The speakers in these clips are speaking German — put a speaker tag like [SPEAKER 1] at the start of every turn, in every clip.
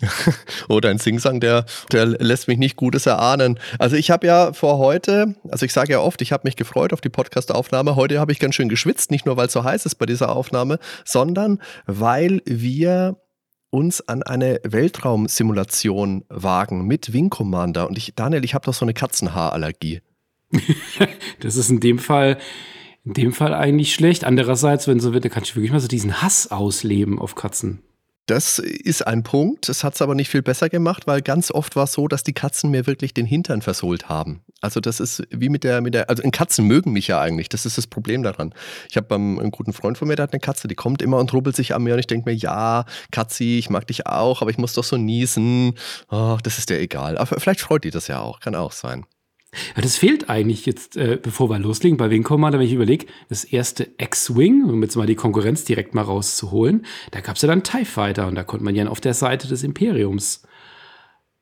[SPEAKER 1] Oder ein Singsang, der, der lässt mich nicht Gutes erahnen. Also ich habe ja vor heute, also ich sage ja oft, ich habe mich gefreut auf die Podcast-Aufnahme. Heute habe ich ganz schön geschwitzt, nicht nur weil es so heiß ist bei dieser Aufnahme, sondern weil wir uns an eine Weltraumsimulation wagen mit Wing Commander. Und ich, Daniel, ich habe doch so eine Katzenhaarallergie.
[SPEAKER 2] das ist in dem Fall in dem Fall eigentlich schlecht. Andererseits, wenn so wird, dann kann ich wirklich mal so diesen Hass ausleben auf Katzen.
[SPEAKER 1] Das ist ein Punkt. Das hat es aber nicht viel besser gemacht, weil ganz oft war es so, dass die Katzen mir wirklich den Hintern versohlt haben. Also das ist wie mit der, mit der, also Katzen mögen mich ja eigentlich. Das ist das Problem daran. Ich habe einen guten Freund von mir, der hat eine Katze, die kommt immer und rubbelt sich an mir und ich denke mir, ja, Katzi, ich mag dich auch, aber ich muss doch so niesen. Oh, das ist dir egal. Aber vielleicht freut die das ja auch, kann auch sein.
[SPEAKER 2] Ja, das fehlt eigentlich jetzt, äh, bevor wir loslegen bei Wing Commander, wenn ich überlege, das erste X-Wing, um jetzt mal die Konkurrenz direkt mal rauszuholen, da gab es ja dann TIE Fighter und da konnte man ja auf der Seite des Imperiums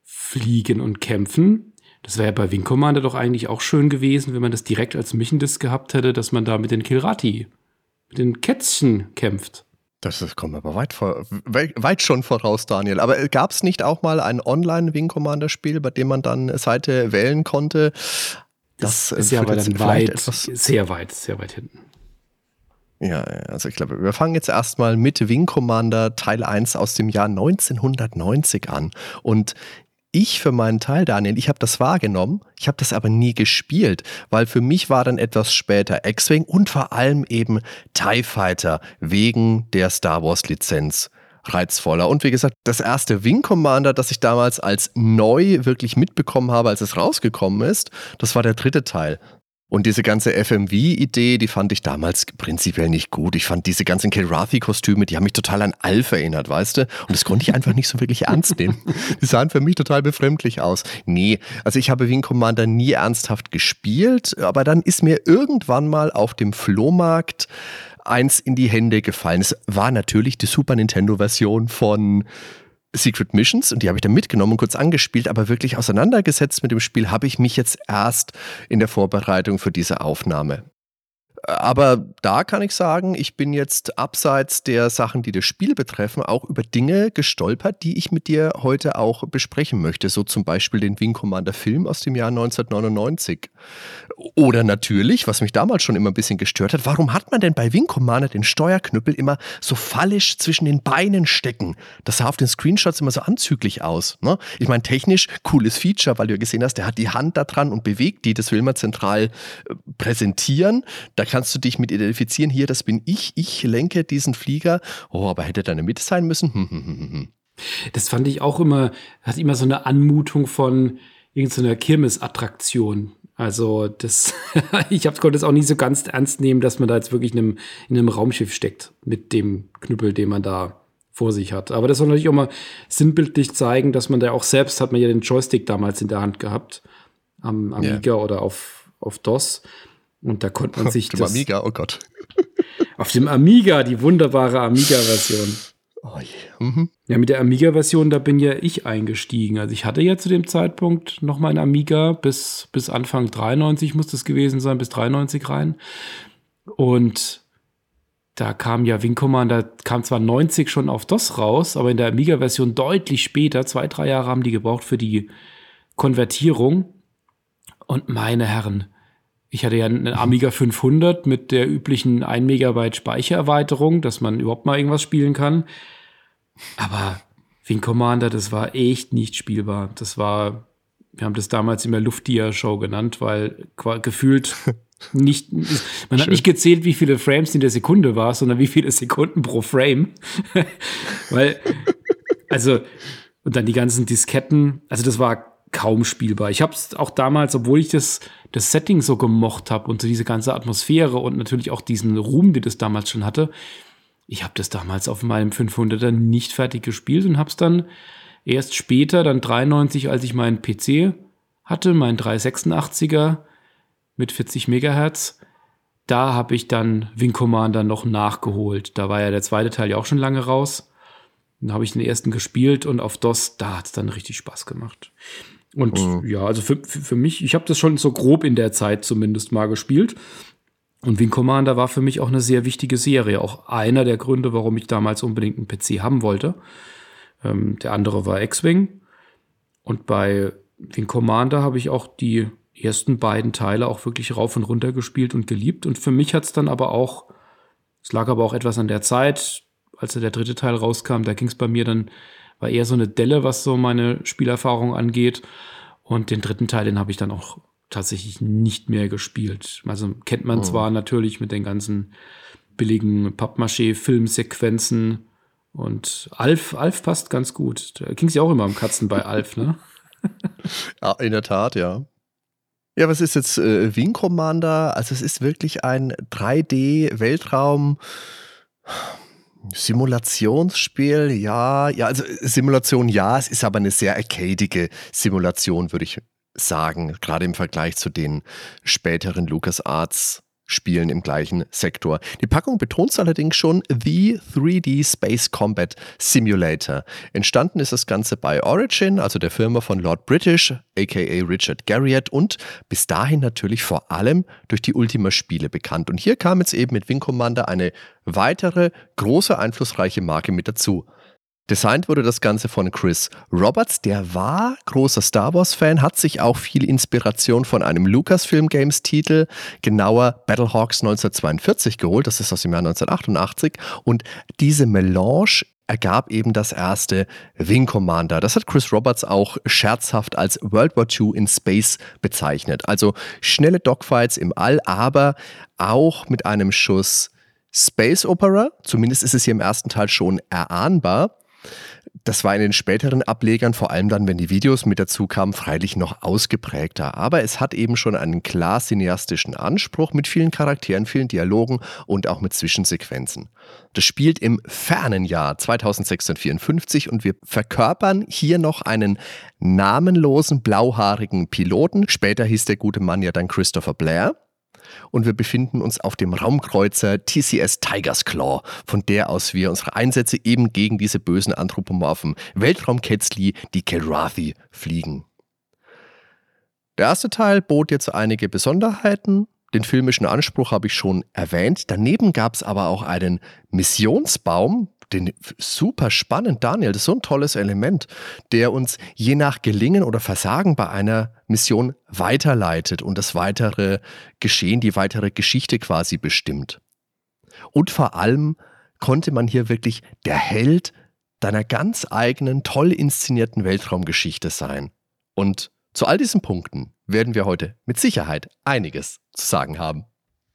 [SPEAKER 2] fliegen und kämpfen. Das wäre ja bei Wing Commander doch eigentlich auch schön gewesen, wenn man das direkt als Mission gehabt hätte, dass man da mit den Kilrati, mit den Kätzchen kämpft.
[SPEAKER 1] Das, das kommt aber weit, vor, weit schon voraus, Daniel. Aber gab es nicht auch mal ein Online-Wing-Commander-Spiel, bei dem man dann Seite wählen konnte?
[SPEAKER 2] Das, das ist ja aber dann weit, sehr weit, sehr weit hinten.
[SPEAKER 1] Ja, also ich glaube, wir fangen jetzt erstmal mit Wing Commander Teil 1 aus dem Jahr 1990 an. Und ich für meinen Teil, Daniel, ich habe das wahrgenommen, ich habe das aber nie gespielt, weil für mich war dann etwas später X-Wing und vor allem eben TIE Fighter wegen der Star Wars Lizenz reizvoller. Und wie gesagt, das erste Wing Commander, das ich damals als neu wirklich mitbekommen habe, als es rausgekommen ist, das war der dritte Teil. Und diese ganze FMV-Idee, die fand ich damals prinzipiell nicht gut. Ich fand diese ganzen Kilrathi-Kostüme, die haben mich total an Alf erinnert, weißt du? Und das konnte ich einfach nicht so wirklich ernst nehmen. Die sahen für mich total befremdlich aus. Nee, also ich habe Wing Commander nie ernsthaft gespielt, aber dann ist mir irgendwann mal auf dem Flohmarkt eins in die Hände gefallen. Es war natürlich die Super Nintendo-Version von Secret Missions und die habe ich dann mitgenommen und kurz angespielt, aber wirklich auseinandergesetzt mit dem Spiel habe ich mich jetzt erst in der Vorbereitung für diese Aufnahme. Aber da kann ich sagen, ich bin jetzt abseits der Sachen, die das Spiel betreffen, auch über Dinge gestolpert, die ich mit dir heute auch besprechen möchte. So zum Beispiel den Wing Commander Film aus dem Jahr 1999. Oder natürlich, was mich damals schon immer ein bisschen gestört hat, warum hat man denn bei Wing Commander den Steuerknüppel immer so fallisch zwischen den Beinen stecken? Das sah auf den Screenshots immer so anzüglich aus. Ne? Ich meine, technisch cooles Feature, weil du ja gesehen hast, der hat die Hand da dran und bewegt die. Das will man zentral äh, präsentieren. Da kannst du dich mit identifizieren. Hier, das bin ich, ich lenke diesen Flieger. Oh, aber hätte da eine Mitte sein müssen? Hm, hm, hm,
[SPEAKER 2] das fand ich auch immer, hat immer so eine Anmutung von irgendeiner Kirmesattraktion. Also das, ich hab, konnte es auch nie so ganz ernst nehmen, dass man da jetzt wirklich in einem, in einem Raumschiff steckt mit dem Knüppel, den man da vor sich hat. Aber das soll natürlich auch mal sinnbildlich zeigen, dass man da auch selbst hat man ja den Joystick damals in der Hand gehabt am Amiga yeah. oder auf, auf DOS. Und da konnte man sich
[SPEAKER 1] auf dem Amiga, oh Gott.
[SPEAKER 2] auf dem Amiga, die wunderbare Amiga-Version. Oh yeah. mhm. Ja, mit der Amiga-Version, da bin ja ich eingestiegen. Also ich hatte ja zu dem Zeitpunkt noch mein Amiga bis, bis Anfang 93 muss das gewesen sein, bis 93 rein. Und da kam ja Wing Commander, kam zwar 90 schon auf DOS raus, aber in der Amiga-Version deutlich später, zwei, drei Jahre haben die gebraucht für die Konvertierung. Und meine Herren, ich hatte ja einen Amiga 500 mit der üblichen 1 Megabyte Speichererweiterung, dass man überhaupt mal irgendwas spielen kann. Aber Wing Commander, das war echt nicht spielbar. Das war, wir haben das damals immer Luftdia-Show genannt, weil gefühlt nicht, man hat nicht gezählt, wie viele Frames in der Sekunde war, sondern wie viele Sekunden pro Frame. weil, also, und dann die ganzen Disketten, also das war kaum spielbar. Ich habe es auch damals, obwohl ich das, das Setting so gemocht habe und so diese ganze Atmosphäre und natürlich auch diesen Ruhm, den das damals schon hatte, ich habe das damals auf meinem 500er nicht fertig gespielt und habe es dann erst später, dann 93, als ich meinen PC hatte, meinen 386er mit 40 Megahertz, da habe ich dann Wing Commander noch nachgeholt. Da war ja der zweite Teil ja auch schon lange raus. Dann habe ich den ersten gespielt und auf DOS, da hat es dann richtig Spaß gemacht. Und mhm. ja, also für, für, für mich, ich habe das schon so grob in der Zeit zumindest mal gespielt. Und Wing Commander war für mich auch eine sehr wichtige Serie. Auch einer der Gründe, warum ich damals unbedingt einen PC haben wollte. Ähm, der andere war X-Wing. Und bei Wing Commander habe ich auch die ersten beiden Teile auch wirklich rauf und runter gespielt und geliebt. Und für mich hat es dann aber auch, es lag aber auch etwas an der Zeit, als der dritte Teil rauskam, da ging es bei mir dann, war eher so eine Delle, was so meine Spielerfahrung angeht. Und den dritten Teil, den habe ich dann auch tatsächlich nicht mehr gespielt. Also kennt man oh. zwar natürlich mit den ganzen billigen Pappmaché-Filmsequenzen und Alf, Alf passt ganz gut. Da ging es ja auch immer um Katzen bei Alf, ne?
[SPEAKER 1] ja, in der Tat, ja. Ja, was ist jetzt äh, Wing Commander? Also es ist wirklich ein 3D-Weltraum. Simulationsspiel, ja, ja, also Simulation, ja, es ist aber eine sehr arcadige Simulation, würde ich sagen, gerade im Vergleich zu den späteren LucasArts Spielen im gleichen Sektor. Die Packung betont allerdings schon The 3D Space Combat Simulator. Entstanden ist das Ganze bei Origin, also der Firma von Lord British, aka Richard Garriott und bis dahin natürlich vor allem durch die Ultima-Spiele bekannt. Und hier kam jetzt eben mit Wing Commander eine weitere große einflussreiche Marke mit dazu. Designt wurde das Ganze von Chris Roberts, der war großer Star Wars-Fan, hat sich auch viel Inspiration von einem Lucasfilm Games-Titel, genauer Battlehawks 1942 geholt, das ist aus dem Jahr 1988. Und diese Melange ergab eben das erste Wing Commander. Das hat Chris Roberts auch scherzhaft als World War II in Space bezeichnet. Also schnelle Dogfights im All, aber auch mit einem Schuss Space Opera. Zumindest ist es hier im ersten Teil schon erahnbar. Das war in den späteren Ablegern, vor allem dann, wenn die Videos mit dazu kamen, freilich noch ausgeprägter. Aber es hat eben schon einen klar cineastischen Anspruch mit vielen Charakteren, vielen Dialogen und auch mit Zwischensequenzen. Das spielt im fernen Jahr 2654 und wir verkörpern hier noch einen namenlosen blauhaarigen Piloten. Später hieß der gute Mann ja dann Christopher Blair und wir befinden uns auf dem Raumkreuzer TCS Tiger's Claw, von der aus wir unsere Einsätze eben gegen diese bösen anthropomorphen Weltraumketzli, die Kelrathi, fliegen. Der erste Teil bot jetzt einige Besonderheiten. Den filmischen Anspruch habe ich schon erwähnt. Daneben gab es aber auch einen Missionsbaum, den super spannend, Daniel. Das ist so ein tolles Element, der uns je nach Gelingen oder Versagen bei einer Mission weiterleitet und das weitere Geschehen, die weitere Geschichte quasi bestimmt. Und vor allem konnte man hier wirklich der Held deiner ganz eigenen, toll inszenierten Weltraumgeschichte sein. Und zu all diesen Punkten werden wir heute mit Sicherheit einiges zu sagen haben.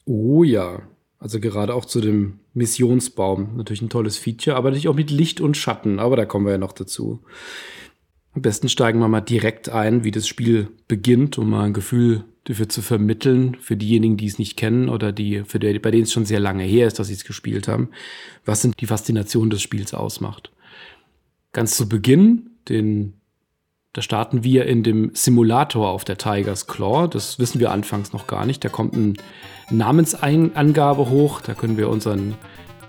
[SPEAKER 2] Oh ja, also gerade auch zu dem Missionsbaum. Natürlich ein tolles Feature, aber natürlich auch mit Licht und Schatten. Aber da kommen wir ja noch dazu. Am besten steigen wir mal direkt ein, wie das Spiel beginnt, um mal ein Gefühl dafür zu vermitteln, für diejenigen, die es nicht kennen oder die, für die, bei denen es schon sehr lange her ist, dass sie es gespielt haben, was sind die Faszination des Spiels ausmacht. Ganz zu Beginn, den da starten wir in dem Simulator auf der Tigers Claw. Das wissen wir anfangs noch gar nicht. Da kommt eine Namensangabe hoch. Da können wir unseren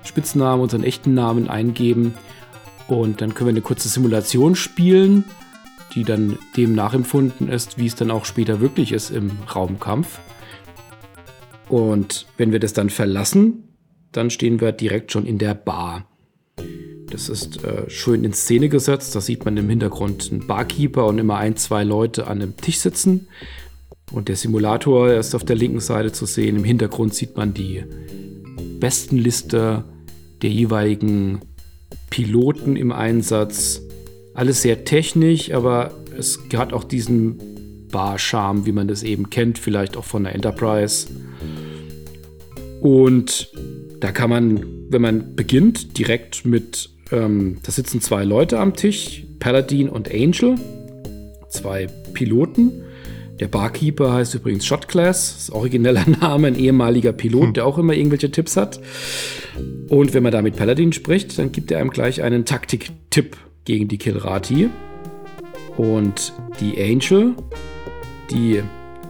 [SPEAKER 2] Spitznamen, unseren echten Namen eingeben. Und dann können wir eine kurze Simulation spielen, die dann dem nachempfunden ist, wie es dann auch später wirklich ist im Raumkampf. Und wenn wir das dann verlassen, dann stehen wir direkt schon in der Bar. Das ist äh, schön in Szene gesetzt. Da sieht man im Hintergrund einen Barkeeper und immer ein, zwei Leute an einem Tisch sitzen. Und der Simulator ist auf der linken Seite zu sehen. Im Hintergrund sieht man die besten Liste der jeweiligen Piloten im Einsatz. Alles sehr technisch, aber es hat auch diesen Bar-Charme, wie man das eben kennt, vielleicht auch von der Enterprise. Und da kann man, wenn man beginnt, direkt mit ähm, da sitzen zwei Leute am Tisch, Paladin und Angel, zwei Piloten. Der Barkeeper heißt übrigens Shotclass, ist origineller Name, ein ehemaliger Pilot, hm. der auch immer irgendwelche Tipps hat. Und wenn man da mit Paladin spricht, dann gibt er einem gleich einen Taktik-Tipp gegen die Kilrati. Und die Angel, die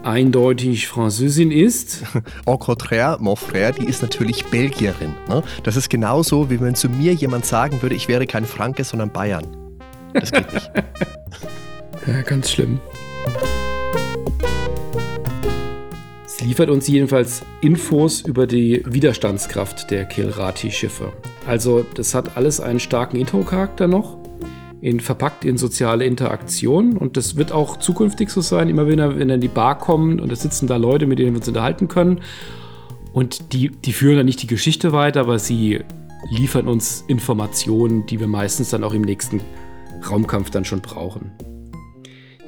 [SPEAKER 2] eindeutig Französin ist.
[SPEAKER 1] Au contraire, mon frère, die ist natürlich Belgierin. Ne? Das ist genauso, wie wenn zu mir jemand sagen würde, ich wäre kein Franke, sondern Bayern. Das geht nicht.
[SPEAKER 2] ja, ganz schlimm. Liefert uns jedenfalls Infos über die Widerstandskraft der Kilrati-Schiffe. Also, das hat alles einen starken Intro-Charakter noch, in, verpackt in soziale Interaktion. Und das wird auch zukünftig so sein, immer wenn er, wenn er in die Bar kommt und es sitzen da Leute, mit denen wir uns unterhalten können. Und die, die führen dann nicht die Geschichte weiter, aber sie liefern uns Informationen, die wir meistens dann auch im nächsten Raumkampf dann schon brauchen.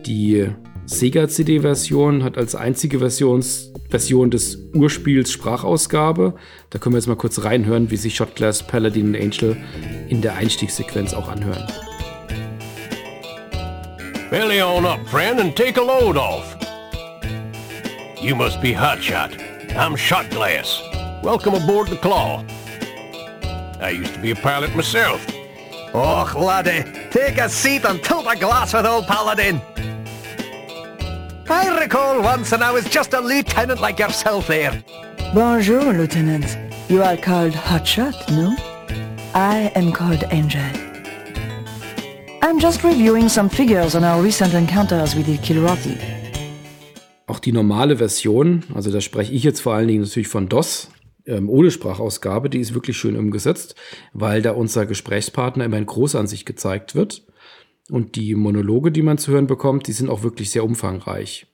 [SPEAKER 2] Die Sega CD-Version hat als einzige Versions Version des Urspiels Sprachausgabe. Da können wir jetzt mal kurz reinhören, wie sich Shotglass, Paladin und Angel in der Einstiegssequenz auch anhören.
[SPEAKER 3] Belly on up, friend, and take a load off. You must be Hotshot. I'm Shotglass. Welcome aboard the Claw. I used to be a pilot myself.
[SPEAKER 4] Och, laddie, take a seat and tilt a glass with old Paladin. I recall once and I was just a lieutenant like yourself there.
[SPEAKER 5] Bonjour, Lieutenant. You are called Hotshot, no? I am called Angel. I'm just reviewing some figures on our recent encounters with the Kilrathi.
[SPEAKER 2] Auch die normale Version, also da spreche ich jetzt vor allen Dingen natürlich von DOS, ähm, ohne Sprachausgabe, die ist wirklich schön umgesetzt, weil da unser Gesprächspartner immer in Großansicht gezeigt wird. Und die Monologe, die man zu hören bekommt, die sind auch wirklich sehr umfangreich.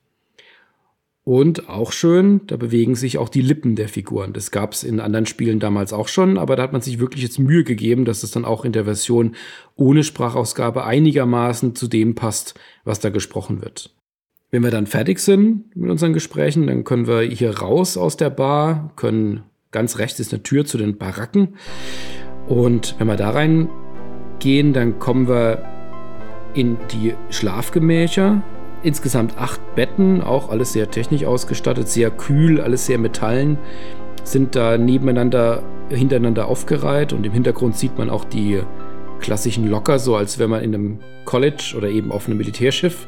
[SPEAKER 2] Und auch schön, da bewegen sich auch die Lippen der Figuren. Das gab es in anderen Spielen damals auch schon, aber da hat man sich wirklich jetzt Mühe gegeben, dass es dann auch in der Version ohne Sprachausgabe einigermaßen zu dem passt, was da gesprochen wird. Wenn wir dann fertig sind mit unseren Gesprächen, dann können wir hier raus aus der Bar, können ganz rechts ist eine Tür zu den Baracken. Und wenn wir da reingehen, dann kommen wir in die Schlafgemächer. Insgesamt acht Betten, auch alles sehr technisch ausgestattet, sehr kühl, alles sehr metallen, sind da nebeneinander, hintereinander aufgereiht und im Hintergrund sieht man auch die klassischen Locker, so als wenn man in einem College oder eben auf einem Militärschiff.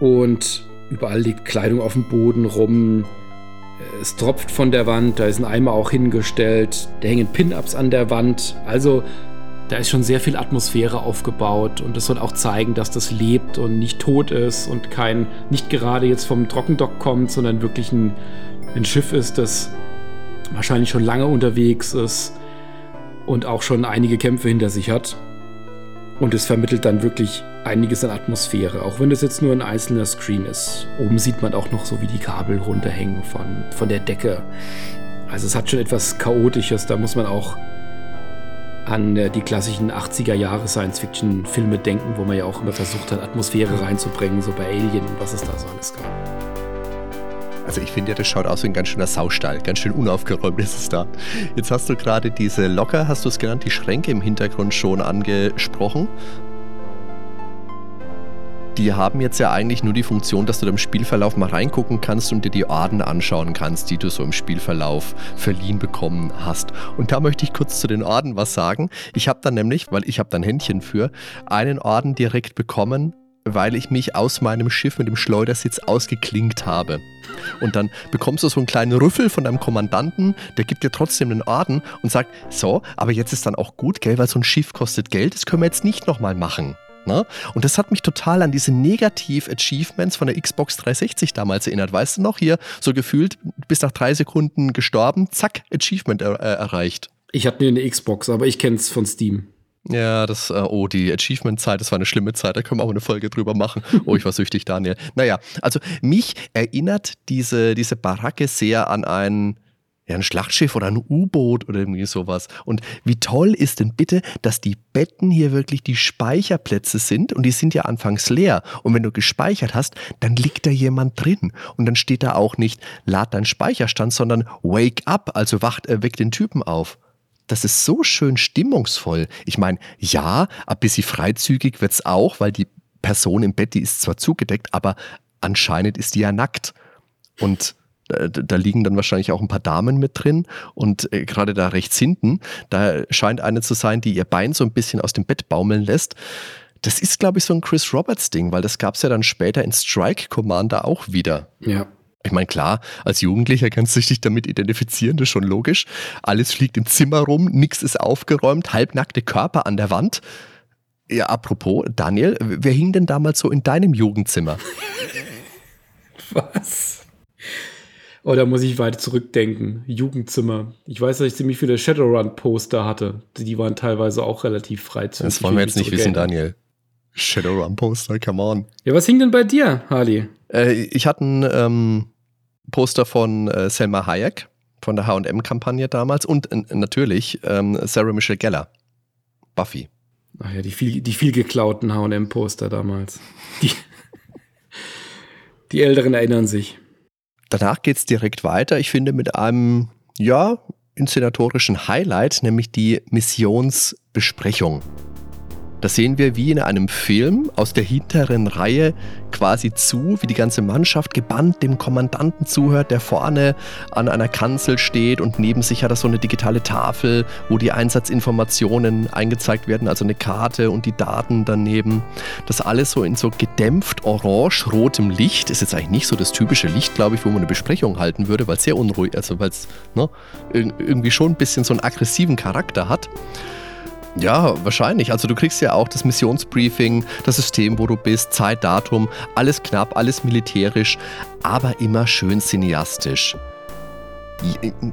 [SPEAKER 2] Und überall liegt Kleidung auf dem Boden rum. Es tropft von der Wand, da ist ein Eimer auch hingestellt, da hängen Pin-Ups an der Wand. Also da ist schon sehr viel Atmosphäre aufgebaut und das soll auch zeigen, dass das lebt und nicht tot ist und kein, nicht gerade jetzt vom Trockendock kommt, sondern wirklich ein, ein Schiff ist, das wahrscheinlich schon lange unterwegs ist und auch schon einige Kämpfe hinter sich hat. Und es vermittelt dann wirklich einiges an Atmosphäre, auch wenn das jetzt nur ein einzelner Screen ist. Oben sieht man auch noch so, wie die Kabel runterhängen von, von der Decke. Also es hat schon etwas Chaotisches, da muss man auch an äh, die klassischen 80er Jahre Science-Fiction-Filme denken, wo man ja auch immer versucht hat, Atmosphäre reinzubringen, so bei Alien und was es da so alles gab.
[SPEAKER 1] Also ich finde ja, das schaut aus wie ein ganz schöner Saustall. Ganz schön unaufgeräumt ist es da. Jetzt hast du gerade diese Locker, hast du es genannt, die Schränke im Hintergrund schon angesprochen die haben jetzt ja eigentlich nur die Funktion, dass du im Spielverlauf mal reingucken kannst und dir die Orden anschauen kannst, die du so im Spielverlauf verliehen bekommen hast. Und da möchte ich kurz zu den Orden was sagen. Ich habe dann nämlich, weil ich habe dann Händchen für, einen Orden direkt bekommen, weil ich mich aus meinem Schiff mit dem Schleudersitz ausgeklinkt habe. Und dann bekommst du so einen kleinen Rüffel von deinem Kommandanten, der gibt dir trotzdem einen Orden und sagt, so, aber jetzt ist dann auch gut, gell, weil so ein Schiff kostet Geld, das können wir jetzt nicht nochmal machen. Ne? Und das hat mich total an diese Negativ-Achievements von der Xbox 360 damals erinnert. Weißt du noch, hier so gefühlt bis nach drei Sekunden gestorben, zack, Achievement er äh, erreicht.
[SPEAKER 2] Ich hatte eine Xbox, aber ich kenne es von Steam.
[SPEAKER 1] Ja, das, äh, oh, die Achievement-Zeit, das war eine schlimme Zeit, da können wir auch eine Folge drüber machen. Oh, ich war süchtig, Daniel. Naja, also mich erinnert diese, diese Baracke sehr an ein ja, ein Schlachtschiff oder ein U-Boot oder irgendwie sowas. Und wie toll ist denn bitte, dass die Betten hier wirklich die Speicherplätze sind und die sind ja anfangs leer. Und wenn du gespeichert hast, dann liegt da jemand drin. Und dann steht da auch nicht, lad deinen Speicherstand, sondern wake up, also wacht, äh, weck den Typen auf. Das ist so schön stimmungsvoll. Ich meine, ja, ein bisschen freizügig wird's auch, weil die Person im Bett, die ist zwar zugedeckt, aber anscheinend ist die ja nackt. Und da, da, liegen dann wahrscheinlich auch ein paar Damen mit drin und äh, gerade da rechts hinten, da scheint eine zu sein, die ihr Bein so ein bisschen aus dem Bett baumeln lässt. das ist, glaube ich, so ein Chris Roberts-Ding, weil das gab es ja dann später in Strike Commander auch wieder.
[SPEAKER 2] Ja.
[SPEAKER 1] Ich meine, klar, als Jugendlicher kannst du dich damit identifizieren, das ist schon logisch. Alles fliegt im Zimmer rum, nichts ist aufgeräumt, halbnackte Körper an der Wand. Ja, apropos, Daniel, wer hing denn damals so in deinem Jugendzimmer?
[SPEAKER 2] Was? Oh, da muss ich weit zurückdenken. Jugendzimmer. Ich weiß, dass ich ziemlich viele Shadowrun-Poster hatte. Die waren teilweise auch relativ freizügig.
[SPEAKER 1] Das wollen wir jetzt nicht wissen, Daniel. Shadowrun-Poster, come on.
[SPEAKER 2] Ja, was hing denn bei dir, Harley?
[SPEAKER 1] Äh, ich hatte ein ähm, Poster von äh, Selma Hayek, von der HM-Kampagne damals und äh, natürlich ähm, Sarah Michelle Geller. Buffy.
[SPEAKER 2] Ach ja, die viel, die viel geklauten HM-Poster damals. Die, die Älteren erinnern sich.
[SPEAKER 1] Danach geht es direkt weiter. Ich finde mit einem, ja, inszenatorischen Highlight, nämlich die Missionsbesprechung. Da sehen wir wie in einem Film aus der hinteren Reihe quasi zu, wie die ganze Mannschaft gebannt dem Kommandanten zuhört, der vorne an einer Kanzel steht und neben sich hat er so eine digitale Tafel, wo die Einsatzinformationen eingezeigt werden, also eine Karte und die Daten daneben. Das alles so in so gedämpft orange-rotem Licht. Ist jetzt eigentlich nicht so das typische Licht, glaube ich, wo man eine Besprechung halten würde, weil es sehr unruhig, also weil es ne, irgendwie schon ein bisschen so einen aggressiven Charakter hat. Ja, wahrscheinlich. Also du kriegst ja auch das Missionsbriefing, das System, wo du bist, Zeit, Datum, alles knapp, alles militärisch, aber immer schön cineastisch.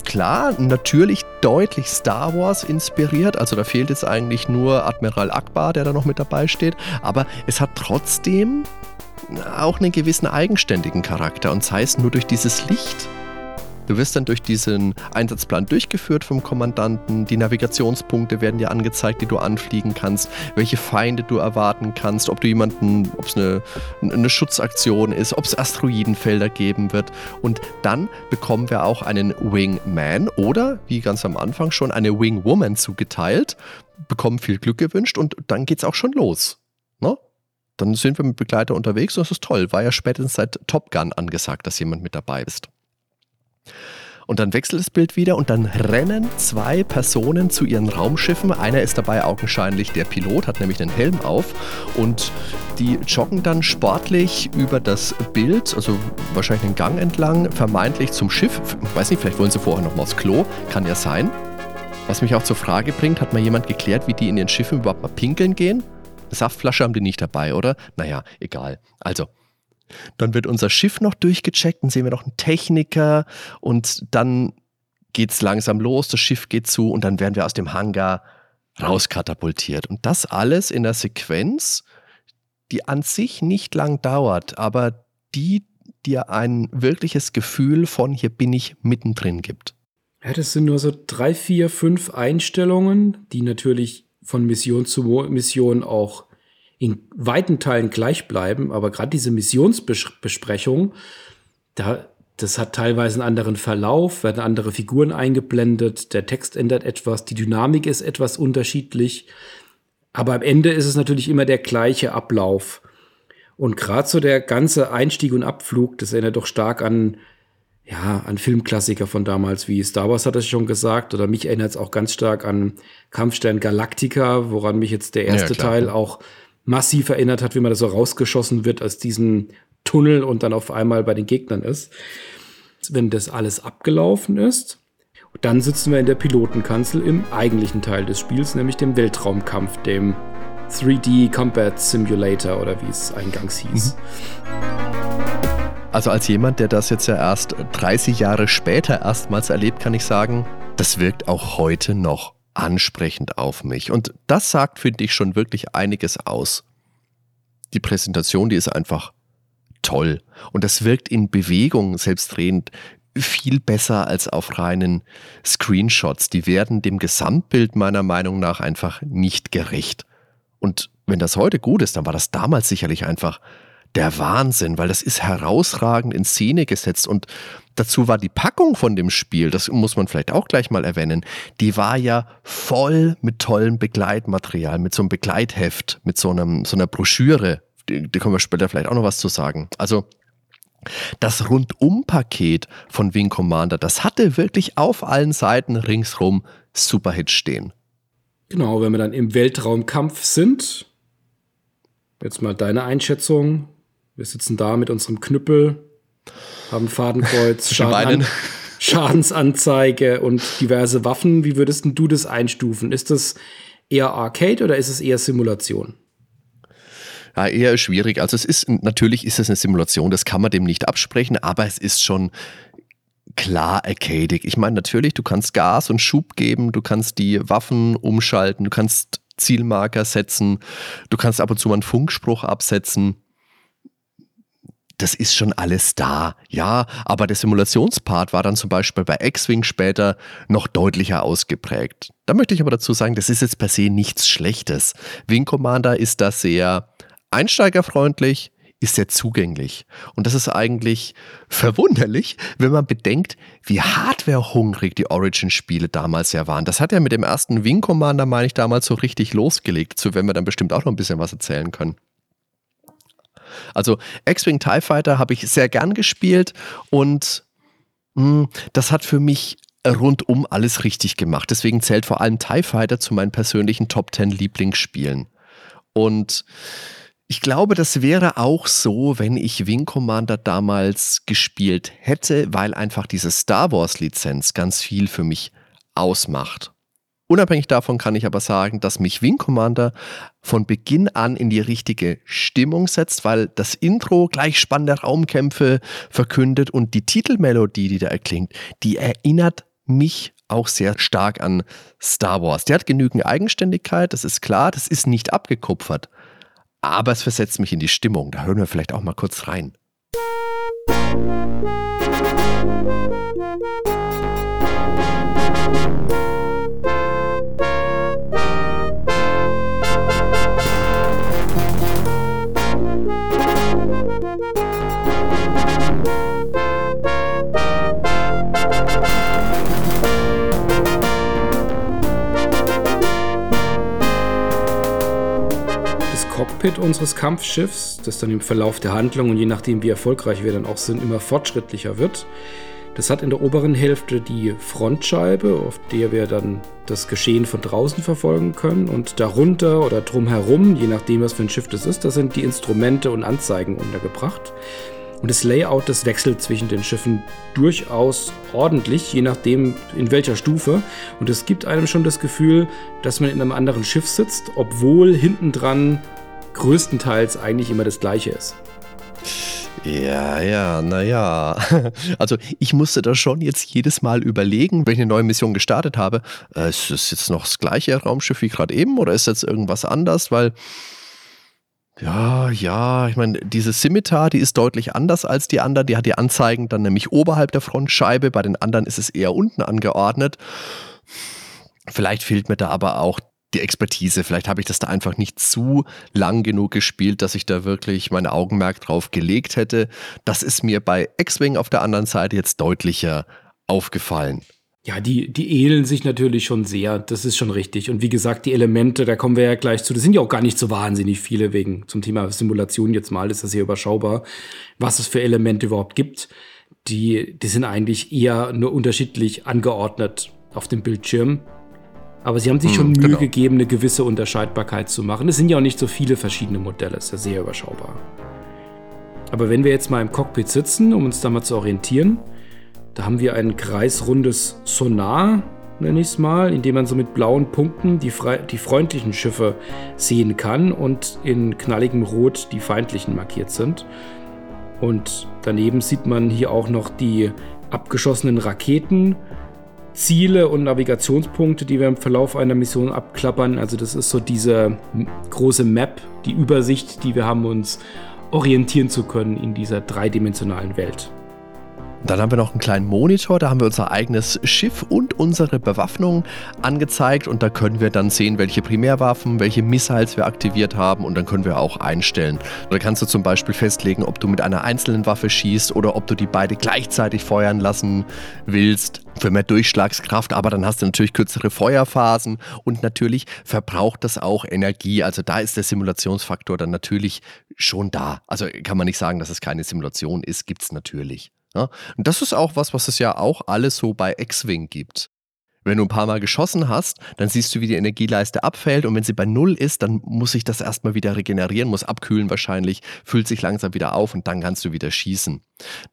[SPEAKER 1] Klar, natürlich deutlich Star Wars inspiriert, also da fehlt jetzt eigentlich nur Admiral Akbar, der da noch mit dabei steht, aber es hat trotzdem auch einen gewissen eigenständigen Charakter und sei es nur durch dieses Licht. Du wirst dann durch diesen Einsatzplan durchgeführt vom Kommandanten. Die Navigationspunkte werden dir angezeigt, die du anfliegen kannst, welche Feinde du erwarten kannst, ob du jemanden, ob es eine, eine Schutzaktion ist, ob es Asteroidenfelder geben wird. Und dann bekommen wir auch einen Wingman oder, wie ganz am Anfang schon, eine Wingwoman zugeteilt, bekommen viel Glück gewünscht und dann geht es auch schon los. Ne? Dann sind wir mit Begleiter unterwegs und das ist toll. War ja spätestens seit Top Gun angesagt, dass jemand mit dabei ist. Und dann wechselt das Bild wieder und dann rennen zwei Personen zu ihren Raumschiffen. Einer ist dabei augenscheinlich der Pilot, hat nämlich den Helm auf und die joggen dann sportlich über das Bild, also wahrscheinlich den Gang entlang, vermeintlich zum Schiff. Ich weiß nicht, vielleicht wollen sie vorher noch mal aufs Klo, kann ja sein. Was mich auch zur Frage bringt, hat mal jemand geklärt, wie die in ihren Schiffen überhaupt mal pinkeln gehen? Saftflasche haben die nicht dabei, oder? Naja, egal. Also, dann wird unser Schiff noch durchgecheckt, dann sehen wir noch einen Techniker und dann geht es langsam los, das Schiff geht zu und dann werden wir aus dem Hangar rauskatapultiert. Und das alles in der Sequenz, die an sich nicht lang dauert, aber die dir ein wirkliches Gefühl von hier bin ich mittendrin gibt.
[SPEAKER 2] Ja, das sind nur so drei, vier, fünf Einstellungen, die natürlich von Mission zu Mission auch in weiten Teilen gleich bleiben, aber gerade diese Missionsbesprechung, da, das hat teilweise einen anderen Verlauf, werden andere Figuren eingeblendet, der Text ändert etwas, die Dynamik ist etwas unterschiedlich, aber am Ende ist es natürlich immer der gleiche Ablauf. Und gerade so der ganze Einstieg und Abflug, das erinnert doch stark an, ja, an Filmklassiker von damals, wie Star Wars hat es schon gesagt, oder mich erinnert es auch ganz stark an Kampfstern Galactica, woran mich jetzt der erste ja, Teil auch massiv erinnert hat, wie man da so rausgeschossen wird aus diesem Tunnel und dann auf einmal bei den Gegnern ist. Wenn das alles abgelaufen ist, dann sitzen wir in der Pilotenkanzel im eigentlichen Teil des Spiels, nämlich dem Weltraumkampf, dem 3D Combat Simulator oder wie es eingangs hieß.
[SPEAKER 1] Also als jemand, der das jetzt ja erst 30 Jahre später erstmals erlebt, kann ich sagen, das wirkt auch heute noch ansprechend auf mich. Und das sagt, finde ich, schon wirklich einiges aus. Die Präsentation, die ist einfach toll. Und das wirkt in Bewegung selbstredend viel besser als auf reinen Screenshots. Die werden dem Gesamtbild meiner Meinung nach einfach nicht gerecht. Und wenn das heute gut ist, dann war das damals sicherlich einfach der Wahnsinn, weil das ist herausragend in Szene gesetzt und dazu war die Packung von dem Spiel, das muss man vielleicht auch gleich mal erwähnen, die war ja voll mit tollem Begleitmaterial, mit so einem Begleitheft, mit so, einem, so einer Broschüre. Da können wir später vielleicht auch noch was zu sagen. Also das Rundum-Paket von Wing Commander, das hatte wirklich auf allen Seiten ringsrum Superhits stehen.
[SPEAKER 2] Genau, wenn wir dann im Weltraumkampf sind, Jetzt mal deine Einschätzung. Wir sitzen da mit unserem Knüppel, haben Fadenkreuz, Schaden Schadensanzeige und diverse Waffen. Wie würdest du das einstufen? Ist das eher Arcade oder ist es eher Simulation?
[SPEAKER 1] Ja, eher schwierig. Also es ist, natürlich ist es eine Simulation, das kann man dem nicht absprechen, aber es ist schon klar arcadig. Ich meine, natürlich, du kannst Gas und Schub geben, du kannst die Waffen umschalten, du kannst Zielmarker setzen, du kannst ab und zu mal einen Funkspruch absetzen. Das ist schon alles da, ja, aber der Simulationspart war dann zum Beispiel bei X-Wing später noch deutlicher ausgeprägt. Da möchte ich aber dazu sagen, das ist jetzt per se nichts Schlechtes. Wing Commander ist da sehr einsteigerfreundlich, ist sehr zugänglich. Und das ist eigentlich verwunderlich, wenn man bedenkt, wie hardwarehungrig die Origin-Spiele damals ja waren. Das hat ja mit dem ersten Wing Commander, meine ich, damals so richtig losgelegt. Dazu werden wir dann bestimmt auch noch ein bisschen was erzählen können. Also X-Wing TIE Fighter habe ich sehr gern gespielt und mh, hm, das hat für mich rundum alles richtig gemacht. Deswegen zählt vor allem TIE Fighter zu meinen persönlichen Top 10 Lieblingsspielen. Und ich glaube, das wäre auch so, wenn ich Wing Commander damals gespielt hätte, weil einfach diese Star Wars Lizenz ganz viel für mich ausmacht. Unabhängig davon kann ich aber sagen, dass mich Wing Commander von Beginn an in die richtige Stimmung setzt, weil das Intro gleich spannende Raumkämpfe verkündet und die Titelmelodie, die da erklingt, die erinnert mich auch sehr stark an Star Wars. Die hat genügend Eigenständigkeit, das ist klar, das ist nicht abgekupfert aber es versetzt mich in die Stimmung. Da hören wir vielleicht auch mal kurz rein.
[SPEAKER 2] Cockpit unseres Kampfschiffs, das dann im Verlauf der Handlung und je nachdem wie erfolgreich wir dann auch sind, immer fortschrittlicher wird. Das hat in der oberen Hälfte die Frontscheibe, auf der wir dann das Geschehen von draußen verfolgen können. Und darunter oder drumherum, je nachdem was für ein Schiff das ist, da sind die Instrumente und Anzeigen untergebracht. Und das Layout, das wechselt zwischen den Schiffen durchaus ordentlich, je nachdem in welcher Stufe. Und es gibt einem schon das Gefühl, dass man in einem anderen Schiff sitzt, obwohl hinten dran größtenteils eigentlich immer das gleiche ist.
[SPEAKER 1] Ja, ja, naja. Also ich musste da schon jetzt jedes Mal überlegen, wenn ich eine neue Mission gestartet habe, äh, ist es jetzt noch das gleiche Raumschiff wie gerade eben oder ist jetzt irgendwas anders? Weil, ja, ja, ich meine, diese Scimitar, die ist deutlich anders als die anderen. Die hat die Anzeigen dann nämlich oberhalb der Frontscheibe, bei den anderen ist es eher unten angeordnet. Vielleicht fehlt mir da aber auch die Expertise. Vielleicht habe ich das da einfach nicht zu lang genug gespielt, dass ich da wirklich mein Augenmerk drauf gelegt hätte. Das ist mir bei X-Wing auf der anderen Seite jetzt deutlicher aufgefallen.
[SPEAKER 2] Ja, die, die ähneln sich natürlich schon sehr. Das ist schon richtig. Und wie gesagt, die Elemente, da kommen wir ja gleich zu. Das sind ja auch gar nicht so wahnsinnig viele wegen zum Thema Simulation jetzt mal. Ist das hier überschaubar, was es für Elemente überhaupt gibt. Die, die sind eigentlich eher nur unterschiedlich angeordnet auf dem Bildschirm. Aber sie haben sich schon hm, Mühe genau. gegeben, eine gewisse Unterscheidbarkeit zu machen. Es sind ja auch nicht so viele verschiedene Modelle, ist ja sehr überschaubar. Aber wenn wir jetzt mal im Cockpit sitzen, um uns da mal zu orientieren, da haben wir ein kreisrundes Sonar, nenne ich es mal, in dem man so mit blauen Punkten die, die freundlichen Schiffe sehen kann und in knalligem Rot die feindlichen markiert sind. Und daneben sieht man hier auch noch die abgeschossenen Raketen Ziele und Navigationspunkte, die wir im Verlauf einer Mission abklappern. Also das ist so diese große Map, die Übersicht, die wir haben, uns orientieren zu können in dieser dreidimensionalen Welt.
[SPEAKER 1] Dann haben wir noch einen kleinen Monitor, da haben wir unser eigenes Schiff und unsere Bewaffnung angezeigt und da können wir dann sehen, welche Primärwaffen, welche Missiles wir aktiviert haben und dann können wir auch einstellen. Da kannst du zum Beispiel festlegen, ob du mit einer einzelnen Waffe schießt oder ob du die beide gleichzeitig feuern lassen willst für mehr Durchschlagskraft, aber dann hast du natürlich kürzere Feuerphasen und natürlich verbraucht das auch Energie. Also da ist der Simulationsfaktor dann natürlich schon da. Also kann man nicht sagen, dass es keine Simulation ist, gibt es natürlich. Ja? Und das ist auch was, was es ja auch alles so bei X-Wing gibt. Wenn du ein paar Mal geschossen hast, dann siehst du, wie die Energieleiste abfällt und wenn sie bei Null ist, dann muss sich das erstmal wieder regenerieren, muss abkühlen wahrscheinlich, füllt sich langsam wieder auf und dann kannst du wieder schießen.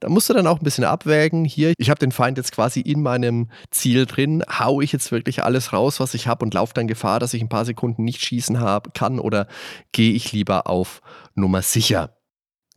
[SPEAKER 1] Da musst du dann auch ein bisschen abwägen. Hier, ich habe den Feind jetzt quasi in meinem Ziel drin, hau ich jetzt wirklich alles raus, was ich habe und laufe dann Gefahr, dass ich ein paar Sekunden nicht schießen hab, kann oder gehe ich lieber auf Nummer sicher.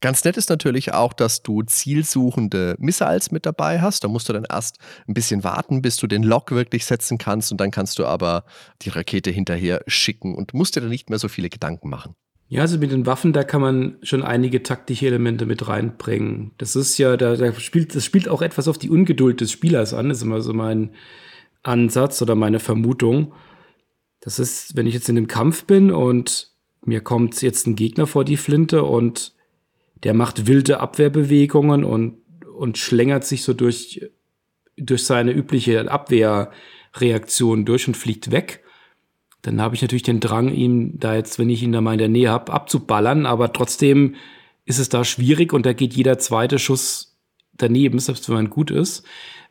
[SPEAKER 1] Ganz nett ist natürlich auch, dass du zielsuchende Missiles mit dabei hast. Da musst du dann erst ein bisschen warten, bis du den Lock wirklich setzen kannst und dann kannst du aber die Rakete hinterher schicken und musst dir dann nicht mehr so viele Gedanken machen.
[SPEAKER 2] Ja, also mit den Waffen, da kann man schon einige taktische Elemente mit reinbringen. Das ist ja, da, da spielt, das spielt auch etwas auf die Ungeduld des Spielers an. Das ist immer so mein Ansatz oder meine Vermutung. Das ist, wenn ich jetzt in einem Kampf bin und mir kommt jetzt ein Gegner vor die Flinte und der macht wilde Abwehrbewegungen und, und schlängert sich so durch, durch seine übliche Abwehrreaktion durch und fliegt weg. Dann habe ich natürlich den Drang, ihm da jetzt, wenn ich ihn da mal in der Nähe habe, abzuballern, aber trotzdem ist es da schwierig und da geht jeder zweite Schuss daneben, selbst wenn man gut ist.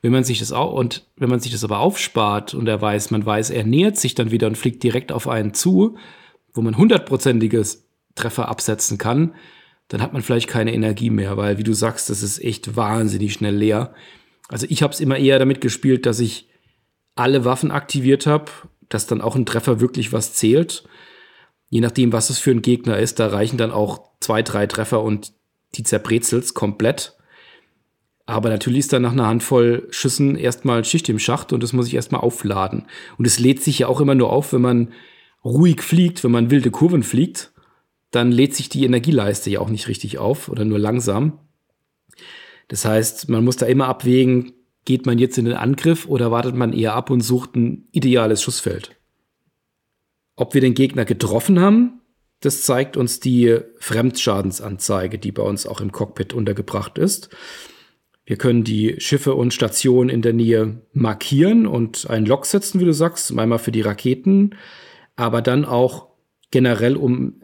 [SPEAKER 2] Wenn man sich das auch, und wenn man sich das aber aufspart und er weiß, man weiß, er nähert sich dann wieder und fliegt direkt auf einen zu, wo man hundertprozentiges Treffer absetzen kann, dann hat man vielleicht keine Energie mehr, weil, wie du sagst, das ist echt wahnsinnig schnell leer. Also ich habe es immer eher damit gespielt, dass ich alle Waffen aktiviert habe, dass dann auch ein Treffer wirklich was zählt. Je nachdem, was es für ein Gegner ist, da reichen dann auch zwei, drei Treffer und die zerbrezels komplett. Aber natürlich ist dann nach einer Handvoll Schüssen erstmal Schicht im Schacht und das muss ich erstmal aufladen. Und es lädt sich ja auch immer nur auf, wenn man ruhig fliegt, wenn man wilde Kurven fliegt dann lädt sich die Energieleiste ja auch nicht richtig auf oder nur langsam. Das heißt, man muss da immer abwägen, geht man jetzt in den Angriff oder wartet man eher ab und sucht ein ideales Schussfeld. Ob wir den Gegner getroffen haben, das zeigt uns die Fremdschadensanzeige, die bei uns auch im Cockpit untergebracht ist. Wir können die Schiffe und Stationen in der Nähe markieren und einen Log setzen, wie du sagst, einmal für die Raketen, aber dann auch generell, um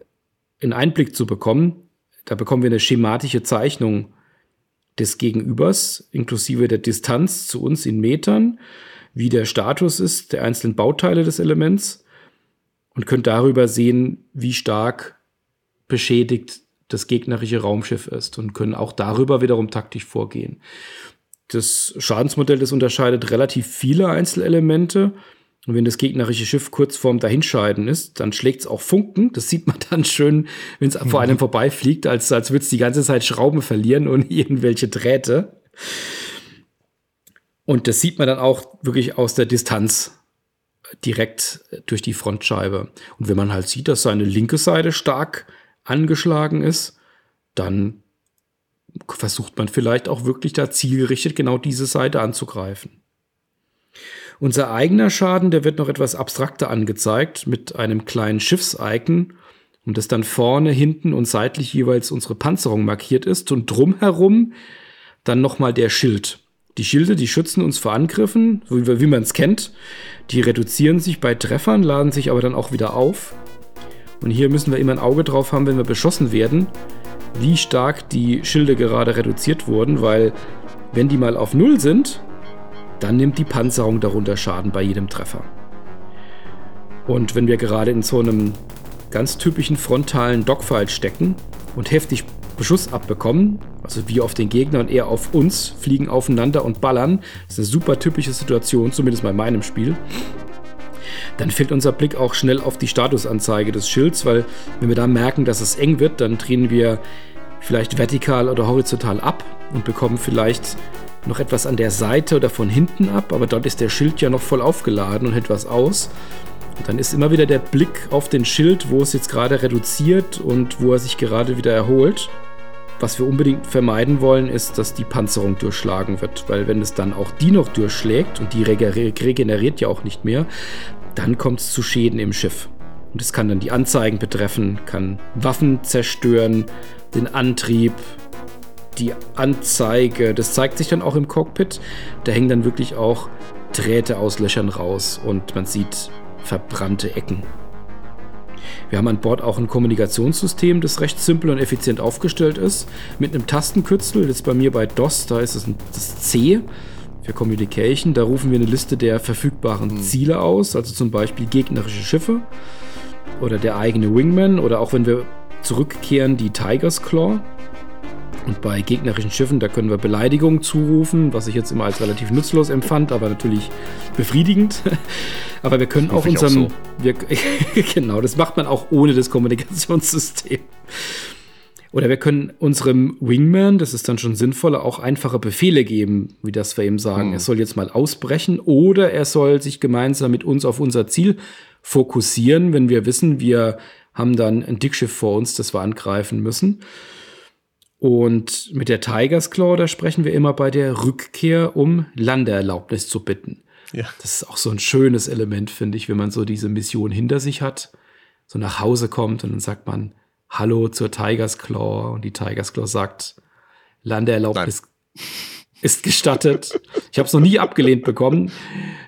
[SPEAKER 2] einen Einblick zu bekommen. Da bekommen wir eine schematische Zeichnung des Gegenübers, inklusive der Distanz zu uns in Metern, wie der Status ist der einzelnen Bauteile des Elements und könnt darüber sehen, wie stark beschädigt das gegnerische Raumschiff ist und können auch darüber wiederum taktisch vorgehen. Das Schadensmodell, das unterscheidet relativ viele Einzelelemente und wenn das gegnerische Schiff kurz vorm Dahinscheiden ist, dann schlägt es auch Funken. Das sieht man dann schön, wenn es mhm. vor einem vorbeifliegt, als, als würde es die ganze Zeit Schrauben verlieren und irgendwelche Drähte. Und das sieht man dann auch wirklich aus der Distanz direkt durch die Frontscheibe. Und wenn man halt sieht, dass seine linke Seite stark angeschlagen ist, dann versucht man vielleicht auch wirklich da zielgerichtet genau diese Seite anzugreifen. Unser eigener Schaden, der wird noch etwas abstrakter angezeigt mit einem kleinen Schiffsicon, und das dann vorne, hinten und seitlich jeweils unsere Panzerung markiert ist und drumherum dann nochmal der Schild. Die Schilde, die schützen uns vor Angriffen, wie, wie man es kennt. Die reduzieren sich bei Treffern, laden sich aber dann auch wieder auf. Und hier müssen wir immer ein Auge drauf haben, wenn wir beschossen werden, wie stark die Schilde gerade reduziert wurden, weil wenn die mal auf Null sind, dann nimmt die Panzerung darunter Schaden bei jedem Treffer. Und wenn wir gerade in so einem ganz typischen frontalen Dogfight stecken und heftig Beschuss abbekommen, also wir auf den Gegner und er auf uns, fliegen aufeinander und ballern, das ist eine super typische Situation, zumindest bei meinem Spiel, dann fällt unser Blick auch schnell auf die Statusanzeige des Schilds, weil wenn wir da merken, dass es eng wird, dann drehen wir vielleicht vertikal oder horizontal ab und bekommen vielleicht noch etwas an der Seite oder von hinten ab, aber dort ist der Schild ja noch voll aufgeladen und hält was aus. Und dann ist immer wieder der Blick auf den Schild, wo es jetzt gerade reduziert und wo er sich gerade wieder erholt. Was wir unbedingt vermeiden wollen, ist, dass die Panzerung durchschlagen wird, weil wenn es dann auch die noch durchschlägt und die regeneriert ja auch nicht mehr, dann kommt es zu Schäden im Schiff. Und es kann dann die Anzeigen betreffen, kann Waffen zerstören, den Antrieb, die Anzeige, das zeigt sich dann auch im Cockpit. Da hängen dann wirklich auch Drähte aus Löchern raus und man sieht verbrannte Ecken. Wir haben an Bord auch ein Kommunikationssystem, das recht simpel und effizient aufgestellt ist, mit einem Tastenkürzel. Jetzt bei mir bei DOS, da ist es das C. für Communication. Da rufen wir eine Liste der verfügbaren mhm. Ziele aus, also zum Beispiel gegnerische Schiffe oder der eigene Wingman oder auch wenn wir zurückkehren, die Tiger's Claw. Und bei gegnerischen Schiffen, da können wir Beleidigungen zurufen, was ich jetzt immer als relativ nutzlos empfand, aber natürlich befriedigend. aber wir können auch unserem. Auch so. wir, genau, das macht man auch ohne das Kommunikationssystem. Oder wir können unserem Wingman, das ist dann schon sinnvoller, auch einfache Befehle geben, wie das wir ihm sagen. Hm. Er soll jetzt mal ausbrechen oder er soll sich gemeinsam mit uns auf unser Ziel fokussieren, wenn wir wissen, wir haben dann ein Dickschiff vor uns, das wir angreifen müssen. Und mit der Tigers Claw, da sprechen wir immer bei der Rückkehr, um Landeerlaubnis zu bitten. Ja. Das ist auch so ein schönes Element, finde ich, wenn man so diese Mission hinter sich hat, so nach Hause kommt und dann sagt man Hallo zur Tigers Claw und die Tigers Claw sagt, Landeerlaubnis Nein. ist gestattet. Ich habe es noch nie abgelehnt bekommen.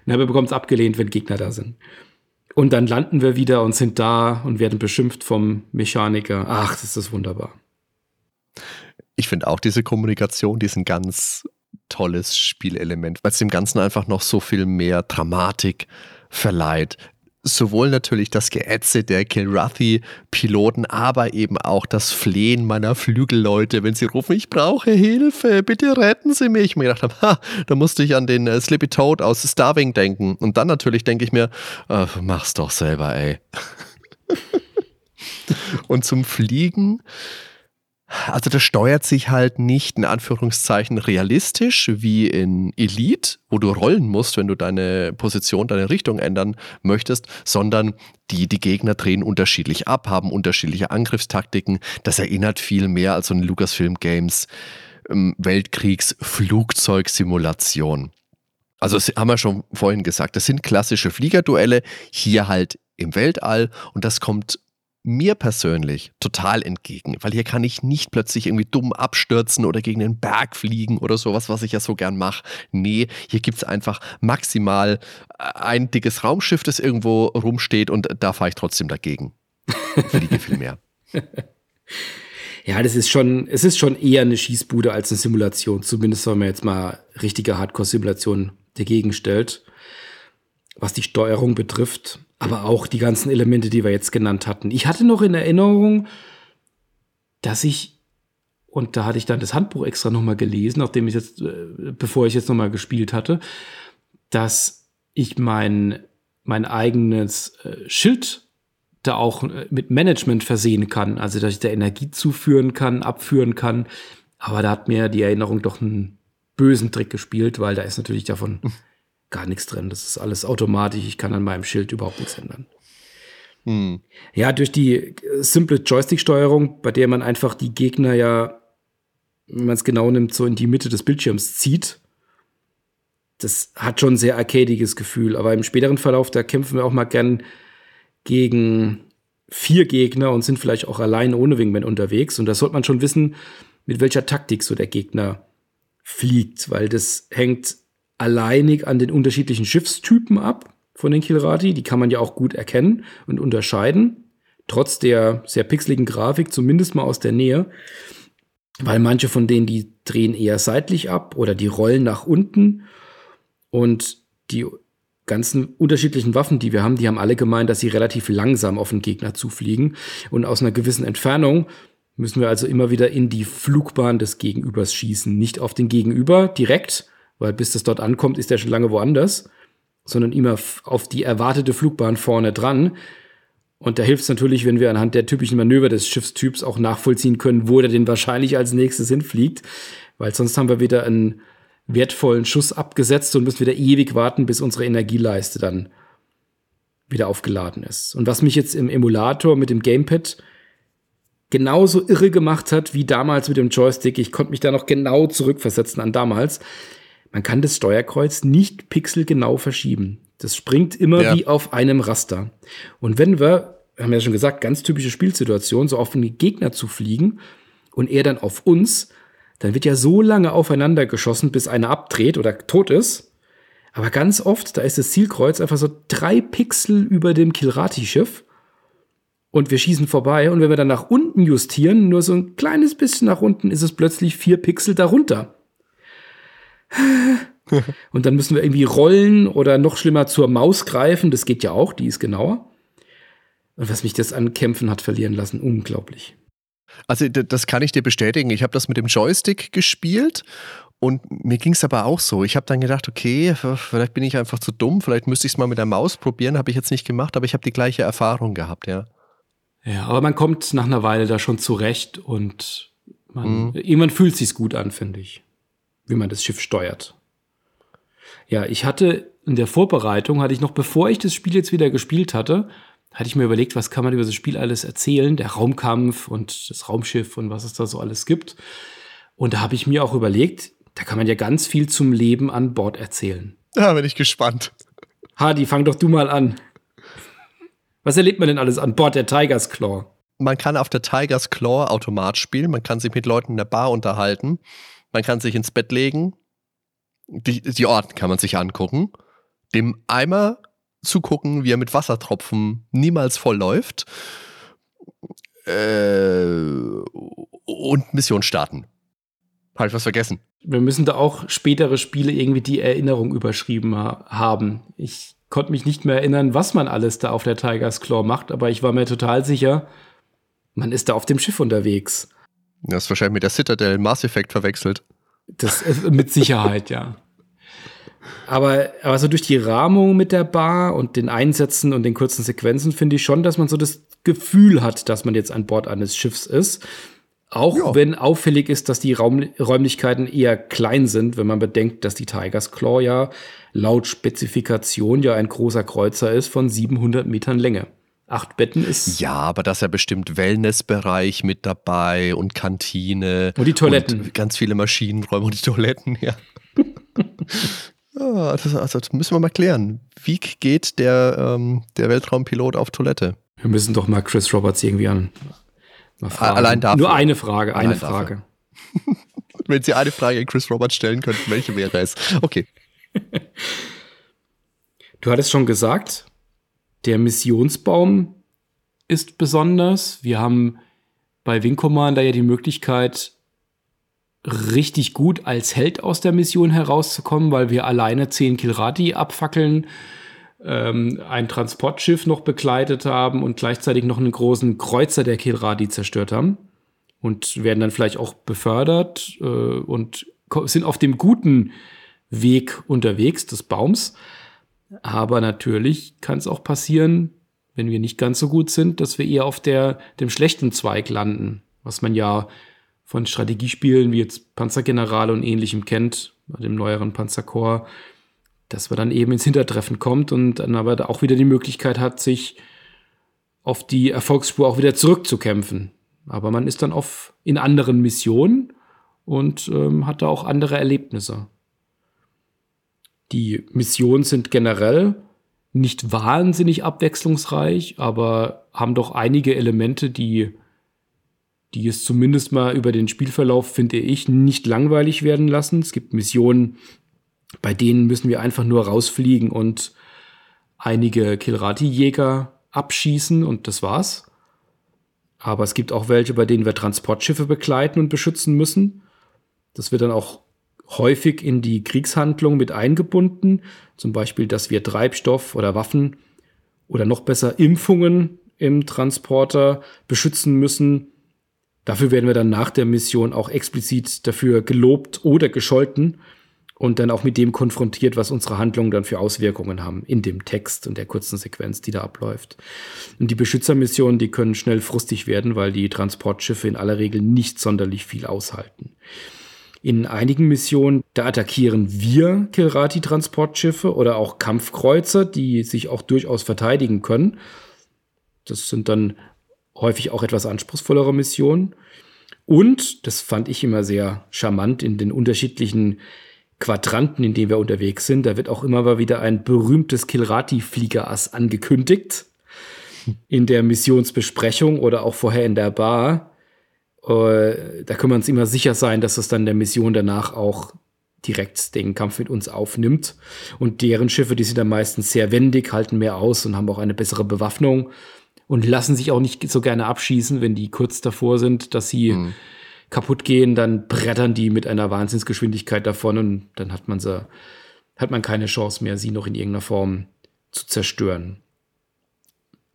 [SPEAKER 2] Na, wir bekommen es abgelehnt, wenn Gegner da sind. Und dann landen wir wieder und sind da und werden beschimpft vom Mechaniker. Ach, das ist wunderbar.
[SPEAKER 1] Ich finde auch diese Kommunikation, die ist ein ganz tolles Spielelement, weil es dem Ganzen einfach noch so viel mehr Dramatik verleiht sowohl natürlich das Geätze der Kilrathi-Piloten, aber eben auch das Flehen meiner Flügelleute, wenn sie rufen, ich brauche Hilfe, bitte retten Sie mich. Ich mir gedacht habe, ha, da musste ich an den äh, Slippy Toad aus Starving denken. Und dann natürlich denke ich mir, äh, mach's doch selber, ey. Und zum Fliegen also das steuert sich halt nicht in Anführungszeichen realistisch wie in Elite, wo du rollen musst, wenn du deine Position, deine Richtung ändern möchtest, sondern die, die Gegner drehen unterschiedlich ab, haben unterschiedliche Angriffstaktiken. Das erinnert viel mehr als so eine Lucasfilm Games ähm, Weltkriegs-Flugzeugsimulation. Also das haben wir schon vorhin gesagt, das sind klassische Fliegerduelle, hier halt im Weltall und das kommt mir persönlich total entgegen, weil hier kann ich nicht plötzlich irgendwie dumm abstürzen oder gegen den Berg fliegen oder sowas, was ich ja so gern mache. Nee, hier gibt es einfach maximal äh, ein dickes Raumschiff, das irgendwo rumsteht und da fahre ich trotzdem dagegen. Fliege viel mehr.
[SPEAKER 2] Ja, das ist schon, es ist schon eher eine Schießbude als eine Simulation. Zumindest wenn man jetzt mal richtige Hardcore-Simulation dagegen stellt. Was die Steuerung betrifft, aber auch die ganzen Elemente, die wir jetzt genannt hatten. Ich hatte noch in Erinnerung, dass ich, und da hatte ich dann das Handbuch extra nochmal gelesen, nachdem ich jetzt, äh, bevor ich jetzt nochmal gespielt hatte, dass ich mein, mein eigenes äh, Schild da auch äh, mit Management versehen kann. Also, dass ich da Energie zuführen kann, abführen kann. Aber da hat mir die Erinnerung doch einen bösen Trick gespielt, weil da ist natürlich davon gar nichts drin. Das ist alles automatisch. Ich kann an meinem Schild überhaupt nichts ändern. Hm. Ja, durch die äh, simple Joystick-Steuerung, bei der man einfach die Gegner ja, wenn man es genau nimmt, so in die Mitte des Bildschirms zieht. Das hat schon ein sehr arcadiges Gefühl. Aber im späteren Verlauf, da kämpfen wir auch mal gern gegen vier Gegner und sind vielleicht auch allein ohne Wingman unterwegs. Und da sollte man schon wissen, mit welcher Taktik so der Gegner fliegt, weil das hängt alleinig an den unterschiedlichen Schiffstypen ab von den Kilrati. Die kann man ja auch gut erkennen und unterscheiden. Trotz der sehr pixeligen Grafik, zumindest mal aus der Nähe. Weil manche von denen, die drehen eher seitlich ab oder die rollen nach unten. Und die ganzen unterschiedlichen Waffen, die wir haben, die haben alle gemeint, dass sie relativ langsam auf den Gegner zufliegen. Und aus einer gewissen Entfernung müssen wir also immer wieder in die Flugbahn des Gegenübers schießen. Nicht auf den Gegenüber direkt, weil bis das dort ankommt, ist er schon lange woanders, sondern immer auf die erwartete Flugbahn vorne dran. Und da hilft es natürlich, wenn wir anhand der typischen Manöver des Schiffstyps auch nachvollziehen können, wo der denn wahrscheinlich als nächstes hinfliegt, weil sonst haben wir wieder einen wertvollen Schuss abgesetzt und müssen wieder ewig warten, bis unsere Energieleiste dann wieder aufgeladen ist. Und was mich jetzt im Emulator mit dem Gamepad genauso irre gemacht hat wie damals mit dem Joystick, ich konnte mich da noch genau zurückversetzen an damals, man kann das Steuerkreuz nicht pixelgenau verschieben. Das springt immer ja. wie auf einem Raster. Und wenn wir, haben wir ja schon gesagt, ganz typische Spielsituation, so auf den Gegner zu fliegen und er dann auf uns, dann wird ja so lange aufeinander geschossen, bis einer abdreht oder tot ist. Aber ganz oft, da ist das Zielkreuz einfach so drei Pixel über dem Kilrati-Schiff. Und wir schießen vorbei. Und wenn wir dann nach unten justieren, nur so ein kleines bisschen nach unten, ist es plötzlich vier Pixel darunter. und dann müssen wir irgendwie rollen oder noch schlimmer zur Maus greifen. Das geht ja auch, die ist genauer. Und was mich das an Kämpfen hat verlieren lassen, unglaublich.
[SPEAKER 1] Also das kann ich dir bestätigen. Ich habe das mit dem Joystick gespielt und mir ging es aber auch so. Ich habe dann gedacht, okay, vielleicht bin ich einfach zu dumm, vielleicht müsste ich es mal mit der Maus probieren. Habe ich jetzt nicht gemacht, aber ich habe die gleiche Erfahrung gehabt, ja.
[SPEAKER 2] Ja, aber man kommt nach einer Weile da schon zurecht und man, mhm. irgendwann fühlt es sich gut an, finde ich, wie man das Schiff steuert. Ja, ich hatte in der Vorbereitung, hatte ich noch, bevor ich das Spiel jetzt wieder gespielt hatte, hatte ich mir überlegt, was kann man über das Spiel alles erzählen, der Raumkampf und das Raumschiff und was es da so alles gibt. Und da habe ich mir auch überlegt, da kann man ja ganz viel zum Leben an Bord erzählen.
[SPEAKER 1] Da bin ich gespannt.
[SPEAKER 2] Hadi, fang doch du mal an. Was erlebt man denn alles an Bord der Tiger's Claw?
[SPEAKER 1] Man kann auf der Tiger's Claw Automat spielen, man kann sich mit Leuten in der Bar unterhalten, man kann sich ins Bett legen, die, die Orten kann man sich angucken, dem Eimer zugucken, wie er mit Wassertropfen niemals vollläuft äh, und Mission starten. Habe ich was vergessen?
[SPEAKER 2] Wir müssen da auch spätere Spiele irgendwie die Erinnerung überschrieben haben. Ich konnte mich nicht mehr erinnern, was man alles da auf der Tiger's Claw macht, aber ich war mir total sicher, man ist da auf dem Schiff unterwegs.
[SPEAKER 1] Das ist wahrscheinlich mit der Citadel Mass Effect verwechselt.
[SPEAKER 2] Das äh, mit Sicherheit, ja. Aber, aber so durch die Rahmung mit der Bar und den Einsätzen und den kurzen Sequenzen finde ich schon, dass man so das Gefühl hat, dass man jetzt an Bord eines Schiffs ist. Auch ja. wenn auffällig ist, dass die Raum Räumlichkeiten eher klein sind, wenn man bedenkt, dass die Tigers Claw ja laut Spezifikation ja ein großer Kreuzer ist von 700 Metern Länge. Acht Betten ist.
[SPEAKER 1] Ja, aber das ist ja bestimmt Wellnessbereich mit dabei und Kantine.
[SPEAKER 2] Und die Toiletten. Und
[SPEAKER 1] ganz viele Maschinenräume und die Toiletten, ja. ja das, also das müssen wir mal klären. Wie geht der, ähm, der Weltraumpilot auf Toilette?
[SPEAKER 2] Wir müssen doch mal Chris Roberts irgendwie an,
[SPEAKER 1] Allein dafür.
[SPEAKER 2] Nur eine Frage, eine Allein Frage.
[SPEAKER 1] Wenn Sie eine Frage an Chris Roberts stellen könnten, welche wäre es? Okay.
[SPEAKER 2] Du hattest schon gesagt, der Missionsbaum ist besonders. Wir haben bei Wing Commander ja die Möglichkeit, richtig gut als Held aus der Mission herauszukommen, weil wir alleine 10 Kilrati abfackeln ähm, ein Transportschiff noch begleitet haben und gleichzeitig noch einen großen Kreuzer der Kilradi zerstört haben und werden dann vielleicht auch befördert äh, und sind auf dem guten Weg unterwegs des Baums. Aber natürlich kann es auch passieren, wenn wir nicht ganz so gut sind, dass wir eher auf der, dem schlechten Zweig landen, was man ja von Strategiespielen wie jetzt Panzergeneral und ähnlichem kennt, bei dem neueren Panzerkorps dass man dann eben ins Hintertreffen kommt und dann aber auch wieder die Möglichkeit hat, sich auf die Erfolgsspur auch wieder zurückzukämpfen. Aber man ist dann auf, in anderen Missionen und ähm, hat da auch andere Erlebnisse. Die Missionen sind generell nicht wahnsinnig abwechslungsreich, aber haben doch einige Elemente, die, die es zumindest mal über den Spielverlauf, finde ich, nicht langweilig werden lassen. Es gibt Missionen, bei denen müssen wir einfach nur rausfliegen und einige Kilrati-Jäger abschießen und das war's. Aber es gibt auch welche, bei denen wir Transportschiffe begleiten und beschützen müssen. Das wird dann auch häufig in die Kriegshandlung mit eingebunden. Zum Beispiel, dass wir Treibstoff oder Waffen oder noch besser Impfungen im Transporter beschützen müssen. Dafür werden wir dann nach der Mission auch explizit dafür gelobt oder gescholten und dann auch mit dem konfrontiert, was unsere Handlungen dann für Auswirkungen haben in dem Text und der kurzen Sequenz, die da abläuft. Und die Beschützermissionen, die können schnell frustig werden, weil die Transportschiffe in aller Regel nicht sonderlich viel aushalten. In einigen Missionen, da attackieren wir Kilrati-Transportschiffe oder auch Kampfkreuzer, die sich auch durchaus verteidigen können. Das sind dann häufig auch etwas anspruchsvollere Missionen. Und, das fand ich immer sehr charmant in den unterschiedlichen Quadranten, in denen wir unterwegs sind. Da wird auch immer mal wieder ein berühmtes Kilrati-Fliegerass angekündigt. In der Missionsbesprechung oder auch vorher in der Bar. Äh, da können wir uns immer sicher sein, dass es dann der Mission danach auch direkt den Kampf mit uns aufnimmt. Und deren Schiffe, die sind dann meistens sehr wendig, halten mehr aus und haben auch eine bessere Bewaffnung und lassen sich auch nicht so gerne abschießen, wenn die kurz davor sind, dass sie mhm kaputt gehen, dann brettern die mit einer Wahnsinnsgeschwindigkeit davon und dann hat man sie, hat man keine Chance mehr, sie noch in irgendeiner Form zu zerstören.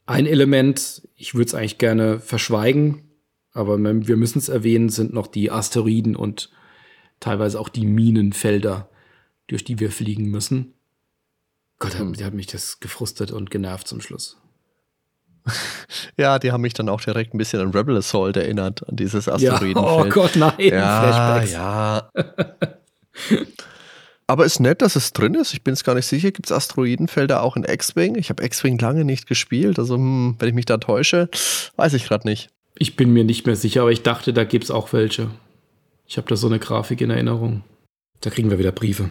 [SPEAKER 2] Ein Element, ich würde es eigentlich gerne verschweigen, aber wir müssen es erwähnen, sind noch die Asteroiden und teilweise auch die Minenfelder, durch die wir fliegen müssen. Gott, hm. hat mich das gefrustet und genervt zum Schluss.
[SPEAKER 1] Ja, die haben mich dann auch direkt ein bisschen an Rebel Assault erinnert, an dieses Asteroidenfeld. Ja,
[SPEAKER 2] oh Gott, nein.
[SPEAKER 1] Ja, Flashbacks. ja. Aber ist nett, dass es drin ist. Ich bin es gar nicht sicher. Gibt es Asteroidenfelder auch in X-Wing? Ich habe X-Wing lange nicht gespielt. Also, hm, wenn ich mich da täusche, weiß ich gerade nicht.
[SPEAKER 2] Ich bin mir nicht mehr sicher, aber ich dachte, da gibt es auch welche. Ich habe da so eine Grafik in Erinnerung. Da kriegen wir wieder Briefe.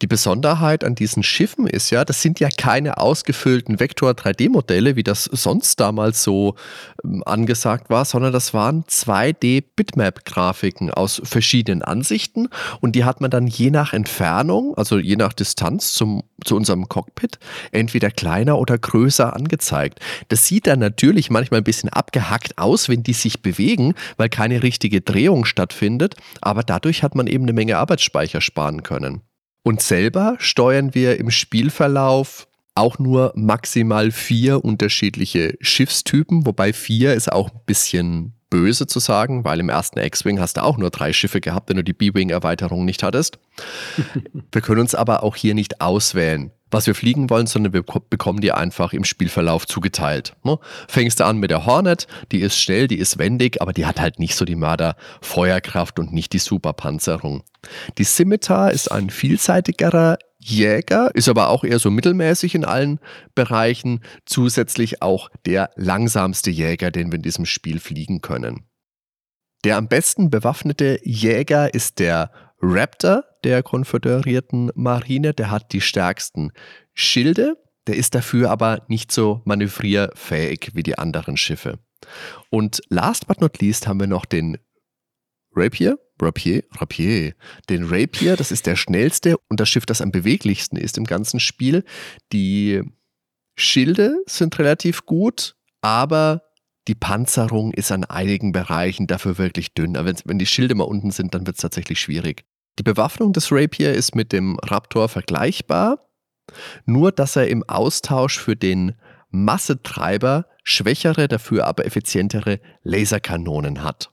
[SPEAKER 1] Die Besonderheit an diesen Schiffen ist ja, das sind ja keine ausgefüllten Vektor-3D-Modelle, wie das sonst damals so ähm, angesagt war, sondern das waren 2D-Bitmap-Grafiken aus verschiedenen Ansichten und die hat man dann je nach Entfernung, also je nach Distanz zum, zu unserem Cockpit, entweder kleiner oder größer angezeigt. Das sieht dann natürlich manchmal ein bisschen abgehackt aus, wenn die sich bewegen, weil keine richtige Drehung stattfindet, aber dadurch hat man eben eine Menge Arbeitsspeicher sparen können. Und selber steuern wir im Spielverlauf auch nur maximal vier unterschiedliche Schiffstypen, wobei vier ist auch ein bisschen böse zu sagen, weil im ersten X-Wing hast du auch nur drei Schiffe gehabt, wenn du die B-Wing-Erweiterung nicht hattest. wir können uns aber auch hier nicht auswählen was wir fliegen wollen, sondern wir bekommen die einfach im Spielverlauf zugeteilt. Ne? Fängst du an mit der Hornet, die ist schnell, die ist wendig, aber die hat halt nicht so die Mörder-Feuerkraft und nicht die Superpanzerung. Die Scimitar ist ein vielseitigerer Jäger, ist aber auch eher so mittelmäßig in allen Bereichen. Zusätzlich auch der langsamste Jäger, den wir in diesem Spiel fliegen können. Der am besten bewaffnete Jäger ist der Raptor der konföderierten Marine, der hat die stärksten Schilde, der ist dafür aber nicht so manövrierfähig wie die anderen Schiffe. Und last but not least haben wir noch den Rapier, Rapier, Rapier, den Rapier, das ist der schnellste und das Schiff, das am beweglichsten ist im ganzen Spiel. Die Schilde sind relativ gut, aber die Panzerung ist an einigen Bereichen dafür wirklich dünn. Aber wenn die Schilde mal unten sind, dann wird es tatsächlich schwierig. Die Bewaffnung des Rapier ist mit dem Raptor vergleichbar, nur dass er im Austausch für den Massetreiber schwächere, dafür aber effizientere Laserkanonen hat.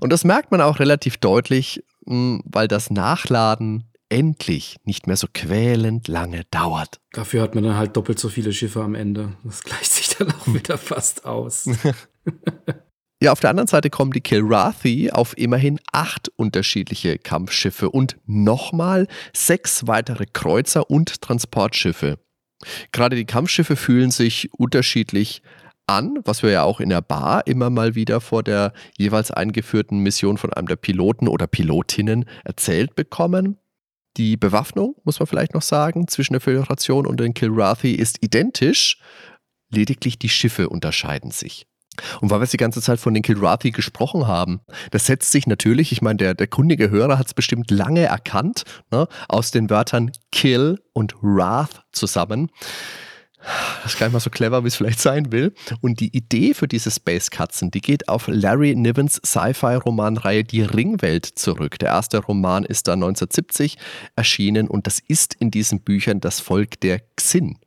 [SPEAKER 1] Und das merkt man auch relativ deutlich, hm, weil das Nachladen endlich nicht mehr so quälend lange dauert.
[SPEAKER 2] Dafür hat man dann halt doppelt so viele Schiffe am Ende. Das gleicht sich dann auch wieder fast aus.
[SPEAKER 1] ja, auf der anderen Seite kommen die Kilrathi auf immerhin acht unterschiedliche Kampfschiffe und nochmal sechs weitere Kreuzer und Transportschiffe. Gerade die Kampfschiffe fühlen sich unterschiedlich an, was wir ja auch in der Bar immer mal wieder vor der jeweils eingeführten Mission von einem der Piloten oder Pilotinnen erzählt bekommen. Die Bewaffnung, muss man vielleicht noch sagen, zwischen der Föderation und den Kilrathi ist identisch, lediglich die Schiffe unterscheiden sich. Und weil wir jetzt die ganze Zeit von den Kilrathi gesprochen haben, das setzt sich natürlich, ich meine, der, der kundige Hörer hat es bestimmt lange erkannt, ne, aus den Wörtern Kill und Wrath zusammen. Das ist gar nicht mal so clever, wie es vielleicht sein will. Und die Idee für diese Space Katzen, die geht auf Larry Nivens Sci-Fi-Romanreihe Die Ringwelt zurück. Der erste Roman ist da 1970 erschienen und das ist in diesen Büchern das Volk der Xin.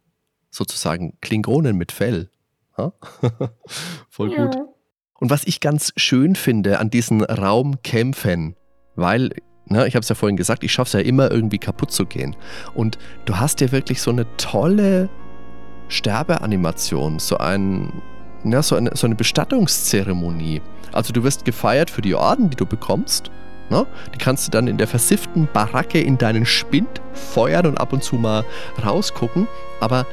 [SPEAKER 1] Sozusagen Klingonen mit Fell. Voll ja. gut. Und was ich ganz schön finde an diesen Raumkämpfen, weil Ne, ich habe es ja vorhin gesagt, ich schaffe es ja immer irgendwie kaputt zu gehen. Und du hast ja wirklich so eine tolle Sterbeanimation, so, ein, ja, so, eine, so eine Bestattungszeremonie. Also du wirst gefeiert für die Orden, die du bekommst. Ne? Die kannst du dann in der versifften Baracke in deinen Spind feuern und ab und zu mal rausgucken. Aber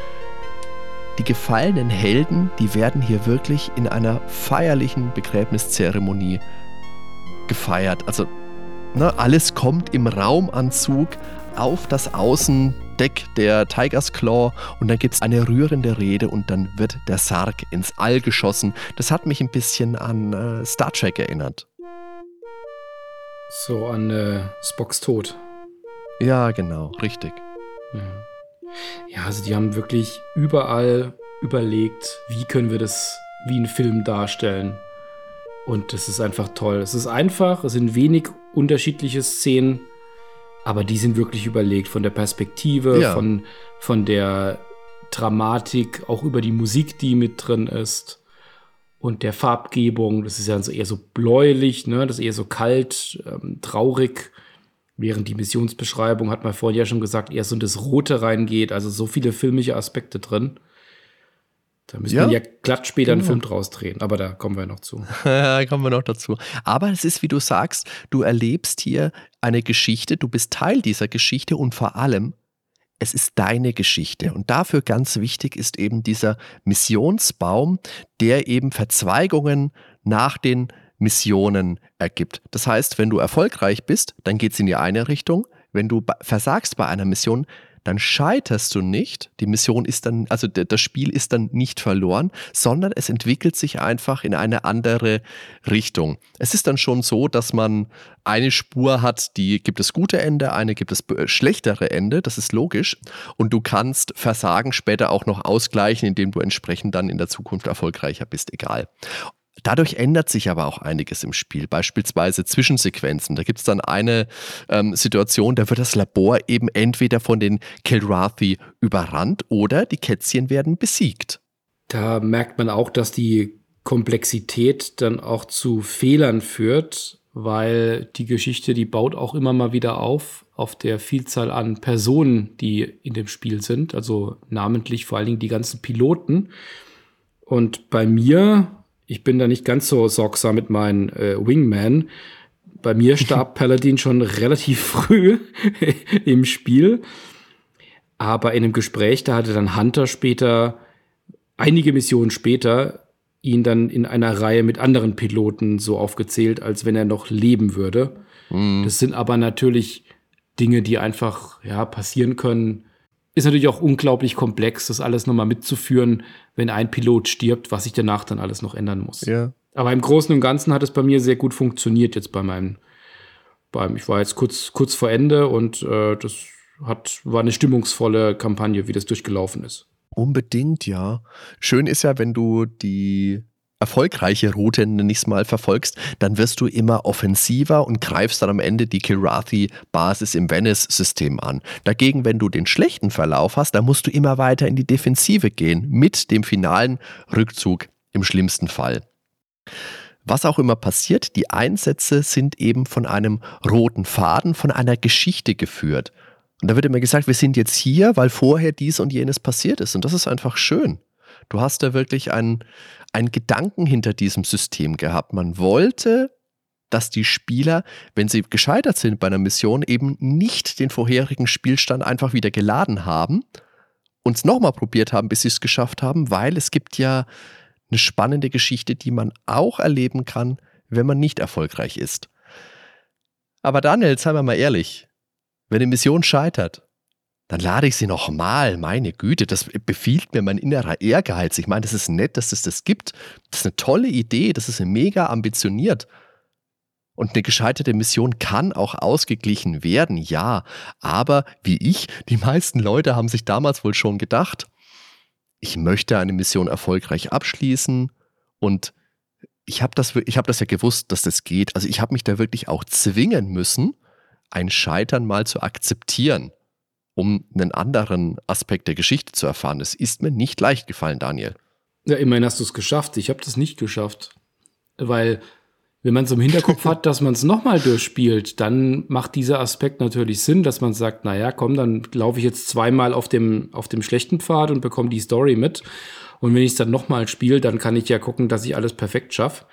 [SPEAKER 1] die gefallenen Helden, die werden hier wirklich in einer feierlichen Begräbniszeremonie gefeiert. Also ne, alles kommt im Raumanzug auf das Außen Deck der Tiger's Claw und dann gibt es eine rührende Rede und dann wird der Sarg ins All geschossen. Das hat mich ein bisschen an äh, Star Trek erinnert.
[SPEAKER 2] So an äh, Spocks Tod.
[SPEAKER 1] Ja, genau, richtig.
[SPEAKER 2] Ja. Ja, also die haben wirklich überall überlegt, wie können wir das wie ein Film darstellen. Und das ist einfach toll. Es ist einfach, es sind wenig unterschiedliche Szenen, aber die sind wirklich überlegt von der Perspektive, ja. von, von der Dramatik, auch über die Musik, die mit drin ist und der Farbgebung. Das ist ja so eher so bläulich, ne? das ist eher so kalt, ähm, traurig. Während die Missionsbeschreibung, hat man vorhin ja schon gesagt, eher so in das Rote reingeht. Also so viele filmische Aspekte drin. Da müssen ja, wir ja glatt später genau. einen Film draus drehen, aber da kommen wir noch zu.
[SPEAKER 1] da kommen wir noch dazu. Aber es ist, wie du sagst, du erlebst hier eine Geschichte, du bist Teil dieser Geschichte und vor allem, es ist deine Geschichte. Und dafür ganz wichtig ist eben dieser Missionsbaum, der eben Verzweigungen nach den Missionen ergibt. Das heißt, wenn du erfolgreich bist, dann geht es in die eine Richtung. Wenn du versagst bei einer Mission, dann scheiterst du nicht. Die Mission ist dann, also das Spiel ist dann nicht verloren, sondern es entwickelt sich einfach in eine andere Richtung. Es ist dann schon so, dass man eine Spur hat, die gibt es gute Ende, eine gibt es schlechtere Ende, das ist logisch. Und du kannst Versagen später auch noch ausgleichen, indem du entsprechend dann in der Zukunft erfolgreicher bist, egal. Dadurch ändert sich aber auch einiges im Spiel, beispielsweise Zwischensequenzen. Da gibt es dann eine ähm, Situation, da wird das Labor eben entweder von den Kilrathi überrannt oder die Kätzchen werden besiegt.
[SPEAKER 2] Da merkt man auch, dass die Komplexität dann auch zu Fehlern führt, weil die Geschichte, die baut auch immer mal wieder auf, auf der Vielzahl an Personen, die in dem Spiel sind, also namentlich vor allen Dingen die ganzen Piloten. Und bei mir ich bin da nicht ganz so sorgsam mit meinen äh, Wingman. Bei mir starb Paladin schon relativ früh im Spiel. Aber in einem Gespräch, da hatte dann Hunter später, einige Missionen später, ihn dann in einer Reihe mit anderen Piloten so aufgezählt, als wenn er noch leben würde. Mhm. Das sind aber natürlich Dinge, die einfach ja, passieren können, ist natürlich auch unglaublich komplex, das alles nochmal mitzuführen, wenn ein Pilot stirbt, was sich danach dann alles noch ändern muss.
[SPEAKER 1] Ja.
[SPEAKER 2] Aber im Großen und Ganzen hat es bei mir sehr gut funktioniert jetzt bei meinem, beim, ich war jetzt kurz, kurz vor Ende und äh, das hat, war eine stimmungsvolle Kampagne, wie das durchgelaufen ist.
[SPEAKER 1] Unbedingt, ja. Schön ist ja, wenn du die erfolgreiche Route, nenne ich mal, verfolgst, dann wirst du immer offensiver und greifst dann am Ende die Kilrathi-Basis im Venice-System an. Dagegen, wenn du den schlechten Verlauf hast, dann musst du immer weiter in die Defensive gehen, mit dem finalen Rückzug im schlimmsten Fall. Was auch immer passiert, die Einsätze sind eben von einem roten Faden, von einer Geschichte geführt. Und da wird immer gesagt, wir sind jetzt hier, weil vorher dies und jenes passiert ist. Und das ist einfach schön. Du hast da wirklich einen, einen Gedanken hinter diesem System gehabt. Man wollte, dass die Spieler, wenn sie gescheitert sind bei einer Mission, eben nicht den vorherigen Spielstand einfach wieder geladen haben und es nochmal probiert haben, bis sie es geschafft haben, weil es gibt ja eine spannende Geschichte, die man auch erleben kann, wenn man nicht erfolgreich ist. Aber Daniel, seien wir mal ehrlich, wenn eine Mission scheitert, dann lade ich sie nochmal. Meine Güte, das befiehlt mir mein innerer Ehrgeiz. Ich meine, das ist nett, dass es das gibt. Das ist eine tolle Idee, das ist mega ambitioniert. Und eine gescheiterte Mission kann auch ausgeglichen werden, ja. Aber wie ich, die meisten Leute haben sich damals wohl schon gedacht, ich möchte eine Mission erfolgreich abschließen und ich habe das, hab das ja gewusst, dass das geht. Also ich habe mich da wirklich auch zwingen müssen, ein Scheitern mal zu akzeptieren um einen anderen Aspekt der Geschichte zu erfahren. Es ist mir nicht leicht gefallen, Daniel.
[SPEAKER 2] Ja, immerhin hast du es geschafft. Ich habe das nicht geschafft. Weil, wenn man es im Hinterkopf hat, dass man es nochmal durchspielt, dann macht dieser Aspekt natürlich Sinn, dass man sagt, naja, komm, dann laufe ich jetzt zweimal auf dem, auf dem schlechten Pfad und bekomme die Story mit. Und wenn ich es dann nochmal spiele, dann kann ich ja gucken, dass ich alles perfekt schaffe.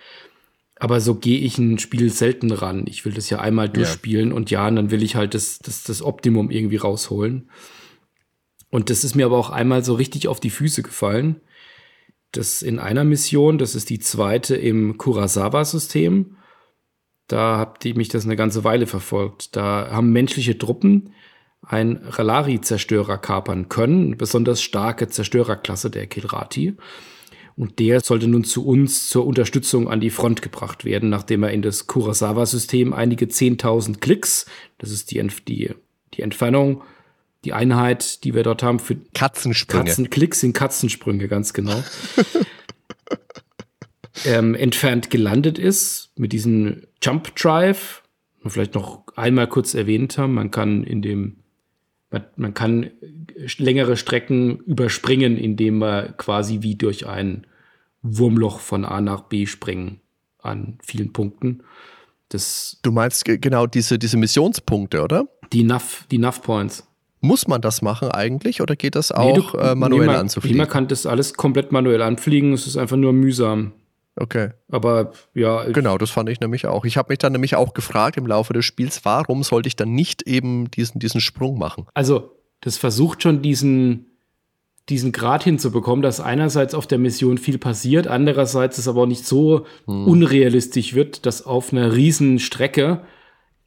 [SPEAKER 2] Aber so gehe ich ein Spiel selten ran. Ich will das ja einmal durchspielen ja. und ja, und dann will ich halt das, das, das Optimum irgendwie rausholen. Und das ist mir aber auch einmal so richtig auf die Füße gefallen. Das in einer Mission, das ist die zweite im Kurosawa-System. Da habt ihr mich das eine ganze Weile verfolgt. Da haben menschliche Truppen ein Ralari-Zerstörer kapern können, eine besonders starke Zerstörerklasse der Kilrati. Und der sollte nun zu uns zur Unterstützung an die Front gebracht werden, nachdem er in das Kurosawa-System einige 10.000 Klicks, das ist die, die, die Entfernung, die Einheit, die wir dort haben für
[SPEAKER 1] Katzensprünge.
[SPEAKER 2] Katzen, Klicks sind Katzensprünge, ganz genau. ähm, entfernt gelandet ist mit diesem Jump Drive. Und vielleicht noch einmal kurz erwähnt haben, man kann in dem man, man kann längere Strecken überspringen, indem man quasi wie durch ein Wurmloch von A nach B springen an vielen Punkten. Das
[SPEAKER 1] du meinst genau diese, diese Missionspunkte, oder?
[SPEAKER 2] Die NAV, die NAV Points.
[SPEAKER 1] Muss man das machen eigentlich oder geht das auch nee, du, äh, manuell nee, man, anzufliegen?
[SPEAKER 2] Man kann das alles komplett manuell anfliegen, es ist einfach nur mühsam.
[SPEAKER 1] Okay.
[SPEAKER 2] Aber ja.
[SPEAKER 1] Genau, das fand ich nämlich auch. Ich habe mich dann nämlich auch gefragt im Laufe des Spiels, warum sollte ich dann nicht eben diesen, diesen Sprung machen?
[SPEAKER 2] Also, das versucht schon diesen, diesen Grad hinzubekommen, dass einerseits auf der Mission viel passiert, andererseits es aber auch nicht so hm. unrealistisch wird, dass auf einer riesen Strecke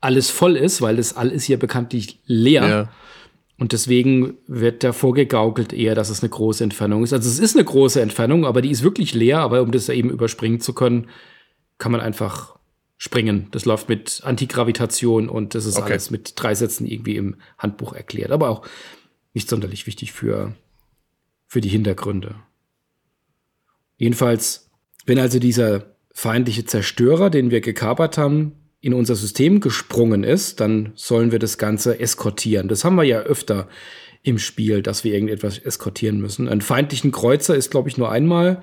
[SPEAKER 2] alles voll ist, weil das All ist ja bekanntlich leer. Ja. Und deswegen wird davor gegaukelt eher, dass es eine große Entfernung ist. Also es ist eine große Entfernung, aber die ist wirklich leer. Aber um das eben überspringen zu können, kann man einfach springen. Das läuft mit Antigravitation und das ist okay. alles mit drei Sätzen irgendwie im Handbuch erklärt. Aber auch nicht sonderlich wichtig für, für die Hintergründe. Jedenfalls, wenn also dieser feindliche Zerstörer, den wir gekapert haben, in unser System gesprungen ist, dann sollen wir das Ganze eskortieren. Das haben wir ja öfter im Spiel, dass wir irgendetwas eskortieren müssen. Einen feindlichen Kreuzer ist, glaube ich, nur einmal.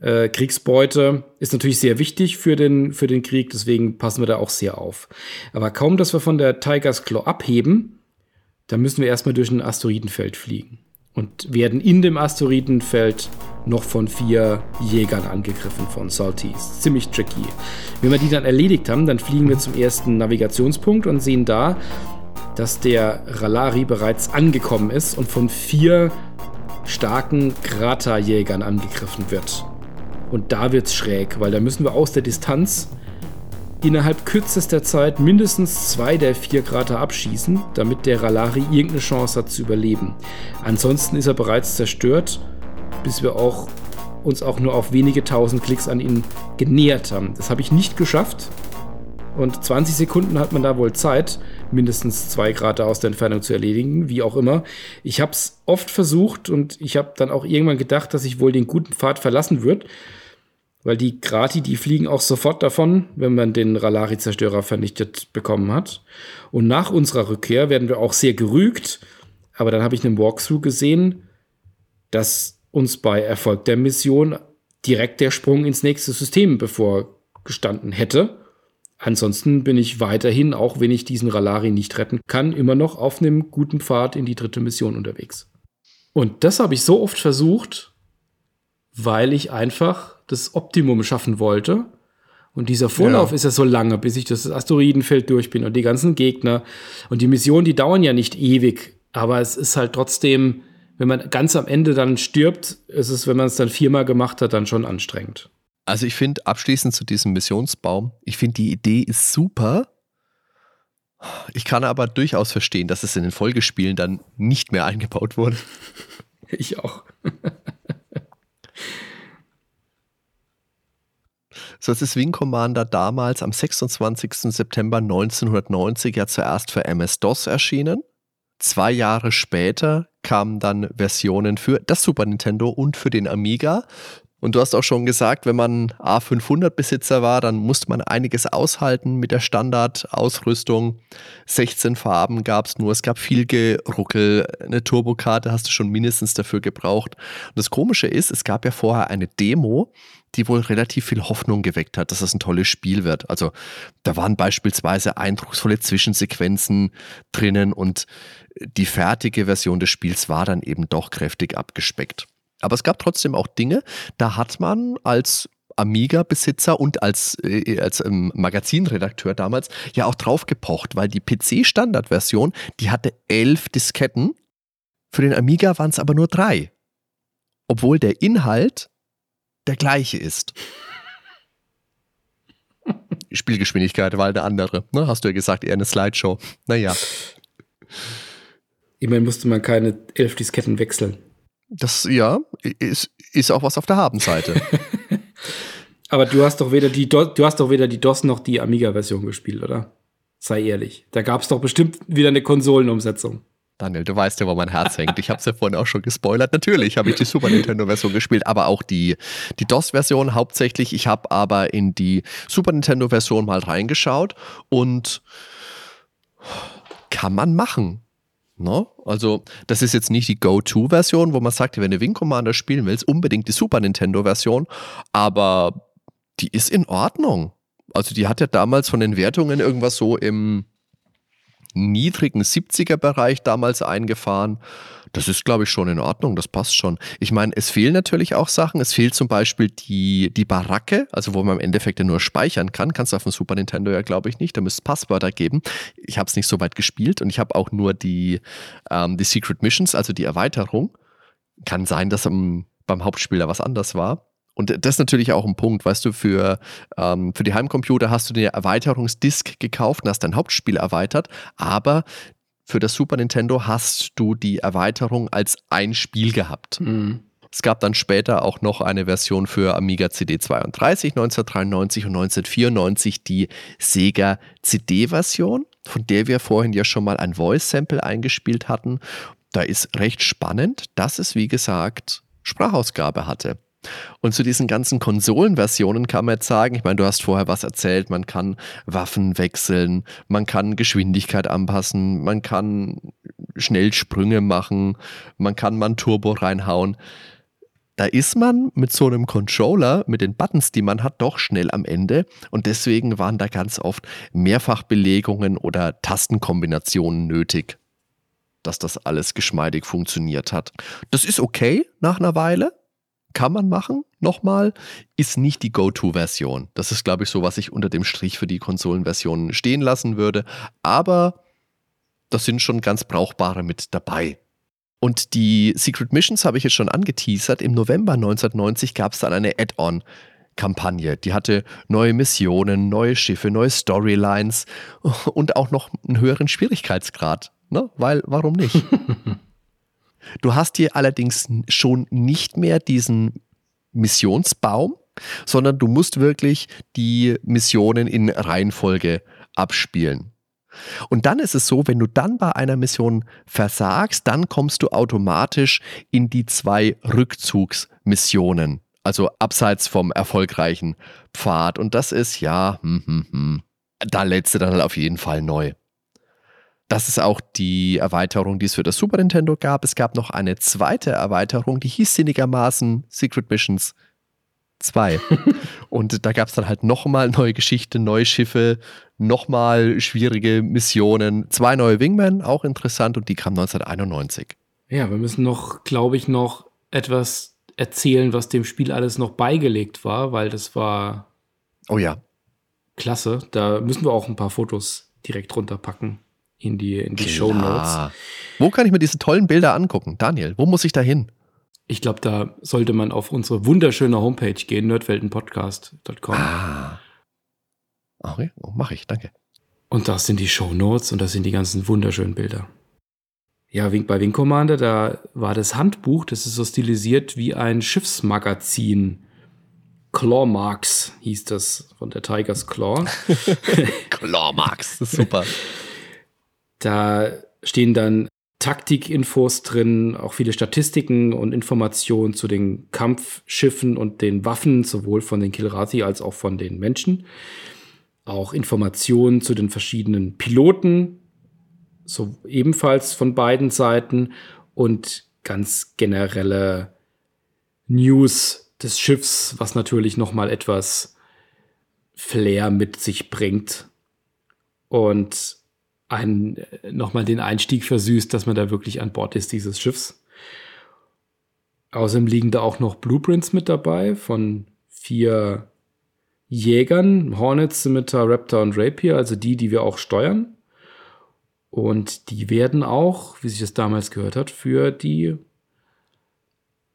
[SPEAKER 2] Äh, Kriegsbeute ist natürlich sehr wichtig für den, für den Krieg, deswegen passen wir da auch sehr auf. Aber kaum, dass wir von der Tigers Claw abheben, dann müssen wir erstmal durch ein Asteroidenfeld fliegen und werden in dem Asteroidenfeld noch von vier Jägern angegriffen von Salties. Ziemlich tricky. Wenn wir die dann erledigt haben, dann fliegen wir zum ersten Navigationspunkt und sehen da, dass der Ralari bereits angekommen ist und von vier starken Kraterjägern angegriffen wird. Und da wird's schräg, weil da müssen wir aus der Distanz innerhalb kürzester Zeit mindestens zwei der vier Krater abschießen, damit der Ralari irgendeine Chance hat zu überleben. Ansonsten ist er bereits zerstört, bis wir auch uns auch nur auf wenige tausend Klicks an ihn genähert haben. Das habe ich nicht geschafft. Und 20 Sekunden hat man da wohl Zeit, mindestens zwei Krater aus der Entfernung zu erledigen, wie auch immer. Ich habe es oft versucht und ich habe dann auch irgendwann gedacht, dass ich wohl den guten Pfad verlassen würde. Weil die Grati, die fliegen auch sofort davon, wenn man den Ralari-Zerstörer vernichtet bekommen hat. Und nach unserer Rückkehr werden wir auch sehr gerügt. Aber dann habe ich einen Walkthrough gesehen, dass uns bei Erfolg der Mission direkt der Sprung ins nächste System bevorgestanden hätte. Ansonsten bin ich weiterhin, auch wenn ich diesen Ralari nicht retten kann, immer noch auf einem guten Pfad in die dritte Mission unterwegs. Und das habe ich so oft versucht, weil ich einfach das Optimum schaffen wollte. Und dieser Vorlauf ja. ist ja so lange, bis ich das Asteroidenfeld durch bin und die ganzen Gegner. Und die Missionen, die dauern ja nicht ewig, aber es ist halt trotzdem, wenn man ganz am Ende dann stirbt, ist es, wenn man es dann viermal gemacht hat, dann schon anstrengend.
[SPEAKER 1] Also ich finde abschließend zu diesem Missionsbaum, ich finde die Idee ist super. Ich kann aber durchaus verstehen, dass es in den Folgespielen dann nicht mehr eingebaut wurde.
[SPEAKER 2] Ich auch.
[SPEAKER 1] So, ist Wing Commander damals am 26. September 1990 ja zuerst für MS-DOS erschienen. Zwei Jahre später kamen dann Versionen für das Super Nintendo und für den Amiga. Und du hast auch schon gesagt, wenn man A500-Besitzer war, dann musste man einiges aushalten mit der Standardausrüstung. 16 Farben gab es nur, es gab viel Geruckel. Eine Turbokarte hast du schon mindestens dafür gebraucht. Und das Komische ist, es gab ja vorher eine Demo, die wohl relativ viel Hoffnung geweckt hat, dass das ein tolles Spiel wird. Also da waren beispielsweise eindrucksvolle Zwischensequenzen drinnen und die fertige Version des Spiels war dann eben doch kräftig abgespeckt. Aber es gab trotzdem auch Dinge, da hat man als Amiga-Besitzer und als, äh, als ähm, Magazinredakteur damals ja auch drauf gepocht, weil die PC-Standardversion, die hatte elf Disketten. Für den Amiga waren es aber nur drei. Obwohl der Inhalt der gleiche ist. Spielgeschwindigkeit war eine andere. Ne? Hast du ja gesagt, eher eine Slideshow. Naja.
[SPEAKER 2] Immerhin musste man keine elf Disketten wechseln.
[SPEAKER 1] Das, ja, ist, ist auch was auf der Habenseite.
[SPEAKER 2] Aber du hast doch weder die, du hast doch weder die DOS noch die Amiga-Version gespielt, oder? Sei ehrlich. Da gab es doch bestimmt wieder eine Konsolenumsetzung.
[SPEAKER 1] Daniel, du weißt ja, wo mein Herz hängt. Ich habe es ja vorhin auch schon gespoilert. Natürlich habe ich die Super Nintendo-Version gespielt, aber auch die, die DOS-Version hauptsächlich. Ich habe aber in die Super Nintendo-Version mal reingeschaut und kann man machen. No? Ne? Also, das ist jetzt nicht die Go-To-Version, wo man sagt, wenn du Wing Commander spielen willst, unbedingt die Super Nintendo-Version, aber die ist in Ordnung. Also, die hat ja damals von den Wertungen irgendwas so im niedrigen 70er-Bereich damals eingefahren. Das ist, glaube ich, schon in Ordnung, das passt schon. Ich meine, es fehlen natürlich auch Sachen. Es fehlt zum Beispiel die, die Baracke, also wo man im Endeffekt ja nur speichern kann. Kannst du auf dem Super Nintendo ja, glaube ich, nicht. Da müsste es Passwörter geben. Ich habe es nicht so weit gespielt und ich habe auch nur die, ähm, die Secret Missions, also die Erweiterung. Kann sein, dass am, beim Hauptspieler was anders war. Und das ist natürlich auch ein Punkt, weißt du, für, ähm, für die Heimcomputer hast du den Erweiterungsdisk gekauft und hast dein Hauptspiel erweitert, aber für das Super Nintendo hast du die Erweiterung als ein Spiel gehabt. Mhm. Es gab dann später auch noch eine Version für Amiga CD32 1993 und 1994 die Sega CD-Version, von der wir vorhin ja schon mal ein Voice-Sample eingespielt hatten. Da ist recht spannend, dass es, wie gesagt, Sprachausgabe hatte. Und zu diesen ganzen Konsolenversionen kann man jetzt sagen, ich meine, du hast vorher was erzählt, man kann Waffen wechseln, man kann Geschwindigkeit anpassen, man kann schnell Sprünge machen, man kann mal ein Turbo reinhauen. Da ist man mit so einem Controller, mit den Buttons, die man hat, doch schnell am Ende. Und deswegen waren da ganz oft Mehrfachbelegungen oder Tastenkombinationen nötig, dass das alles geschmeidig funktioniert hat. Das ist okay nach einer Weile kann man machen, nochmal, ist nicht die Go-To-Version. Das ist, glaube ich, so, was ich unter dem Strich für die Konsolenversionen stehen lassen würde. Aber das sind schon ganz brauchbare mit dabei. Und die Secret Missions habe ich jetzt schon angeteasert. Im November 1990 gab es dann eine Add-on-Kampagne. Die hatte neue Missionen, neue Schiffe, neue Storylines und auch noch einen höheren Schwierigkeitsgrad. Ne? Weil, warum nicht? Du hast hier allerdings schon nicht mehr diesen Missionsbaum, sondern du musst wirklich die Missionen in Reihenfolge abspielen. Und dann ist es so, wenn du dann bei einer Mission versagst, dann kommst du automatisch in die zwei Rückzugsmissionen, also abseits vom erfolgreichen Pfad. Und das ist ja, hm, hm, hm. da lädst du dann halt auf jeden Fall neu. Das ist auch die Erweiterung, die es für das Super Nintendo gab. Es gab noch eine zweite Erweiterung, die hieß sinnigermaßen Secret Missions 2. und da gab es dann halt nochmal neue Geschichte, neue Schiffe, nochmal schwierige Missionen, zwei neue Wingmen, auch interessant, und die kamen 1991.
[SPEAKER 2] Ja, wir müssen noch, glaube ich, noch etwas erzählen, was dem Spiel alles noch beigelegt war, weil das war.
[SPEAKER 1] Oh ja.
[SPEAKER 2] Klasse. Da müssen wir auch ein paar Fotos direkt runterpacken in die, in die Show Notes.
[SPEAKER 1] Wo kann ich mir diese tollen Bilder angucken? Daniel, wo muss ich da hin?
[SPEAKER 2] Ich glaube, da sollte man auf unsere wunderschöne Homepage gehen, nerdweltenpodcast.com.
[SPEAKER 1] Ah. Okay, oh, mache ich, danke.
[SPEAKER 2] Und das sind die Show Notes und das sind die ganzen wunderschönen Bilder. Ja, bei Wing Commander, da war das Handbuch, das ist so stilisiert wie ein Schiffsmagazin. Claw Marks hieß das von der Tigers Claw.
[SPEAKER 1] Claw Marks, das ist super.
[SPEAKER 2] Da stehen dann Taktikinfos drin, auch viele Statistiken und Informationen zu den Kampfschiffen und den Waffen, sowohl von den Kilrathi als auch von den Menschen. Auch Informationen zu den verschiedenen Piloten, so ebenfalls von beiden Seiten und ganz generelle News des Schiffs, was natürlich noch mal etwas Flair mit sich bringt. Und einen äh, nochmal den Einstieg versüßt, dass man da wirklich an Bord ist dieses Schiffs. Außerdem liegen da auch noch Blueprints mit dabei von vier Jägern, Hornet, Scimitar, Raptor und Rapier, also die, die wir auch steuern. Und die werden auch, wie sich das damals gehört hat, für die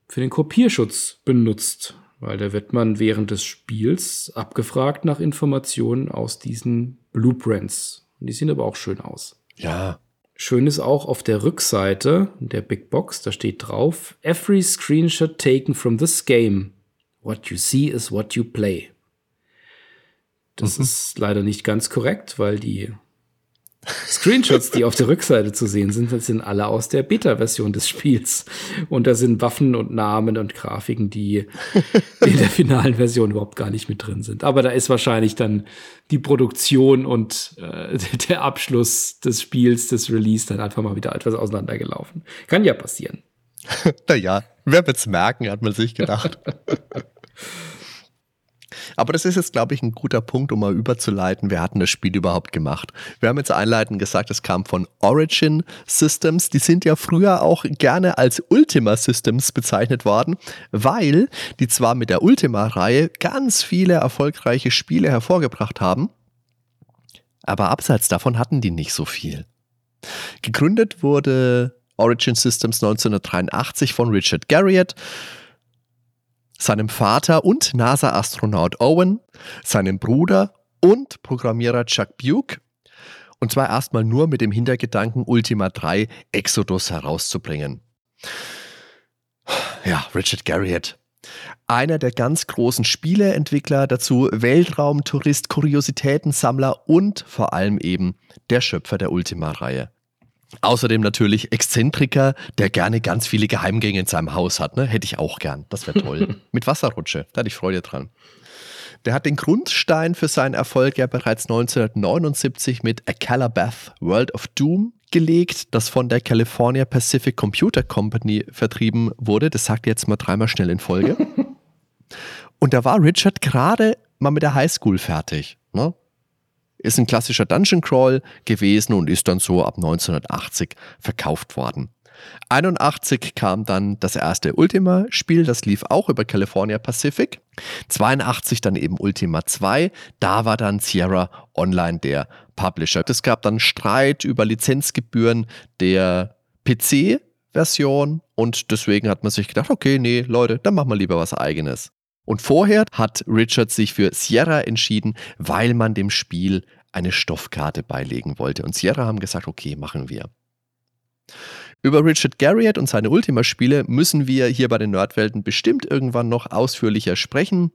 [SPEAKER 2] für den Kopierschutz benutzt, weil da wird man während des Spiels abgefragt nach Informationen aus diesen Blueprints. Die sehen aber auch schön aus.
[SPEAKER 1] Ja.
[SPEAKER 2] Schön ist auch auf der Rückseite der Big Box, da steht drauf: Every screenshot taken from this game. What you see is what you play. Das mhm. ist leider nicht ganz korrekt, weil die Screenshots, die auf der Rückseite zu sehen sind, das sind alle aus der Beta-Version des Spiels. Und da sind Waffen und Namen und Grafiken, die in der finalen Version überhaupt gar nicht mit drin sind. Aber da ist wahrscheinlich dann die Produktion und äh, der Abschluss des Spiels, des Release, dann einfach mal wieder etwas auseinandergelaufen. Kann ja passieren.
[SPEAKER 1] naja, wer wird's merken, hat man sich gedacht. Aber das ist jetzt, glaube ich, ein guter Punkt, um mal überzuleiten. Wer hat denn das Spiel überhaupt gemacht? Wir haben jetzt einleitend gesagt, es kam von Origin Systems. Die sind ja früher auch gerne als Ultima Systems bezeichnet worden, weil die zwar mit der Ultima-Reihe ganz viele erfolgreiche Spiele hervorgebracht haben, aber abseits davon hatten die nicht so viel. Gegründet wurde Origin Systems 1983 von Richard Garriott seinem Vater und NASA-Astronaut Owen, seinem Bruder und Programmierer Chuck Buke. Und zwar erstmal nur mit dem Hintergedanken, Ultima 3 Exodus herauszubringen. Ja, Richard Garriott. Einer der ganz großen Spieleentwickler, dazu Weltraumtourist, Kuriositätensammler und vor allem eben der Schöpfer der Ultima-Reihe. Außerdem natürlich Exzentriker, der gerne ganz viele Geheimgänge in seinem Haus hat. Ne? Hätte ich auch gern. Das wäre toll. Mit Wasserrutsche. Da hatte ich Freude dran. Der hat den Grundstein für seinen Erfolg ja bereits 1979 mit A Calabath World of Doom gelegt, das von der California Pacific Computer Company vertrieben wurde. Das sagt jetzt mal dreimal schnell in Folge. Und da war Richard gerade mal mit der Highschool fertig. Ne? Ist ein klassischer Dungeon Crawl gewesen und ist dann so ab 1980 verkauft worden. 81 kam dann das erste Ultima-Spiel, das lief auch über California Pacific. 82 dann eben Ultima 2, da war dann Sierra Online der Publisher. Es gab dann Streit über Lizenzgebühren der PC-Version und deswegen hat man sich gedacht, okay, nee, Leute, dann machen wir lieber was eigenes. Und vorher hat Richard sich für Sierra entschieden, weil man dem Spiel eine Stoffkarte beilegen wollte. Und Sierra haben gesagt, okay, machen wir. Über Richard Garriott und seine Ultima-Spiele müssen wir hier bei den Nerdwelten bestimmt irgendwann noch ausführlicher sprechen.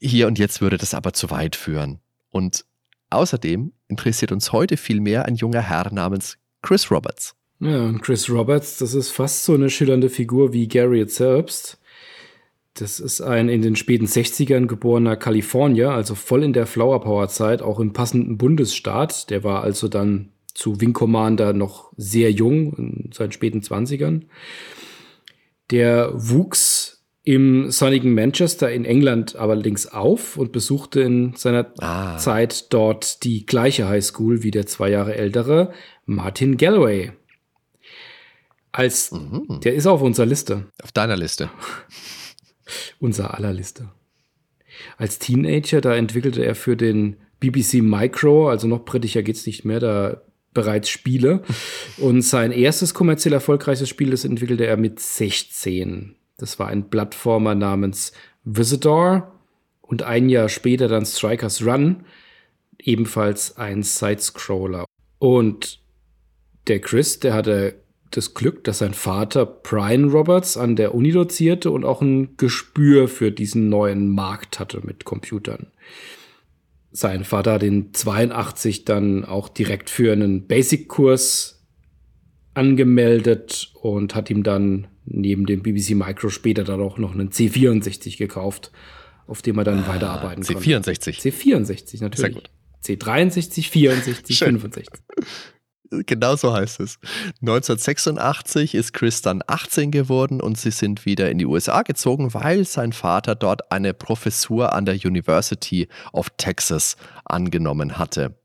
[SPEAKER 1] Hier und jetzt würde das aber zu weit führen. Und außerdem interessiert uns heute vielmehr ein junger Herr namens Chris Roberts.
[SPEAKER 2] Ja, und Chris Roberts, das ist fast so eine schillernde Figur wie Garriott selbst. Das ist ein in den späten 60ern geborener Kalifornier, also voll in der Flower Power Zeit, auch im passenden Bundesstaat. Der war also dann zu Wing Commander noch sehr jung, in seinen späten 20ern. Der wuchs im sonnigen Manchester in England allerdings auf und besuchte in seiner ah. Zeit dort die gleiche High School wie der zwei Jahre ältere Martin Galloway. Als mhm. der ist auf unserer Liste.
[SPEAKER 1] Auf deiner Liste.
[SPEAKER 2] unser aller Liste. Als Teenager, da entwickelte er für den BBC Micro, also noch britischer geht's nicht mehr, da bereits Spiele. Und sein erstes kommerziell erfolgreiches Spiel, das entwickelte er mit 16. Das war ein Plattformer namens Visitor und ein Jahr später dann Strikers Run, ebenfalls ein Sidescroller. Und der Chris, der hatte das Glück, dass sein Vater Brian Roberts an der Uni dozierte und auch ein Gespür für diesen neuen Markt hatte mit Computern. Sein Vater hat ihn 82 dann auch direkt für einen Basic-Kurs angemeldet und hat ihm dann neben dem BBC Micro später dann auch noch einen C64 gekauft, auf dem er dann ah, weiterarbeiten
[SPEAKER 1] C64. konnte.
[SPEAKER 2] C64. C64, natürlich. C63, 64, Schön. 65.
[SPEAKER 1] Genau so heißt es. 1986 ist Chris dann 18 geworden und sie sind wieder in die USA gezogen, weil sein Vater dort eine Professur an der University of Texas angenommen hatte.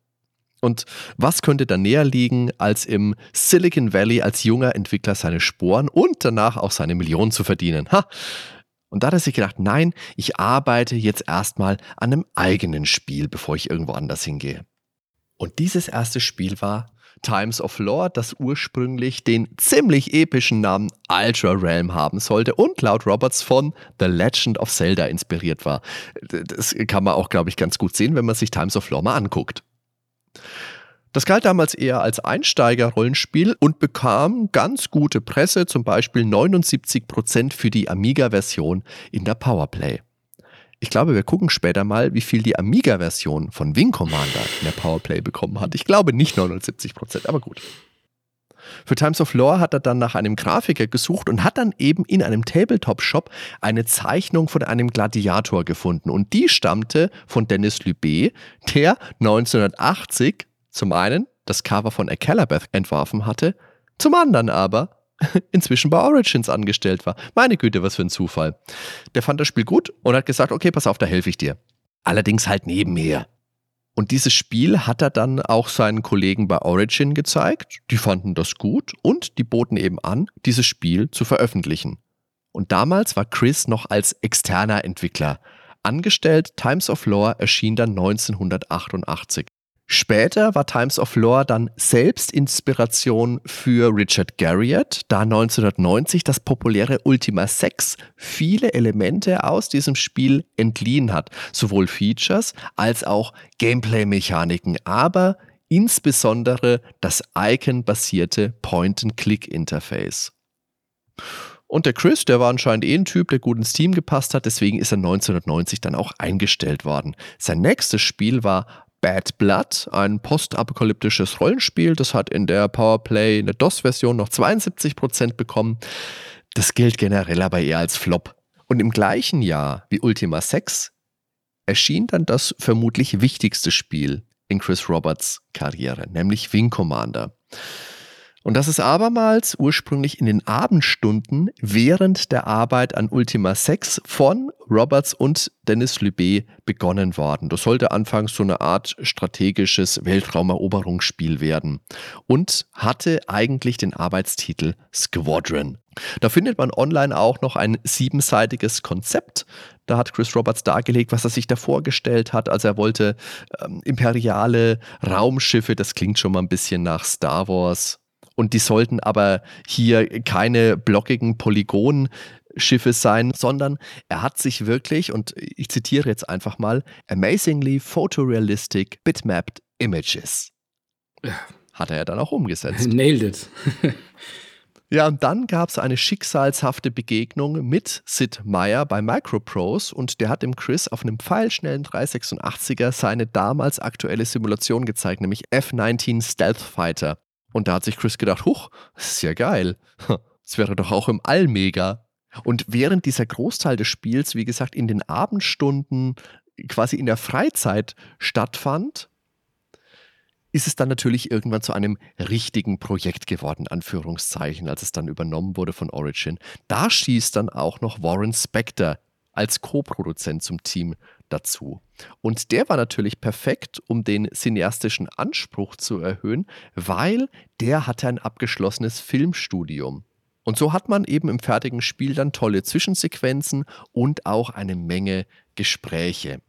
[SPEAKER 1] Und was könnte da näher liegen, als im Silicon Valley als junger Entwickler seine Sporen und danach auch seine Millionen zu verdienen? Ha! Und da hat er sich gedacht, nein, ich arbeite jetzt erstmal an einem eigenen Spiel, bevor ich irgendwo anders hingehe. Und dieses erste Spiel war Times of Lore, das ursprünglich den ziemlich epischen Namen Ultra Realm haben sollte und laut Roberts von The Legend of Zelda inspiriert war. Das kann man auch, glaube ich, ganz gut sehen, wenn man sich Times of Lore mal anguckt. Das galt damals eher als Einsteiger-Rollenspiel und bekam ganz gute Presse, zum Beispiel 79% für die Amiga-Version in der Powerplay. Ich glaube, wir gucken später mal, wie viel die Amiga-Version von Wing Commander in der Powerplay bekommen hat. Ich glaube nicht 79 Prozent, aber gut. Für Times of Lore hat er dann nach einem Grafiker gesucht und hat dann eben in einem Tabletop-Shop eine Zeichnung von einem Gladiator gefunden. Und die stammte von Dennis Lübé, der 1980 zum einen das Cover von Acalabeth entworfen hatte, zum anderen aber inzwischen bei Origins angestellt war. Meine Güte, was für ein Zufall. Der fand das Spiel gut und hat gesagt, okay, pass auf, da helfe ich dir. Allerdings halt nebenher. Und dieses Spiel hat er dann auch seinen Kollegen bei Origin gezeigt. Die fanden das gut und die boten eben an, dieses Spiel zu veröffentlichen. Und damals war Chris noch als externer Entwickler angestellt. Times of Lore erschien dann 1988. Später war Times of Lore dann selbst Inspiration für Richard Garriott, da 1990 das populäre Ultima 6 viele Elemente aus diesem Spiel entliehen hat, sowohl Features als auch Gameplay-Mechaniken, aber insbesondere das Icon-basierte Point-and-Click-Interface. Und der Chris, der war anscheinend eh ein Typ, der gut ins Team gepasst hat, deswegen ist er 1990 dann auch eingestellt worden. Sein nächstes Spiel war Bad Blood, ein postapokalyptisches Rollenspiel. Das hat in der Powerplay, in der DOS-Version noch 72% bekommen. Das gilt generell aber eher als Flop. Und im gleichen Jahr wie Ultima 6 erschien dann das vermutlich wichtigste Spiel in Chris Roberts Karriere, nämlich Wing Commander. Und das ist abermals ursprünglich in den Abendstunden während der Arbeit an Ultima 6 von Roberts und Dennis Lübé begonnen worden. Das sollte anfangs so eine Art strategisches Weltraumeroberungsspiel werden und hatte eigentlich den Arbeitstitel Squadron. Da findet man online auch noch ein siebenseitiges Konzept. Da hat Chris Roberts dargelegt, was er sich da vorgestellt hat. Also er wollte ähm, imperiale Raumschiffe, das klingt schon mal ein bisschen nach Star Wars, und die sollten aber hier keine blockigen Polygonschiffe sein, sondern er hat sich wirklich, und ich zitiere jetzt einfach mal, amazingly photorealistic bitmapped images. Hat er ja dann auch umgesetzt.
[SPEAKER 2] Nailed it.
[SPEAKER 1] Ja, und dann gab es eine schicksalshafte Begegnung mit Sid Meier bei Microprose und der hat dem Chris auf einem pfeilschnellen 386er seine damals aktuelle Simulation gezeigt, nämlich F-19 Stealth Fighter. Und da hat sich Chris gedacht, huch, das ist ja geil. Das wäre doch auch im All mega. Und während dieser Großteil des Spiels, wie gesagt, in den Abendstunden quasi in der Freizeit stattfand, ist es dann natürlich irgendwann zu einem richtigen Projekt geworden, Anführungszeichen, als es dann übernommen wurde von Origin. Da schießt dann auch noch Warren Spector als Co-Produzent zum Team dazu. Und der war natürlich perfekt, um den cineastischen Anspruch zu erhöhen, weil der hatte ein abgeschlossenes Filmstudium. Und so hat man eben im fertigen Spiel dann tolle Zwischensequenzen und auch eine Menge Gespräche.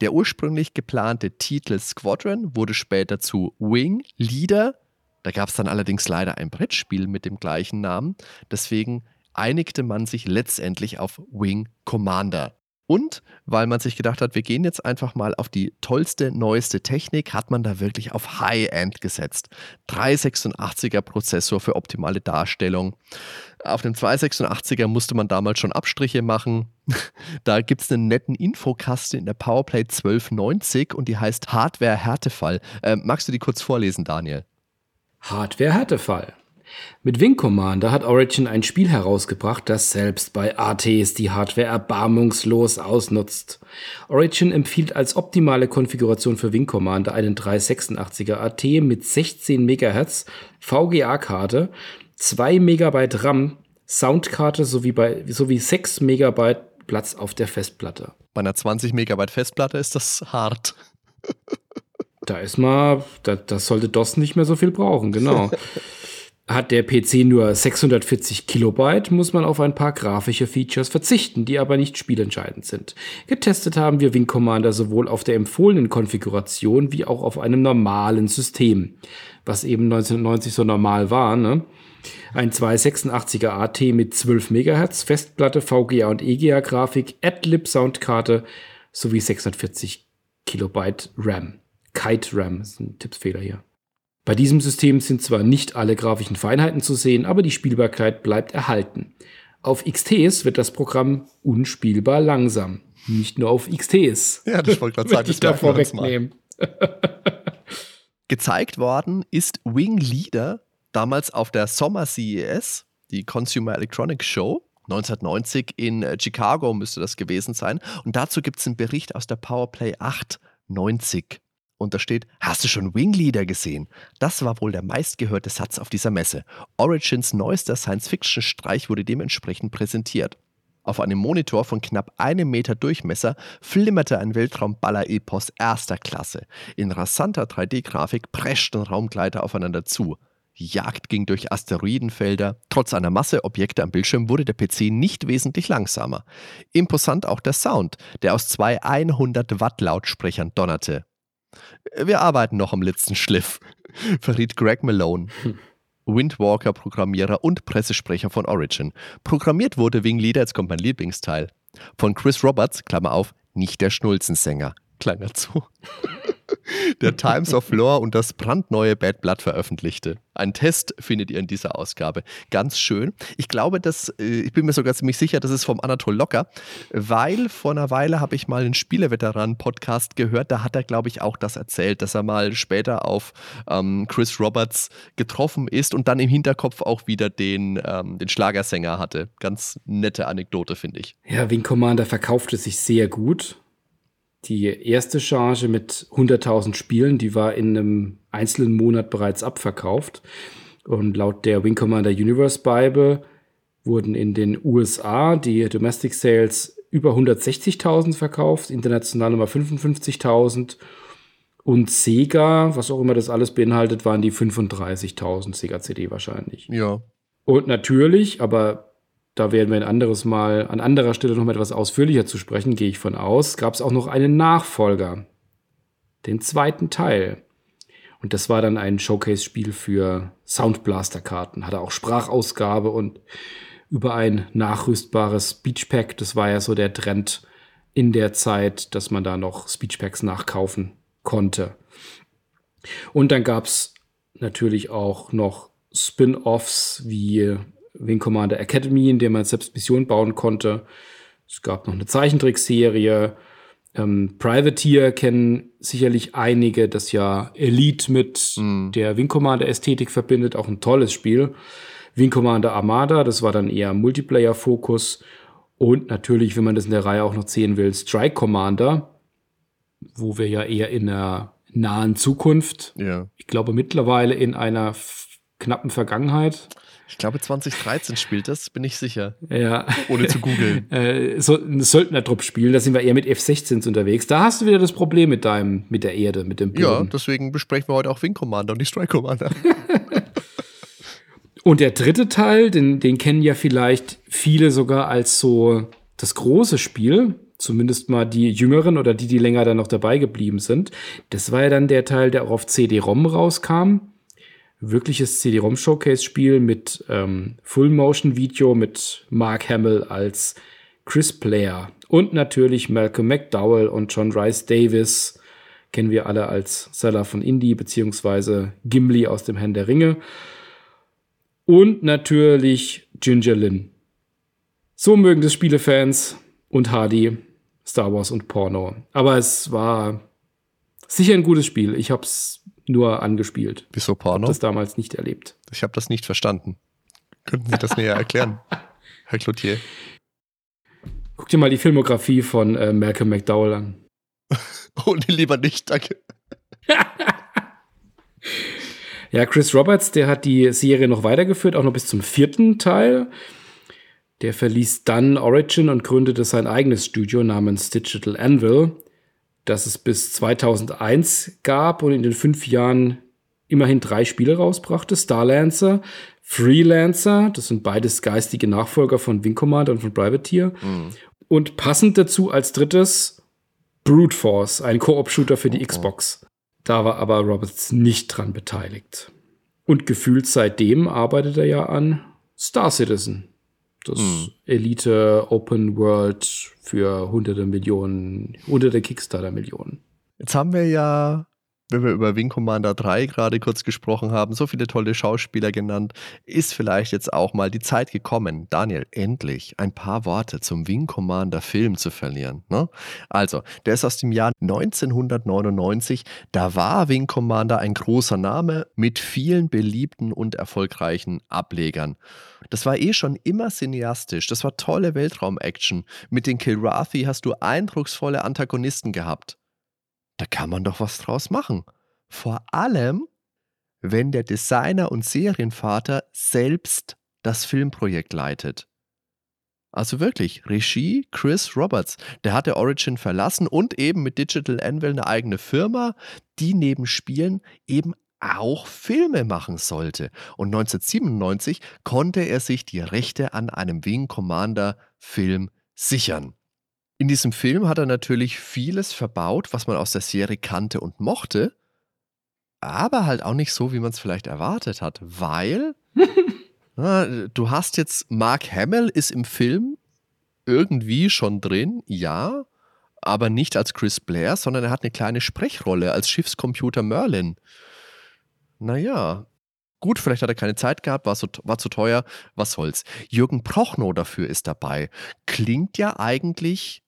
[SPEAKER 1] Der ursprünglich geplante Titel Squadron wurde später zu Wing Leader. Da gab es dann allerdings leider ein Brettspiel mit dem gleichen Namen. Deswegen einigte man sich letztendlich auf Wing Commander. Und weil man sich gedacht hat, wir gehen jetzt einfach mal auf die tollste, neueste Technik, hat man da wirklich auf High-End gesetzt. 386er Prozessor für optimale Darstellung. Auf dem 286er musste man damals schon Abstriche machen. Da gibt es einen netten Infokasten in der PowerPlay 1290 und die heißt Hardware-Härtefall. Äh, magst du die kurz vorlesen, Daniel?
[SPEAKER 2] Hardware-Härtefall. Mit Wing Commander hat Origin ein Spiel herausgebracht, das selbst bei ATs die Hardware erbarmungslos ausnutzt. Origin empfiehlt als optimale Konfiguration für Wing Commander einen 386er AT mit 16 MHz VGA-Karte, 2 MB RAM, Soundkarte sowie, bei, sowie 6 MB Platz auf der Festplatte.
[SPEAKER 1] Bei einer 20 MB Festplatte ist das hart.
[SPEAKER 2] da ist mal, da, das sollte DOS nicht mehr so viel brauchen, genau. Hat der PC nur 640 Kilobyte, muss man auf ein paar grafische Features verzichten, die aber nicht spielentscheidend sind. Getestet haben wir Wing Commander sowohl auf der empfohlenen Konfiguration wie auch auf einem normalen System, was eben 1990 so normal war. Ne? Ein 286er AT mit 12 MHz, Festplatte, VGA und EGA Grafik, Adlib Soundkarte sowie 640 Kilobyte RAM. Kite RAM ist ein Tippfehler hier. Bei diesem System sind zwar nicht alle grafischen Feinheiten zu sehen, aber die Spielbarkeit bleibt erhalten. Auf XTs wird das Programm unspielbar langsam. Nicht nur auf XTs.
[SPEAKER 1] Ja, das wollte ich gerade sagen.
[SPEAKER 2] ich da vorwegnehmen.
[SPEAKER 1] Gezeigt worden ist Wing Leader damals auf der Sommer CES, die Consumer Electronics Show. 1990 in äh, Chicago müsste das gewesen sein. Und dazu gibt es einen Bericht aus der Powerplay 8 90. Und da steht, hast du schon Wingleader gesehen? Das war wohl der meistgehörte Satz auf dieser Messe. Origins neuester Science-Fiction-Streich wurde dementsprechend präsentiert. Auf einem Monitor von knapp einem Meter Durchmesser flimmerte ein Weltraumballer-Epos erster Klasse. In rasanter 3D-Grafik preschten Raumgleiter aufeinander zu. Jagd ging durch Asteroidenfelder. Trotz einer Masse Objekte am Bildschirm wurde der PC nicht wesentlich langsamer. Imposant auch der Sound, der aus zwei 100 Watt Lautsprechern donnerte. Wir arbeiten noch am letzten Schliff, verriet Greg Malone. Windwalker-Programmierer und Pressesprecher von Origin. Programmiert wurde Wing Leader, jetzt kommt mein Lieblingsteil, von Chris Roberts, Klammer auf, nicht der Schnulzensänger, Klammer zu der Times of Lore und das brandneue Bad Blood veröffentlichte. Ein Test findet ihr in dieser Ausgabe. Ganz schön. Ich glaube, dass, äh, ich bin mir sogar ziemlich sicher, das ist vom Anatol Locker, weil vor einer Weile habe ich mal einen Spieleveteranen-Podcast gehört, da hat er, glaube ich, auch das erzählt, dass er mal später auf ähm, Chris Roberts getroffen ist und dann im Hinterkopf auch wieder den, ähm, den Schlagersänger hatte. Ganz nette Anekdote, finde ich.
[SPEAKER 2] Ja, Wing Commander verkaufte sich sehr gut die erste Charge mit 100.000 Spielen, die war in einem einzelnen Monat bereits abverkauft. Und laut der Wing Commander Universe Bible wurden in den USA die Domestic Sales über 160.000 verkauft, international nochmal 55.000. Und Sega, was auch immer das alles beinhaltet, waren die 35.000 Sega CD wahrscheinlich.
[SPEAKER 1] Ja.
[SPEAKER 2] Und natürlich, aber da werden wir ein anderes Mal an anderer Stelle noch mal etwas ausführlicher zu sprechen, gehe ich von aus, gab es auch noch einen Nachfolger, den zweiten Teil. Und das war dann ein Showcase-Spiel für Soundblaster-Karten. Hatte auch Sprachausgabe und über ein nachrüstbares Speechpack. Das war ja so der Trend in der Zeit, dass man da noch Speechpacks nachkaufen konnte. Und dann gab es natürlich auch noch Spin-offs wie Wing Commander Academy, in der man selbst Missionen bauen konnte. Es gab noch eine Zeichentrickserie. Ähm, Privateer kennen sicherlich einige, das ja Elite mit mm. der Wing Commander Ästhetik verbindet. Auch ein tolles Spiel. Wing Commander Armada, das war dann eher Multiplayer-Fokus. Und natürlich, wenn man das in der Reihe auch noch sehen will, Strike Commander, wo wir ja eher in der nahen Zukunft,
[SPEAKER 1] ja.
[SPEAKER 2] ich glaube mittlerweile in einer knappen Vergangenheit,
[SPEAKER 1] ich glaube, 2013 spielt das, bin ich sicher.
[SPEAKER 2] Ja.
[SPEAKER 1] Ohne zu googeln.
[SPEAKER 2] äh, so ein Söldnertrupp spielen, da sind wir eher mit F-16s unterwegs. Da hast du wieder das Problem mit deinem, mit der Erde, mit dem
[SPEAKER 1] Boden. Ja, deswegen besprechen wir heute auch Wing Commander und nicht Strike Commander.
[SPEAKER 2] und der dritte Teil, den, den kennen ja vielleicht viele sogar als so das große Spiel. Zumindest mal die Jüngeren oder die, die länger dann noch dabei geblieben sind. Das war ja dann der Teil, der auch auf CD-ROM rauskam wirkliches CD-ROM-Showcase-Spiel mit ähm, Full-Motion-Video mit Mark Hamill als Chris Player und natürlich Malcolm McDowell und John Rice Davis kennen wir alle als Seller von Indie beziehungsweise Gimli aus dem Herrn der Ringe und natürlich Ginger Lynn. So mögen das Spielefans und Hardy, Star Wars und Porno. Aber es war sicher ein gutes Spiel. Ich habe es nur angespielt.
[SPEAKER 1] Wieso Porno?
[SPEAKER 2] Hab das damals nicht erlebt.
[SPEAKER 1] Ich habe das nicht verstanden. Könnten Sie das näher erklären, Herr Cloutier?
[SPEAKER 2] Guck dir mal die Filmografie von äh, Malcolm McDowell an.
[SPEAKER 1] oh, nee, lieber nicht, danke.
[SPEAKER 2] ja, Chris Roberts, der hat die Serie noch weitergeführt, auch noch bis zum vierten Teil. Der verließ dann Origin und gründete sein eigenes Studio namens Digital Anvil das es bis 2001 gab und in den fünf Jahren immerhin drei Spiele rausbrachte. Starlancer, Freelancer, das sind beides geistige Nachfolger von Wing Commander und von Privateer. Mhm. Und passend dazu als drittes Brute Force, ein Koop-Shooter für die oh, Xbox. Da war aber Roberts nicht dran beteiligt. Und gefühlt seitdem arbeitet er ja an Star Citizen. Das mhm. Elite Open World für hunderte Millionen, hunderte Kickstarter-Millionen.
[SPEAKER 1] Jetzt haben wir ja wenn wir über Wing Commander 3 gerade kurz gesprochen haben, so viele tolle Schauspieler genannt, ist vielleicht jetzt auch mal die Zeit gekommen, Daniel, endlich ein paar Worte zum Wing Commander Film zu verlieren. Ne? Also, der ist aus dem Jahr 1999. Da war Wing Commander ein großer Name mit vielen beliebten und erfolgreichen Ablegern. Das war eh schon immer cineastisch. Das war tolle Weltraum-Action. Mit den Kilrathi hast du eindrucksvolle Antagonisten gehabt. Da kann man doch was draus machen. Vor allem, wenn der Designer und Serienvater selbst das Filmprojekt leitet. Also wirklich, Regie Chris Roberts, der hatte Origin verlassen und eben mit Digital Anvil eine eigene Firma, die neben Spielen eben auch Filme machen sollte. Und 1997 konnte er sich die Rechte an einem Wing Commander Film sichern. In diesem Film hat er natürlich vieles verbaut, was man aus der Serie kannte und mochte, aber halt auch nicht so, wie man es vielleicht erwartet hat, weil na, du hast jetzt Mark Hamill ist im Film irgendwie schon drin, ja, aber nicht als Chris Blair, sondern er hat eine kleine Sprechrolle als Schiffscomputer Merlin. Naja, Gut, vielleicht hat er keine Zeit gehabt, war, so, war zu teuer, was soll's. Jürgen Prochnow dafür ist dabei. Klingt ja eigentlich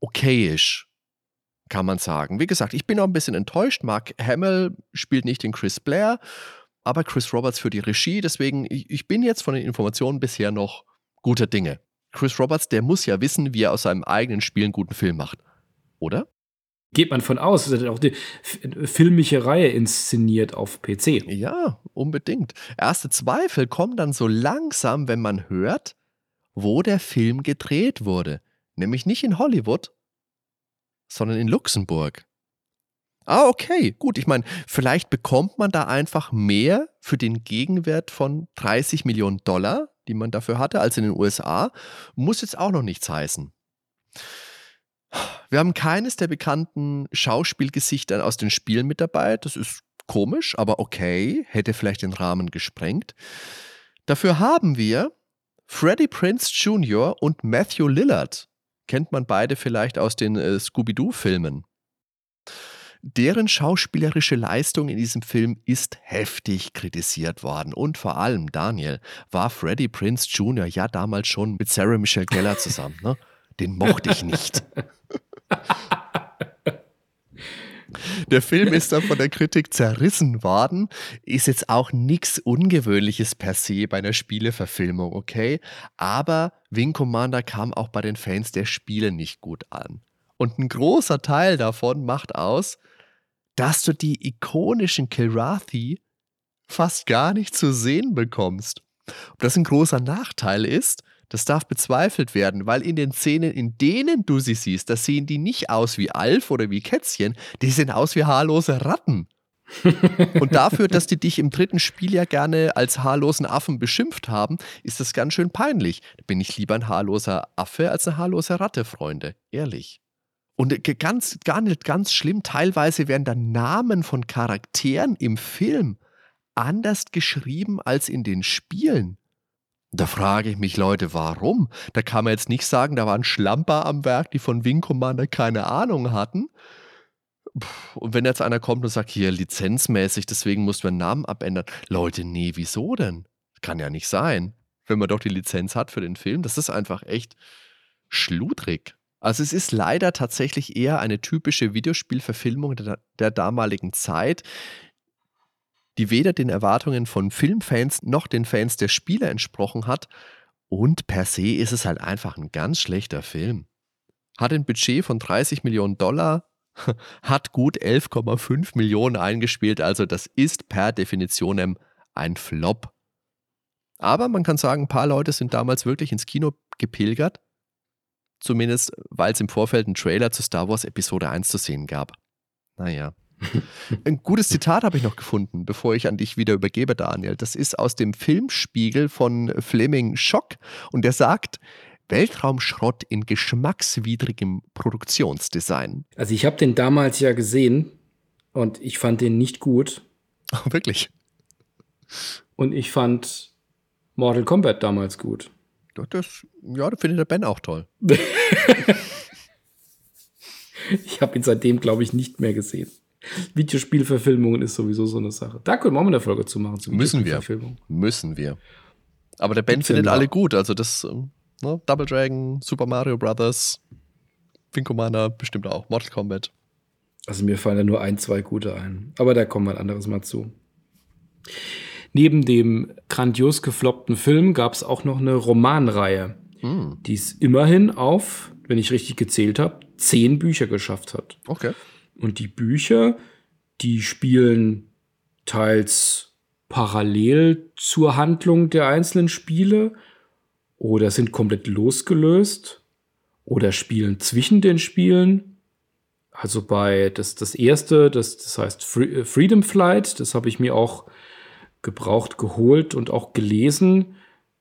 [SPEAKER 1] okayisch, kann man sagen. Wie gesagt, ich bin auch ein bisschen enttäuscht. Mark Hamill spielt nicht den Chris Blair, aber Chris Roberts für die Regie. Deswegen, ich, ich bin jetzt von den Informationen bisher noch guter Dinge. Chris Roberts, der muss ja wissen, wie er aus seinem eigenen Spiel einen guten Film macht. Oder?
[SPEAKER 2] Geht man von aus, dass er auch die filmische Reihe inszeniert auf PC.
[SPEAKER 1] Ja, unbedingt. Erste Zweifel kommen dann so langsam, wenn man hört, wo der Film gedreht wurde. Nämlich nicht in Hollywood, sondern in Luxemburg. Ah, okay, gut. Ich meine, vielleicht bekommt man da einfach mehr für den Gegenwert von 30 Millionen Dollar, die man dafür hatte, als in den USA. Muss jetzt auch noch nichts heißen. Wir haben keines der bekannten Schauspielgesichter aus den Spielen mit dabei. Das ist komisch, aber okay, hätte vielleicht den Rahmen gesprengt. Dafür haben wir Freddie Prince Jr. und Matthew Lillard kennt man beide vielleicht aus den äh, Scooby-Doo-Filmen. Deren schauspielerische Leistung in diesem Film ist heftig kritisiert worden. Und vor allem, Daniel, war Freddie Prince Jr. ja damals schon mit Sarah Michelle Geller zusammen. Ne? Den mochte ich nicht. Der Film ist dann von der Kritik zerrissen worden. Ist jetzt auch nichts Ungewöhnliches per se bei einer Spieleverfilmung, okay? Aber Wing Commander kam auch bei den Fans der Spiele nicht gut an. Und ein großer Teil davon macht aus, dass du die ikonischen Kilrathi fast gar nicht zu sehen bekommst. Ob das ein großer Nachteil ist, das darf bezweifelt werden, weil in den Szenen, in denen du sie siehst, da sehen die nicht aus wie Alf oder wie Kätzchen, die sehen aus wie haarlose Ratten. und dafür, dass die dich im dritten Spiel ja gerne als haarlosen Affen beschimpft haben, ist das ganz schön peinlich. Da bin ich lieber ein haarloser Affe als eine haarlose Ratte, Freunde. Ehrlich. Und äh, ganz, gar nicht ganz schlimm, teilweise werden dann Namen von Charakteren im Film anders geschrieben als in den Spielen. Da frage ich mich, Leute, warum? Da kann man jetzt nicht sagen, da waren Schlamper am Werk, die von Wing Commander keine Ahnung hatten. Und wenn jetzt einer kommt und sagt, hier lizenzmäßig, deswegen mussten wir einen Namen abändern. Leute, nee, wieso denn? Kann ja nicht sein. Wenn man doch die Lizenz hat für den Film, das ist einfach echt schludrig. Also es ist leider tatsächlich eher eine typische Videospielverfilmung der, der damaligen Zeit, die weder den Erwartungen von Filmfans noch den Fans der Spiele entsprochen hat. Und per se ist es halt einfach ein ganz schlechter Film. Hat ein Budget von 30 Millionen Dollar, hat gut 11,5 Millionen eingespielt, also das ist per Definition ein Flop. Aber man kann sagen, ein paar Leute sind damals wirklich ins Kino gepilgert. Zumindest, weil es im Vorfeld einen Trailer zu Star Wars Episode 1 zu sehen gab. Naja. Ein gutes Zitat habe ich noch gefunden, bevor ich an dich wieder übergebe, Daniel. Das ist aus dem Filmspiegel von Fleming Schock und der sagt, Weltraumschrott in geschmackswidrigem Produktionsdesign.
[SPEAKER 2] Also ich habe den damals ja gesehen und ich fand den nicht gut.
[SPEAKER 1] Oh, wirklich?
[SPEAKER 2] Und ich fand Mortal Kombat damals gut.
[SPEAKER 1] Das, ja, das findet der Ben auch toll.
[SPEAKER 2] ich habe ihn seitdem, glaube ich, nicht mehr gesehen. Videospielverfilmungen ist sowieso so eine Sache. Da können wir auch mal eine Folge zu machen. Zu
[SPEAKER 1] Müssen wir. Müssen wir. Aber der Ben findet alle gut. Also das ähm, ne? Double Dragon, Super Mario Brothers, Wing Commander bestimmt auch. Mortal Kombat.
[SPEAKER 2] Also mir fallen da nur ein, zwei gute ein. Aber da kommen wir ein anderes Mal zu. Neben dem grandios gefloppten Film gab es auch noch eine Romanreihe, hm. die es immerhin auf, wenn ich richtig gezählt habe, zehn Bücher geschafft hat.
[SPEAKER 1] Okay.
[SPEAKER 2] Und die Bücher, die spielen teils parallel zur Handlung der einzelnen Spiele oder sind komplett losgelöst oder spielen zwischen den Spielen. Also bei das, das erste, das, das heißt Freedom Flight, das habe ich mir auch gebraucht geholt und auch gelesen.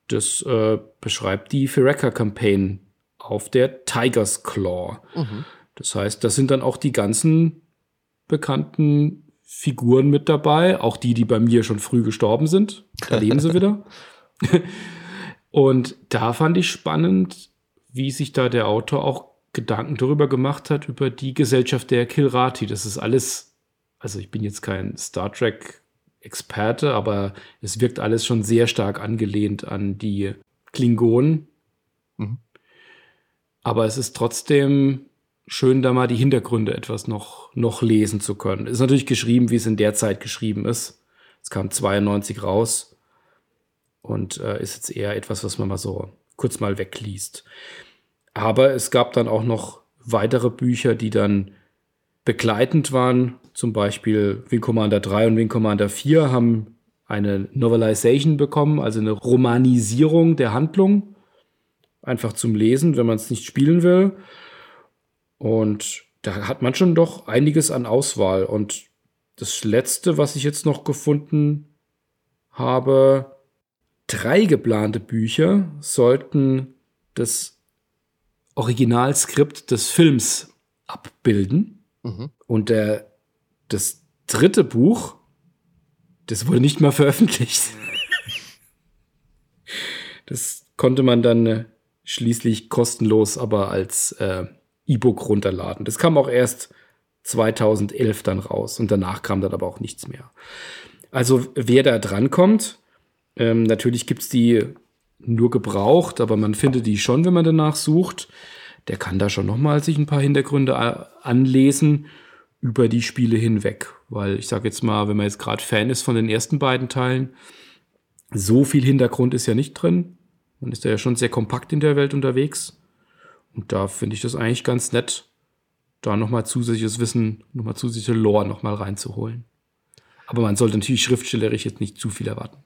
[SPEAKER 2] Das äh, beschreibt die Fireka-Campaign auf der Tiger's Claw. Mhm. Das heißt, das sind dann auch die ganzen bekannten Figuren mit dabei, auch die, die bei mir schon früh gestorben sind. Da leben sie wieder. Und da fand ich spannend, wie sich da der Autor auch Gedanken darüber gemacht hat, über die Gesellschaft der Kilrati. Das ist alles, also ich bin jetzt kein Star Trek Experte, aber es wirkt alles schon sehr stark angelehnt an die Klingonen. Mhm. Aber es ist trotzdem schön, da mal die Hintergründe etwas noch, noch lesen zu können. Ist natürlich geschrieben, wie es in der Zeit geschrieben ist. Es kam 92 raus und äh, ist jetzt eher etwas, was man mal so kurz mal wegliest. Aber es gab dann auch noch weitere Bücher, die dann begleitend waren. Zum Beispiel Wing Commander 3 und Wing Commander 4 haben eine Novelization bekommen, also eine Romanisierung der Handlung. Einfach zum Lesen, wenn man es nicht spielen will. Und da hat man schon doch einiges an Auswahl. Und das letzte, was ich jetzt noch gefunden habe, drei geplante Bücher sollten das Originalskript des Films abbilden. Mhm. Und der, das dritte Buch, das wurde nicht mal veröffentlicht. das konnte man dann äh, schließlich kostenlos aber als äh, E-Book runterladen. Das kam auch erst 2011 dann raus und danach kam dann aber auch nichts mehr. Also wer da drankommt, ähm, natürlich gibt es die nur gebraucht, aber man findet die schon, wenn man danach sucht der kann da schon nochmal sich ein paar Hintergründe anlesen über die Spiele hinweg. Weil ich sage jetzt mal, wenn man jetzt gerade Fan ist von den ersten beiden Teilen, so viel Hintergrund ist ja nicht drin. Man ist ja schon sehr kompakt in der Welt unterwegs. Und da finde ich das eigentlich ganz nett, da nochmal zusätzliches Wissen, nochmal zusätzliche Lore nochmal reinzuholen. Aber man sollte natürlich schriftstellerisch jetzt nicht zu viel erwarten.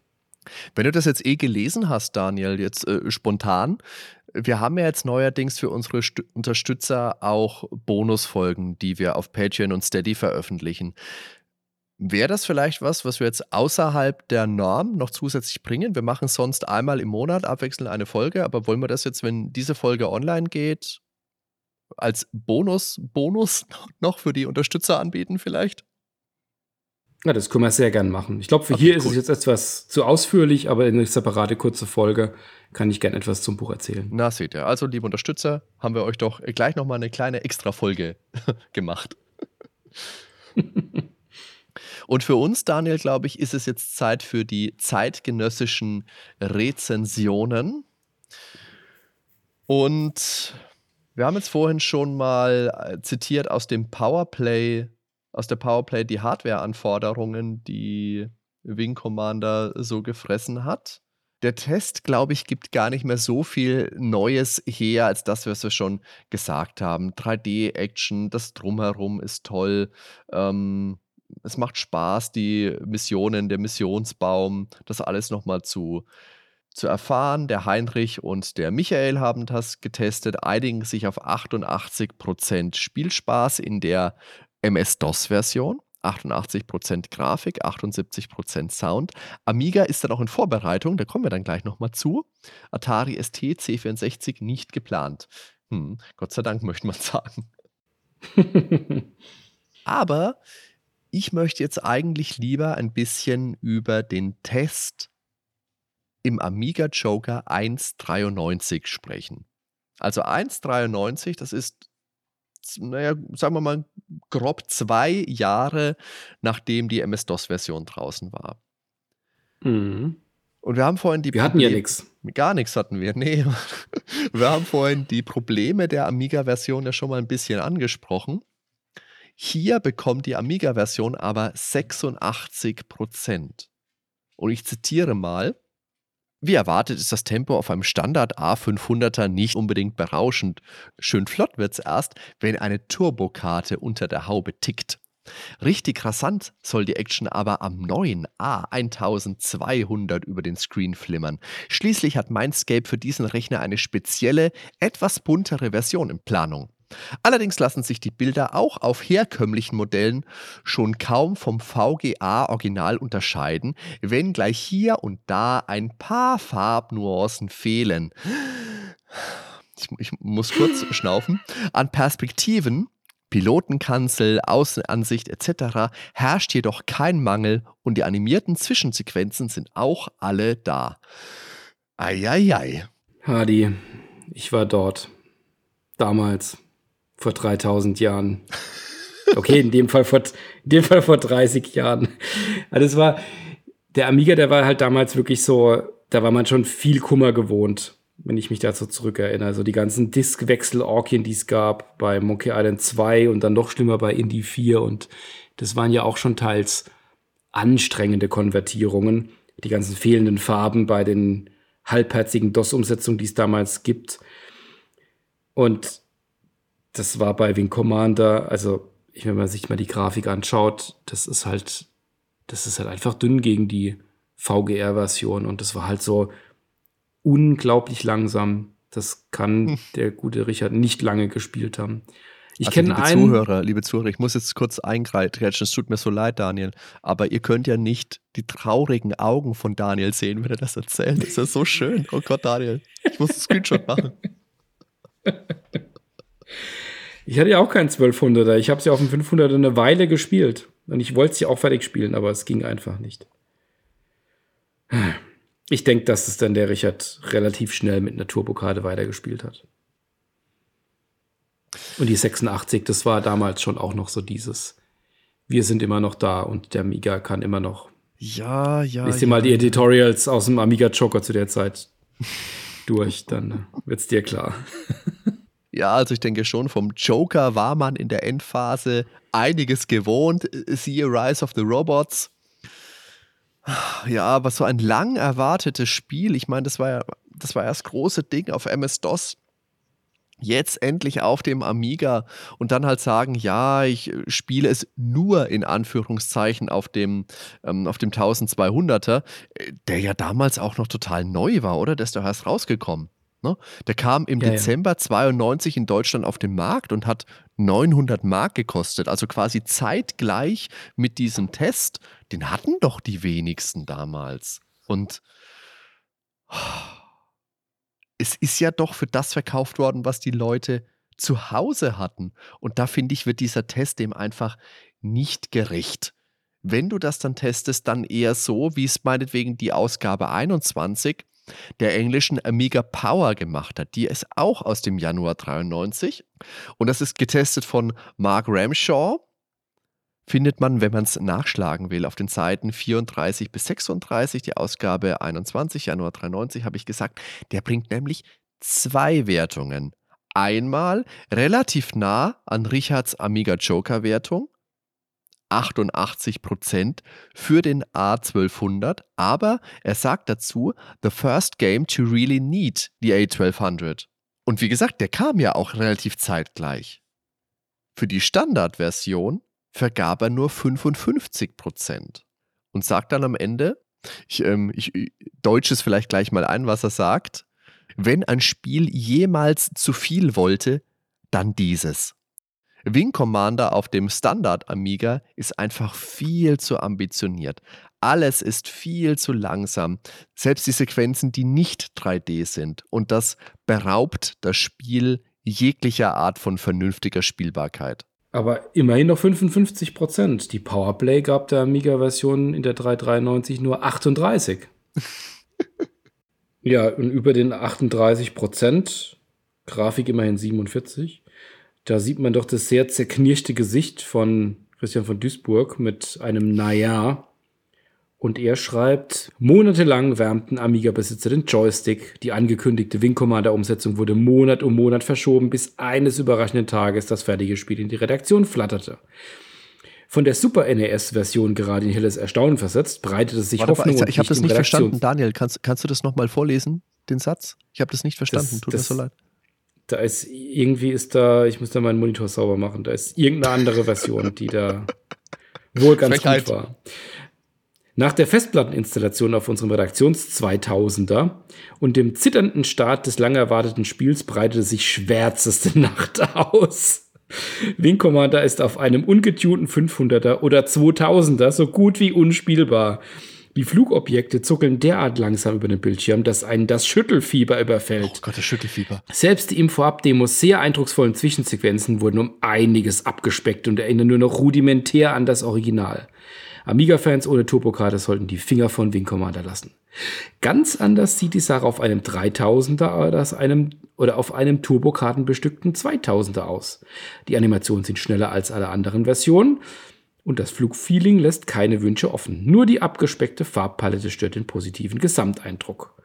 [SPEAKER 1] Wenn du das jetzt eh gelesen hast, Daniel, jetzt äh, spontan, wir haben ja jetzt neuerdings für unsere St Unterstützer auch Bonusfolgen, die wir auf Patreon und Steady veröffentlichen. Wäre das vielleicht was, was wir jetzt außerhalb der Norm noch zusätzlich bringen? Wir machen sonst einmal im Monat abwechselnd eine Folge, aber wollen wir das jetzt, wenn diese Folge online geht, als Bonus, Bonus noch für die Unterstützer anbieten vielleicht?
[SPEAKER 2] Ja, das können wir sehr gern machen. Ich glaube, für okay, hier cool. ist es jetzt etwas zu ausführlich, aber in eine separate kurze Folge kann ich gern etwas zum Buch erzählen.
[SPEAKER 1] Na, seht ihr. Also, liebe Unterstützer, haben wir euch doch gleich nochmal eine kleine Extra-Folge gemacht. Und für uns, Daniel, glaube ich, ist es jetzt Zeit für die zeitgenössischen Rezensionen. Und wir haben jetzt vorhin schon mal äh, zitiert aus dem Powerplay aus der Powerplay die Hardware-Anforderungen, die Wing Commander so gefressen hat. Der Test, glaube ich, gibt gar nicht mehr so viel Neues her, als das, was wir schon gesagt haben. 3D-Action, das Drumherum ist toll. Ähm, es macht Spaß, die Missionen, der Missionsbaum, das alles nochmal zu, zu erfahren. Der Heinrich und der Michael haben das getestet, einigen sich auf 88% Spielspaß in der MS-DOS-Version. 88% Grafik, 78% Sound. Amiga ist dann auch in Vorbereitung, da kommen wir dann gleich nochmal zu. Atari ST C64 nicht geplant. Hm, Gott sei Dank möchte man sagen. Aber ich möchte jetzt eigentlich lieber ein bisschen über den Test im Amiga Joker 1.93 sprechen. Also 1.93, das ist naja, sagen wir mal, grob zwei Jahre, nachdem die MS-DOS-Version draußen war.
[SPEAKER 2] Mhm.
[SPEAKER 1] Und wir haben vorhin die
[SPEAKER 2] Wir hatten ja nichts.
[SPEAKER 1] Gar nichts hatten wir, nee. Wir haben vorhin die Probleme der Amiga-Version ja schon mal ein bisschen angesprochen. Hier bekommt die Amiga-Version aber 86 Prozent. Und ich zitiere mal. Wie erwartet ist das Tempo auf einem Standard A500er nicht unbedingt berauschend. Schön flott wird's erst, wenn eine Turbokarte unter der Haube tickt. Richtig rasant soll die Action aber am neuen A1200 über den Screen flimmern. Schließlich hat Mindscape für diesen Rechner eine spezielle, etwas buntere Version in Planung. Allerdings lassen sich die Bilder auch auf herkömmlichen Modellen schon kaum vom VGA-Original unterscheiden, wenngleich hier und da ein paar Farbnuancen fehlen. Ich, ich muss kurz schnaufen. An Perspektiven Pilotenkanzel, Außenansicht etc. herrscht jedoch kein Mangel und die animierten Zwischensequenzen sind auch alle da. Eieiei.
[SPEAKER 2] Hardy, ich war dort. Damals. Vor 3000 Jahren. Okay, in dem Fall vor, in dem Fall vor 30 Jahren. Also es war, der Amiga, der war halt damals wirklich so, da war man schon viel Kummer gewohnt wenn ich mich dazu zurückerinnere. Also die ganzen Diskwechsel-Orkien, die es gab bei Monkey Island 2 und dann noch schlimmer bei Indie 4 und das waren ja auch schon teils anstrengende Konvertierungen. Die ganzen fehlenden Farben bei den halbherzigen DOS-Umsetzungen, die es damals gibt. Und das war bei Wing Commander, also wenn man sich mal die Grafik anschaut, das ist halt, das ist halt einfach dünn gegen die VGR-Version und das war halt so, unglaublich langsam. Das kann hm. der gute Richard nicht lange gespielt haben.
[SPEAKER 1] Ich also, kenne einen. Zuhörer, liebe Zuhörer, ich muss jetzt kurz eingreifen. Es tut mir so leid, Daniel. Aber ihr könnt ja nicht die traurigen Augen von Daniel sehen, wenn er das erzählt. Das ist ja so schön. Oh Gott, Daniel. Ich muss einen Screenshot machen.
[SPEAKER 2] Ich hatte ja auch keinen 1200er. Ich habe es ja auf dem 500er eine Weile gespielt. Und ich wollte ja auch fertig spielen, aber es ging einfach nicht. Ich denke, dass es dann der Richard relativ schnell mit einer Turbokarte weitergespielt hat. Und die 86, das war damals schon auch noch so dieses, wir sind immer noch da und der Amiga kann immer noch.
[SPEAKER 1] Ja, ja.
[SPEAKER 2] Lies dir ja, mal die Editorials aus dem Amiga Joker zu der Zeit durch, dann wird's dir klar.
[SPEAKER 1] Ja, also ich denke schon, vom Joker war man in der Endphase einiges gewohnt. Siehe Rise of the Robots. Ja, aber so ein lang erwartetes Spiel, ich meine, das war ja, das war ja das große Ding auf MS-DOS. Jetzt endlich auf dem Amiga und dann halt sagen, ja, ich spiele es nur in Anführungszeichen auf dem, ähm, auf dem 1200er, äh, der ja damals auch noch total neu war, oder? Der ist doch erst rausgekommen. Ne? Der kam im ja, Dezember ja. 92 in Deutschland auf den Markt und hat 900 Mark gekostet. Also quasi zeitgleich mit diesem Test. Den hatten doch die wenigsten damals. Und es ist ja doch für das verkauft worden, was die Leute zu Hause hatten. Und da finde ich, wird dieser Test dem einfach nicht gerecht. Wenn du das dann testest, dann eher so, wie es meinetwegen die Ausgabe 21 der englischen Amiga Power gemacht hat. Die ist auch aus dem Januar 93 und das ist getestet von Mark Ramshaw. Findet man, wenn man es nachschlagen will, auf den Seiten 34 bis 36, die Ausgabe 21, Januar 93, habe ich gesagt. Der bringt nämlich zwei Wertungen. Einmal relativ nah an Richards Amiga Joker Wertung 88 Prozent für den A1200, aber er sagt dazu, the first game to really need the A1200. Und wie gesagt, der kam ja auch relativ zeitgleich. Für die Standardversion vergab er nur 55 Prozent und sagt dann am Ende, ich, ähm, ich deutsche es vielleicht gleich mal ein, was er sagt, wenn ein Spiel jemals zu viel wollte, dann dieses. Wing Commander auf dem Standard Amiga ist einfach viel zu ambitioniert. Alles ist viel zu langsam. Selbst die Sequenzen, die nicht 3D sind. Und das beraubt das Spiel jeglicher Art von vernünftiger Spielbarkeit.
[SPEAKER 2] Aber immerhin noch 55 Prozent. Die Powerplay gab der Amiga-Version in der 393 nur 38. ja, und über den 38 Prozent, Grafik immerhin 47, Da sieht man doch das sehr zerknirschte Gesicht von Christian von Duisburg mit einem Naja. Und er schreibt, monatelang wärmten Amiga-Besitzer den Joystick. Die angekündigte Wing Commander-Umsetzung wurde Monat um Monat verschoben, bis eines überraschenden Tages das fertige Spiel in die Redaktion flatterte. Von der Super NES-Version gerade in helles Erstaunen versetzt, breitete sich
[SPEAKER 1] Warte,
[SPEAKER 2] Hoffnung
[SPEAKER 1] ich, ich habe das nicht
[SPEAKER 2] Redaktions-
[SPEAKER 1] verstanden. Daniel, kannst, kannst du das nochmal vorlesen, den Satz? Ich habe das nicht verstanden.
[SPEAKER 2] Das-
[SPEAKER 1] Tut
[SPEAKER 2] das-
[SPEAKER 1] mir so leid.
[SPEAKER 2] Da ist irgendwie ist da, ich muss da meinen Monitor sauber machen, da ist irgendeine andere Version, die da wohl ganz
[SPEAKER 1] Frechheit.
[SPEAKER 2] gut war. Nach der Festplatteninstallation auf unserem Redaktions-2000er und dem zitternden Start des lang erwarteten Spiels breitete sich schwärzeste Nacht aus. Wing Commander ist auf einem ungetunten 500er oder 2000er so gut wie unspielbar. Die Flugobjekte zuckeln derart langsam über den Bildschirm, dass einen das Schüttelfieber überfällt.
[SPEAKER 1] Oh Gott, das Schüttelfieber.
[SPEAKER 2] Selbst die im Vorab-Demos sehr eindrucksvollen Zwischensequenzen wurden um einiges abgespeckt und erinnern nur noch rudimentär an das Original. Amiga-Fans ohne Turbokarte sollten die Finger von Wing Commander lassen. Ganz anders sieht die Sache auf einem 3000er oder, aus einem, oder auf einem turbokartenbestückten 2000er aus. Die Animationen sind schneller als alle anderen Versionen und das Flugfeeling lässt keine Wünsche offen. Nur die abgespeckte Farbpalette stört den positiven Gesamteindruck.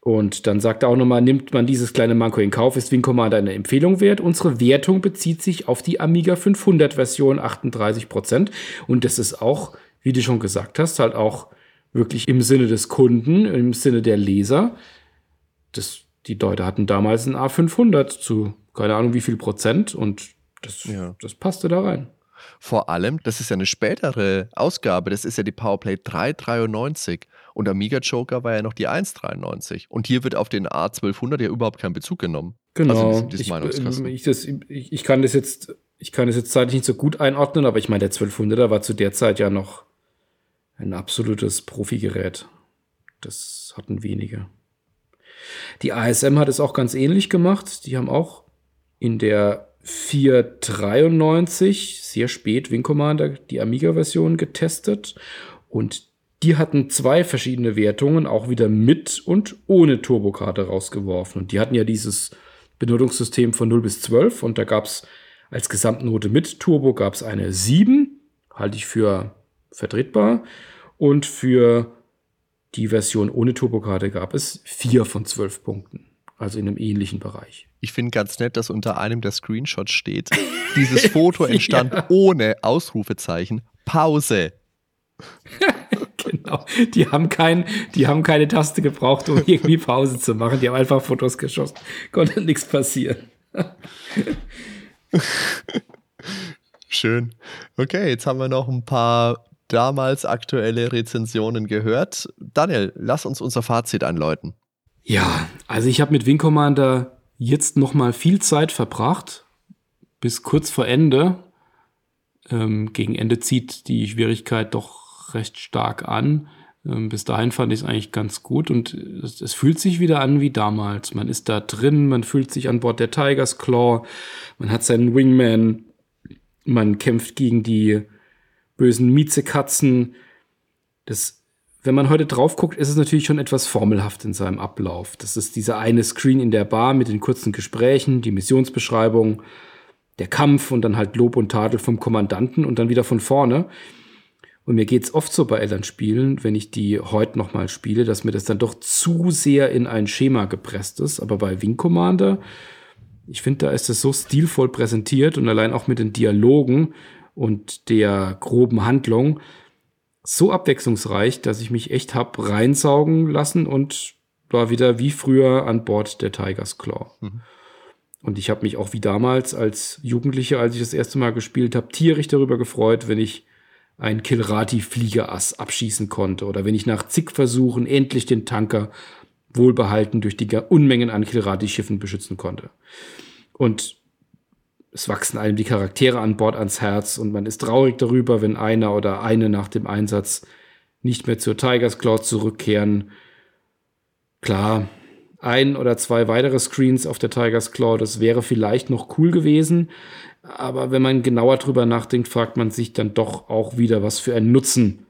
[SPEAKER 2] Und dann sagt er auch nochmal, nimmt man dieses kleine Manko in Kauf, ist Wing Commander eine Empfehlung wert. Unsere Wertung bezieht sich auf die Amiga 500 Version 38%. Und das ist auch, wie du schon gesagt hast, halt auch wirklich im Sinne des Kunden, im Sinne der Leser. Das, die Leute hatten damals ein A500 zu keine Ahnung wie viel Prozent und das,
[SPEAKER 1] Ja.
[SPEAKER 2] das passte da rein.
[SPEAKER 1] Vor allem, das ist ja eine spätere Ausgabe, das ist ja die Powerplay 393 und Amiga Joker war ja noch die 193 und hier wird auf den A1200 ja überhaupt kein Bezug genommen.
[SPEAKER 2] Genau.
[SPEAKER 1] Also
[SPEAKER 2] ich,
[SPEAKER 1] Meinungskasten.
[SPEAKER 2] ich, das, ich, ich kann das jetzt, ich kann das jetzt zeitlich nicht so gut einordnen, aber ich meine, der 1200er war zu der Zeit ja noch ein absolutes Profigerät. Das hatten wenige. Die ASM hat es auch ganz ähnlich gemacht. Die haben auch in der 493 sehr spät Wing Commander die Amiga-Version getestet und die hatten zwei verschiedene Wertungen, auch wieder mit und ohne Turbokarte rausgeworfen. Und die hatten ja dieses Benutzungssystem von 0 bis 12 und da gab es als Gesamtnote mit Turbo gab es eine 7, halte ich für vertretbar. Und für die Version ohne Turbokarte gab es 4 von 12 Punkten. Also in einem ähnlichen Bereich.
[SPEAKER 1] Ich finde ganz nett, dass unter einem der Screenshots steht, dieses Foto entstand ohne Ausrufezeichen. Pause.
[SPEAKER 2] Genau. Die haben, kein, die haben keine Taste gebraucht, um irgendwie Pause zu machen. Die haben einfach Fotos geschossen. Konnte nichts passieren.
[SPEAKER 1] Schön. Okay, jetzt haben wir noch ein paar damals aktuelle Rezensionen gehört. Daniel, lass uns unser Fazit anläuten.
[SPEAKER 2] Ja, also ich habe mit Wing Commander jetzt noch mal viel Zeit verbracht, bis kurz vor Ende. Ähm, gegen Ende zieht die Schwierigkeit doch recht stark an. Ähm, bis dahin fand ich es eigentlich ganz gut und es, es fühlt sich wieder an wie damals. Man ist da drin, man fühlt sich an Bord der Tigers Claw, man hat seinen Wingman, man kämpft gegen die bösen Miezekatzen. Das wenn man heute drauf guckt, ist es natürlich schon etwas formelhaft in seinem Ablauf. Das ist dieser eine Screen in der Bar mit den kurzen Gesprächen, die Missionsbeschreibung, der Kampf und dann halt Lob und Tadel vom Kommandanten und dann wieder von vorne. Und mir geht's oft so bei Elternspielen, wenn ich die heute nochmal spiele, dass mir das dann doch zu sehr in ein Schema gepresst ist. Aber bei Wing Commander, ich finde, da ist es so stilvoll präsentiert und allein auch mit den Dialogen und der groben Handlung, so abwechslungsreich, dass ich mich echt hab reinsaugen lassen und war wieder wie früher an Bord der Tigers Claw. Und ich habe mich auch wie damals als Jugendlicher, als ich das erste Mal gespielt habe, tierisch darüber gefreut, wenn ich ein Kilrati-Fliegerass abschießen konnte oder wenn ich nach zig Versuchen endlich den Tanker wohlbehalten durch die Unmengen an Kilrati-Schiffen beschützen konnte. Und es wachsen einem die Charaktere an Bord ans Herz und man ist traurig darüber, wenn einer oder eine nach dem Einsatz nicht mehr zur Tigers Claw zurückkehren. Klar, ein oder zwei weitere Screens auf der Tigers Claw, das wäre vielleicht noch cool gewesen, aber wenn man genauer drüber nachdenkt, fragt man sich dann doch auch wieder, was für ein Nutzen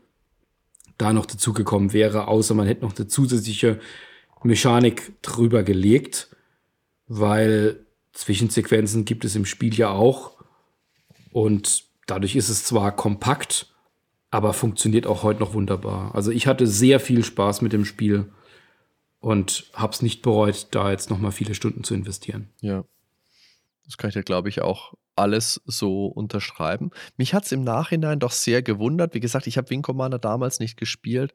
[SPEAKER 2] da noch dazugekommen wäre, außer man hätte noch eine zusätzliche Mechanik drüber gelegt, weil Zwischensequenzen gibt es im Spiel ja auch. Und dadurch ist es zwar kompakt, aber funktioniert auch heute noch wunderbar. Also ich hatte sehr viel Spaß mit dem Spiel und habe es nicht bereut, da jetzt noch mal viele Stunden zu investieren.
[SPEAKER 1] Ja, das kann ich ja, glaube ich, auch alles so unterschreiben. Mich hat es im Nachhinein doch sehr gewundert. Wie gesagt, ich habe Wing Commander damals nicht gespielt,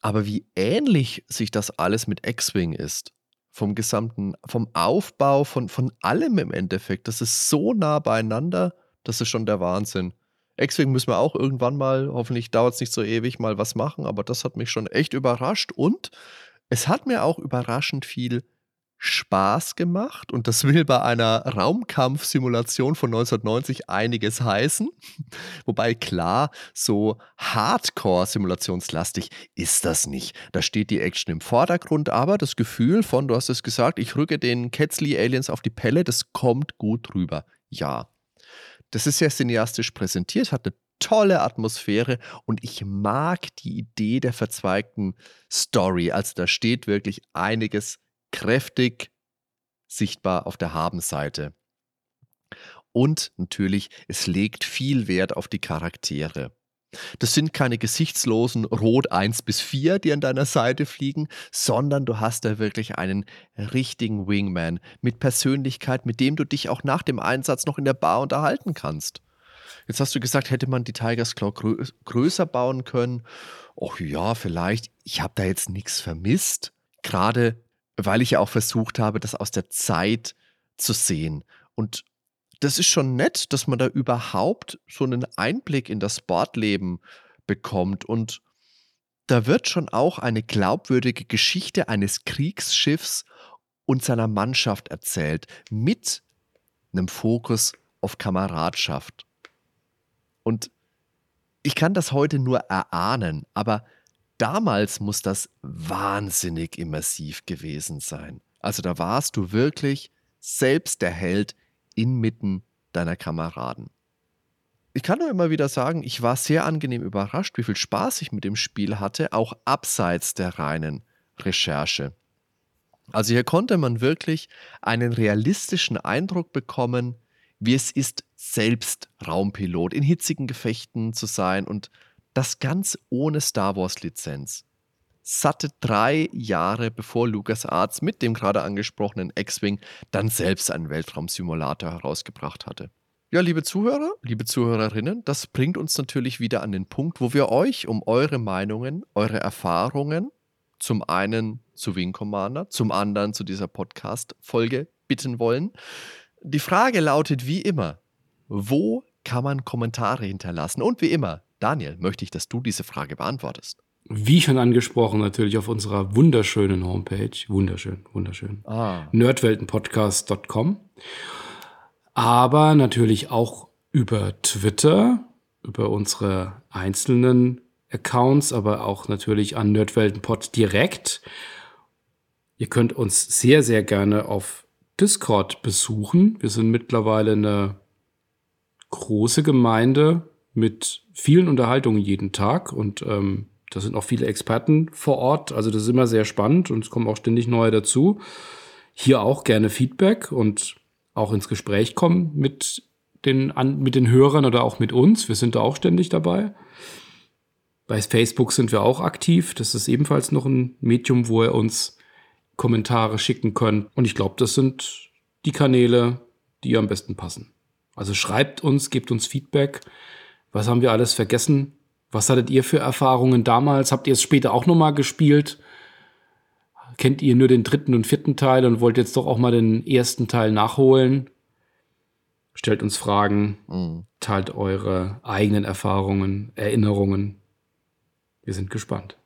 [SPEAKER 1] aber wie ähnlich sich das alles mit X-Wing ist. Vom gesamten, vom Aufbau, von, von allem im Endeffekt. Das ist so nah beieinander, das ist schon der Wahnsinn. X-Wing müssen wir auch irgendwann mal, hoffentlich dauert es nicht so ewig, mal was machen, aber das hat mich schon echt überrascht und es hat mir auch überraschend viel Spaß gemacht und das will bei einer Raumkampfsimulation von 1990 einiges heißen. Wobei klar, so Hardcore-simulationslastig ist das nicht. Da steht die Action im Vordergrund, aber das Gefühl von, du hast es gesagt, ich rücke den Ketzley-Aliens auf die Pelle, das kommt gut rüber. Ja. Das ist sehr cineastisch präsentiert, hat eine tolle Atmosphäre und ich mag die Idee der verzweigten Story. Also da steht wirklich einiges kräftig sichtbar auf der Habenseite. Und natürlich, es legt viel Wert auf die Charaktere. Das sind keine gesichtslosen Rot 1 bis 4, die an deiner Seite fliegen, sondern du hast da wirklich einen richtigen Wingman mit Persönlichkeit, mit dem du dich auch nach dem Einsatz noch in der Bar unterhalten kannst. Jetzt hast du gesagt, hätte man die Tigers Claw grö größer bauen können. Och ja, vielleicht. Ich habe da jetzt nichts vermisst. Gerade weil ich ja auch versucht habe, das aus der Zeit zu sehen. Und das ist schon nett, dass man da überhaupt so einen Einblick in das Sportleben bekommt. Und da wird schon auch eine glaubwürdige Geschichte eines Kriegsschiffs und seiner Mannschaft erzählt, mit einem Fokus auf Kameradschaft. Und ich kann das heute nur erahnen, aber damals muss das wahnsinnig immersiv gewesen sein. Also da warst du wirklich selbst der Held inmitten deiner Kameraden. Ich kann nur immer wieder sagen, ich war sehr angenehm überrascht, wie viel Spaß ich mit dem Spiel hatte, auch abseits der reinen Recherche. Also hier konnte man wirklich einen realistischen Eindruck bekommen, wie es ist, selbst Raumpilot in hitzigen Gefechten zu sein und das ganz ohne Star Wars-Lizenz. Satte drei Jahre bevor LucasArts mit dem gerade angesprochenen X-Wing dann selbst einen Weltraumsimulator herausgebracht hatte. Ja, liebe Zuhörer, liebe Zuhörerinnen, das bringt uns natürlich wieder an den Punkt, wo wir euch um eure Meinungen, eure Erfahrungen, zum einen zu Wing Commander, zum anderen zu dieser Podcast-Folge bitten wollen. Die Frage lautet wie immer, wo kann man Kommentare hinterlassen? Und wie immer, Daniel, möchte ich, dass du diese Frage beantwortest.
[SPEAKER 2] Wie schon angesprochen, natürlich auf unserer wunderschönen Homepage. Wunderschön, wunderschön. Ah. Nerdweltenpodcast.com. Aber natürlich auch über Twitter, über unsere einzelnen Accounts, aber auch natürlich an Nerdweltenpod direkt. Ihr könnt uns sehr, sehr gerne auf Discord besuchen. Wir sind mittlerweile eine große Gemeinde mit vielen Unterhaltungen jeden Tag und ähm, da sind auch viele Experten vor Ort. Also das ist immer sehr spannend und es kommen auch ständig neue dazu. Hier auch gerne Feedback und auch ins Gespräch kommen mit den, an, mit den Hörern oder auch mit uns. Wir sind da auch ständig dabei. Bei Facebook sind wir auch aktiv. Das ist ebenfalls noch ein Medium, wo ihr uns Kommentare schicken könnt. Und ich glaube, das sind die Kanäle, die am besten passen. Also schreibt uns, gebt uns Feedback. Was haben wir alles vergessen? Was hattet ihr für Erfahrungen damals? Habt ihr es später auch nochmal gespielt? Kennt ihr nur den dritten und vierten Teil und wollt jetzt doch auch mal den ersten Teil nachholen? Stellt uns Fragen, mhm. teilt eure eigenen Erfahrungen, Erinnerungen. Wir sind gespannt.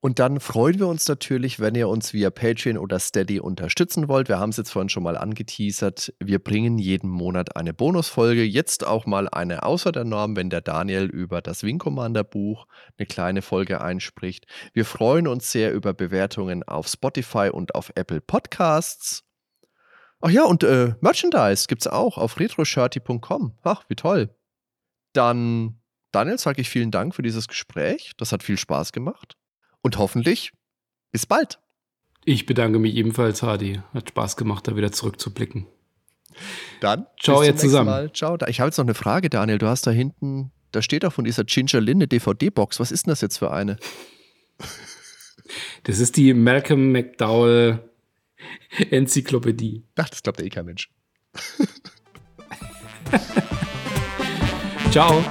[SPEAKER 1] Und dann freuen wir uns natürlich, wenn ihr uns via Patreon oder Steady unterstützen wollt. Wir haben es jetzt vorhin schon mal angeteasert. Wir bringen jeden Monat eine Bonusfolge. Jetzt auch mal eine außer der Norm, wenn der Daniel über das Wing Commander Buch eine kleine Folge einspricht. Wir freuen uns sehr über Bewertungen auf Spotify und auf Apple Podcasts. Ach ja, und äh, Merchandise gibt es auch auf retroshirty.com. Ach, wie toll. Dann, Daniel, sage ich vielen Dank für dieses Gespräch. Das hat viel Spaß gemacht. Und hoffentlich bis bald.
[SPEAKER 2] Ich bedanke mich ebenfalls, Hadi. Hat Spaß gemacht, da wieder zurückzublicken.
[SPEAKER 1] Dann.
[SPEAKER 2] Ciao, ihr zusammen.
[SPEAKER 1] Mal. Ciao. Ich habe jetzt noch eine Frage, Daniel. Du hast da hinten, da steht auch von dieser Ginger Lynn eine DVD-Box. Was ist denn das jetzt für eine?
[SPEAKER 2] Das ist die Malcolm McDowell Enzyklopädie.
[SPEAKER 1] Ach, das glaubt eh kein Mensch.
[SPEAKER 2] Ciao.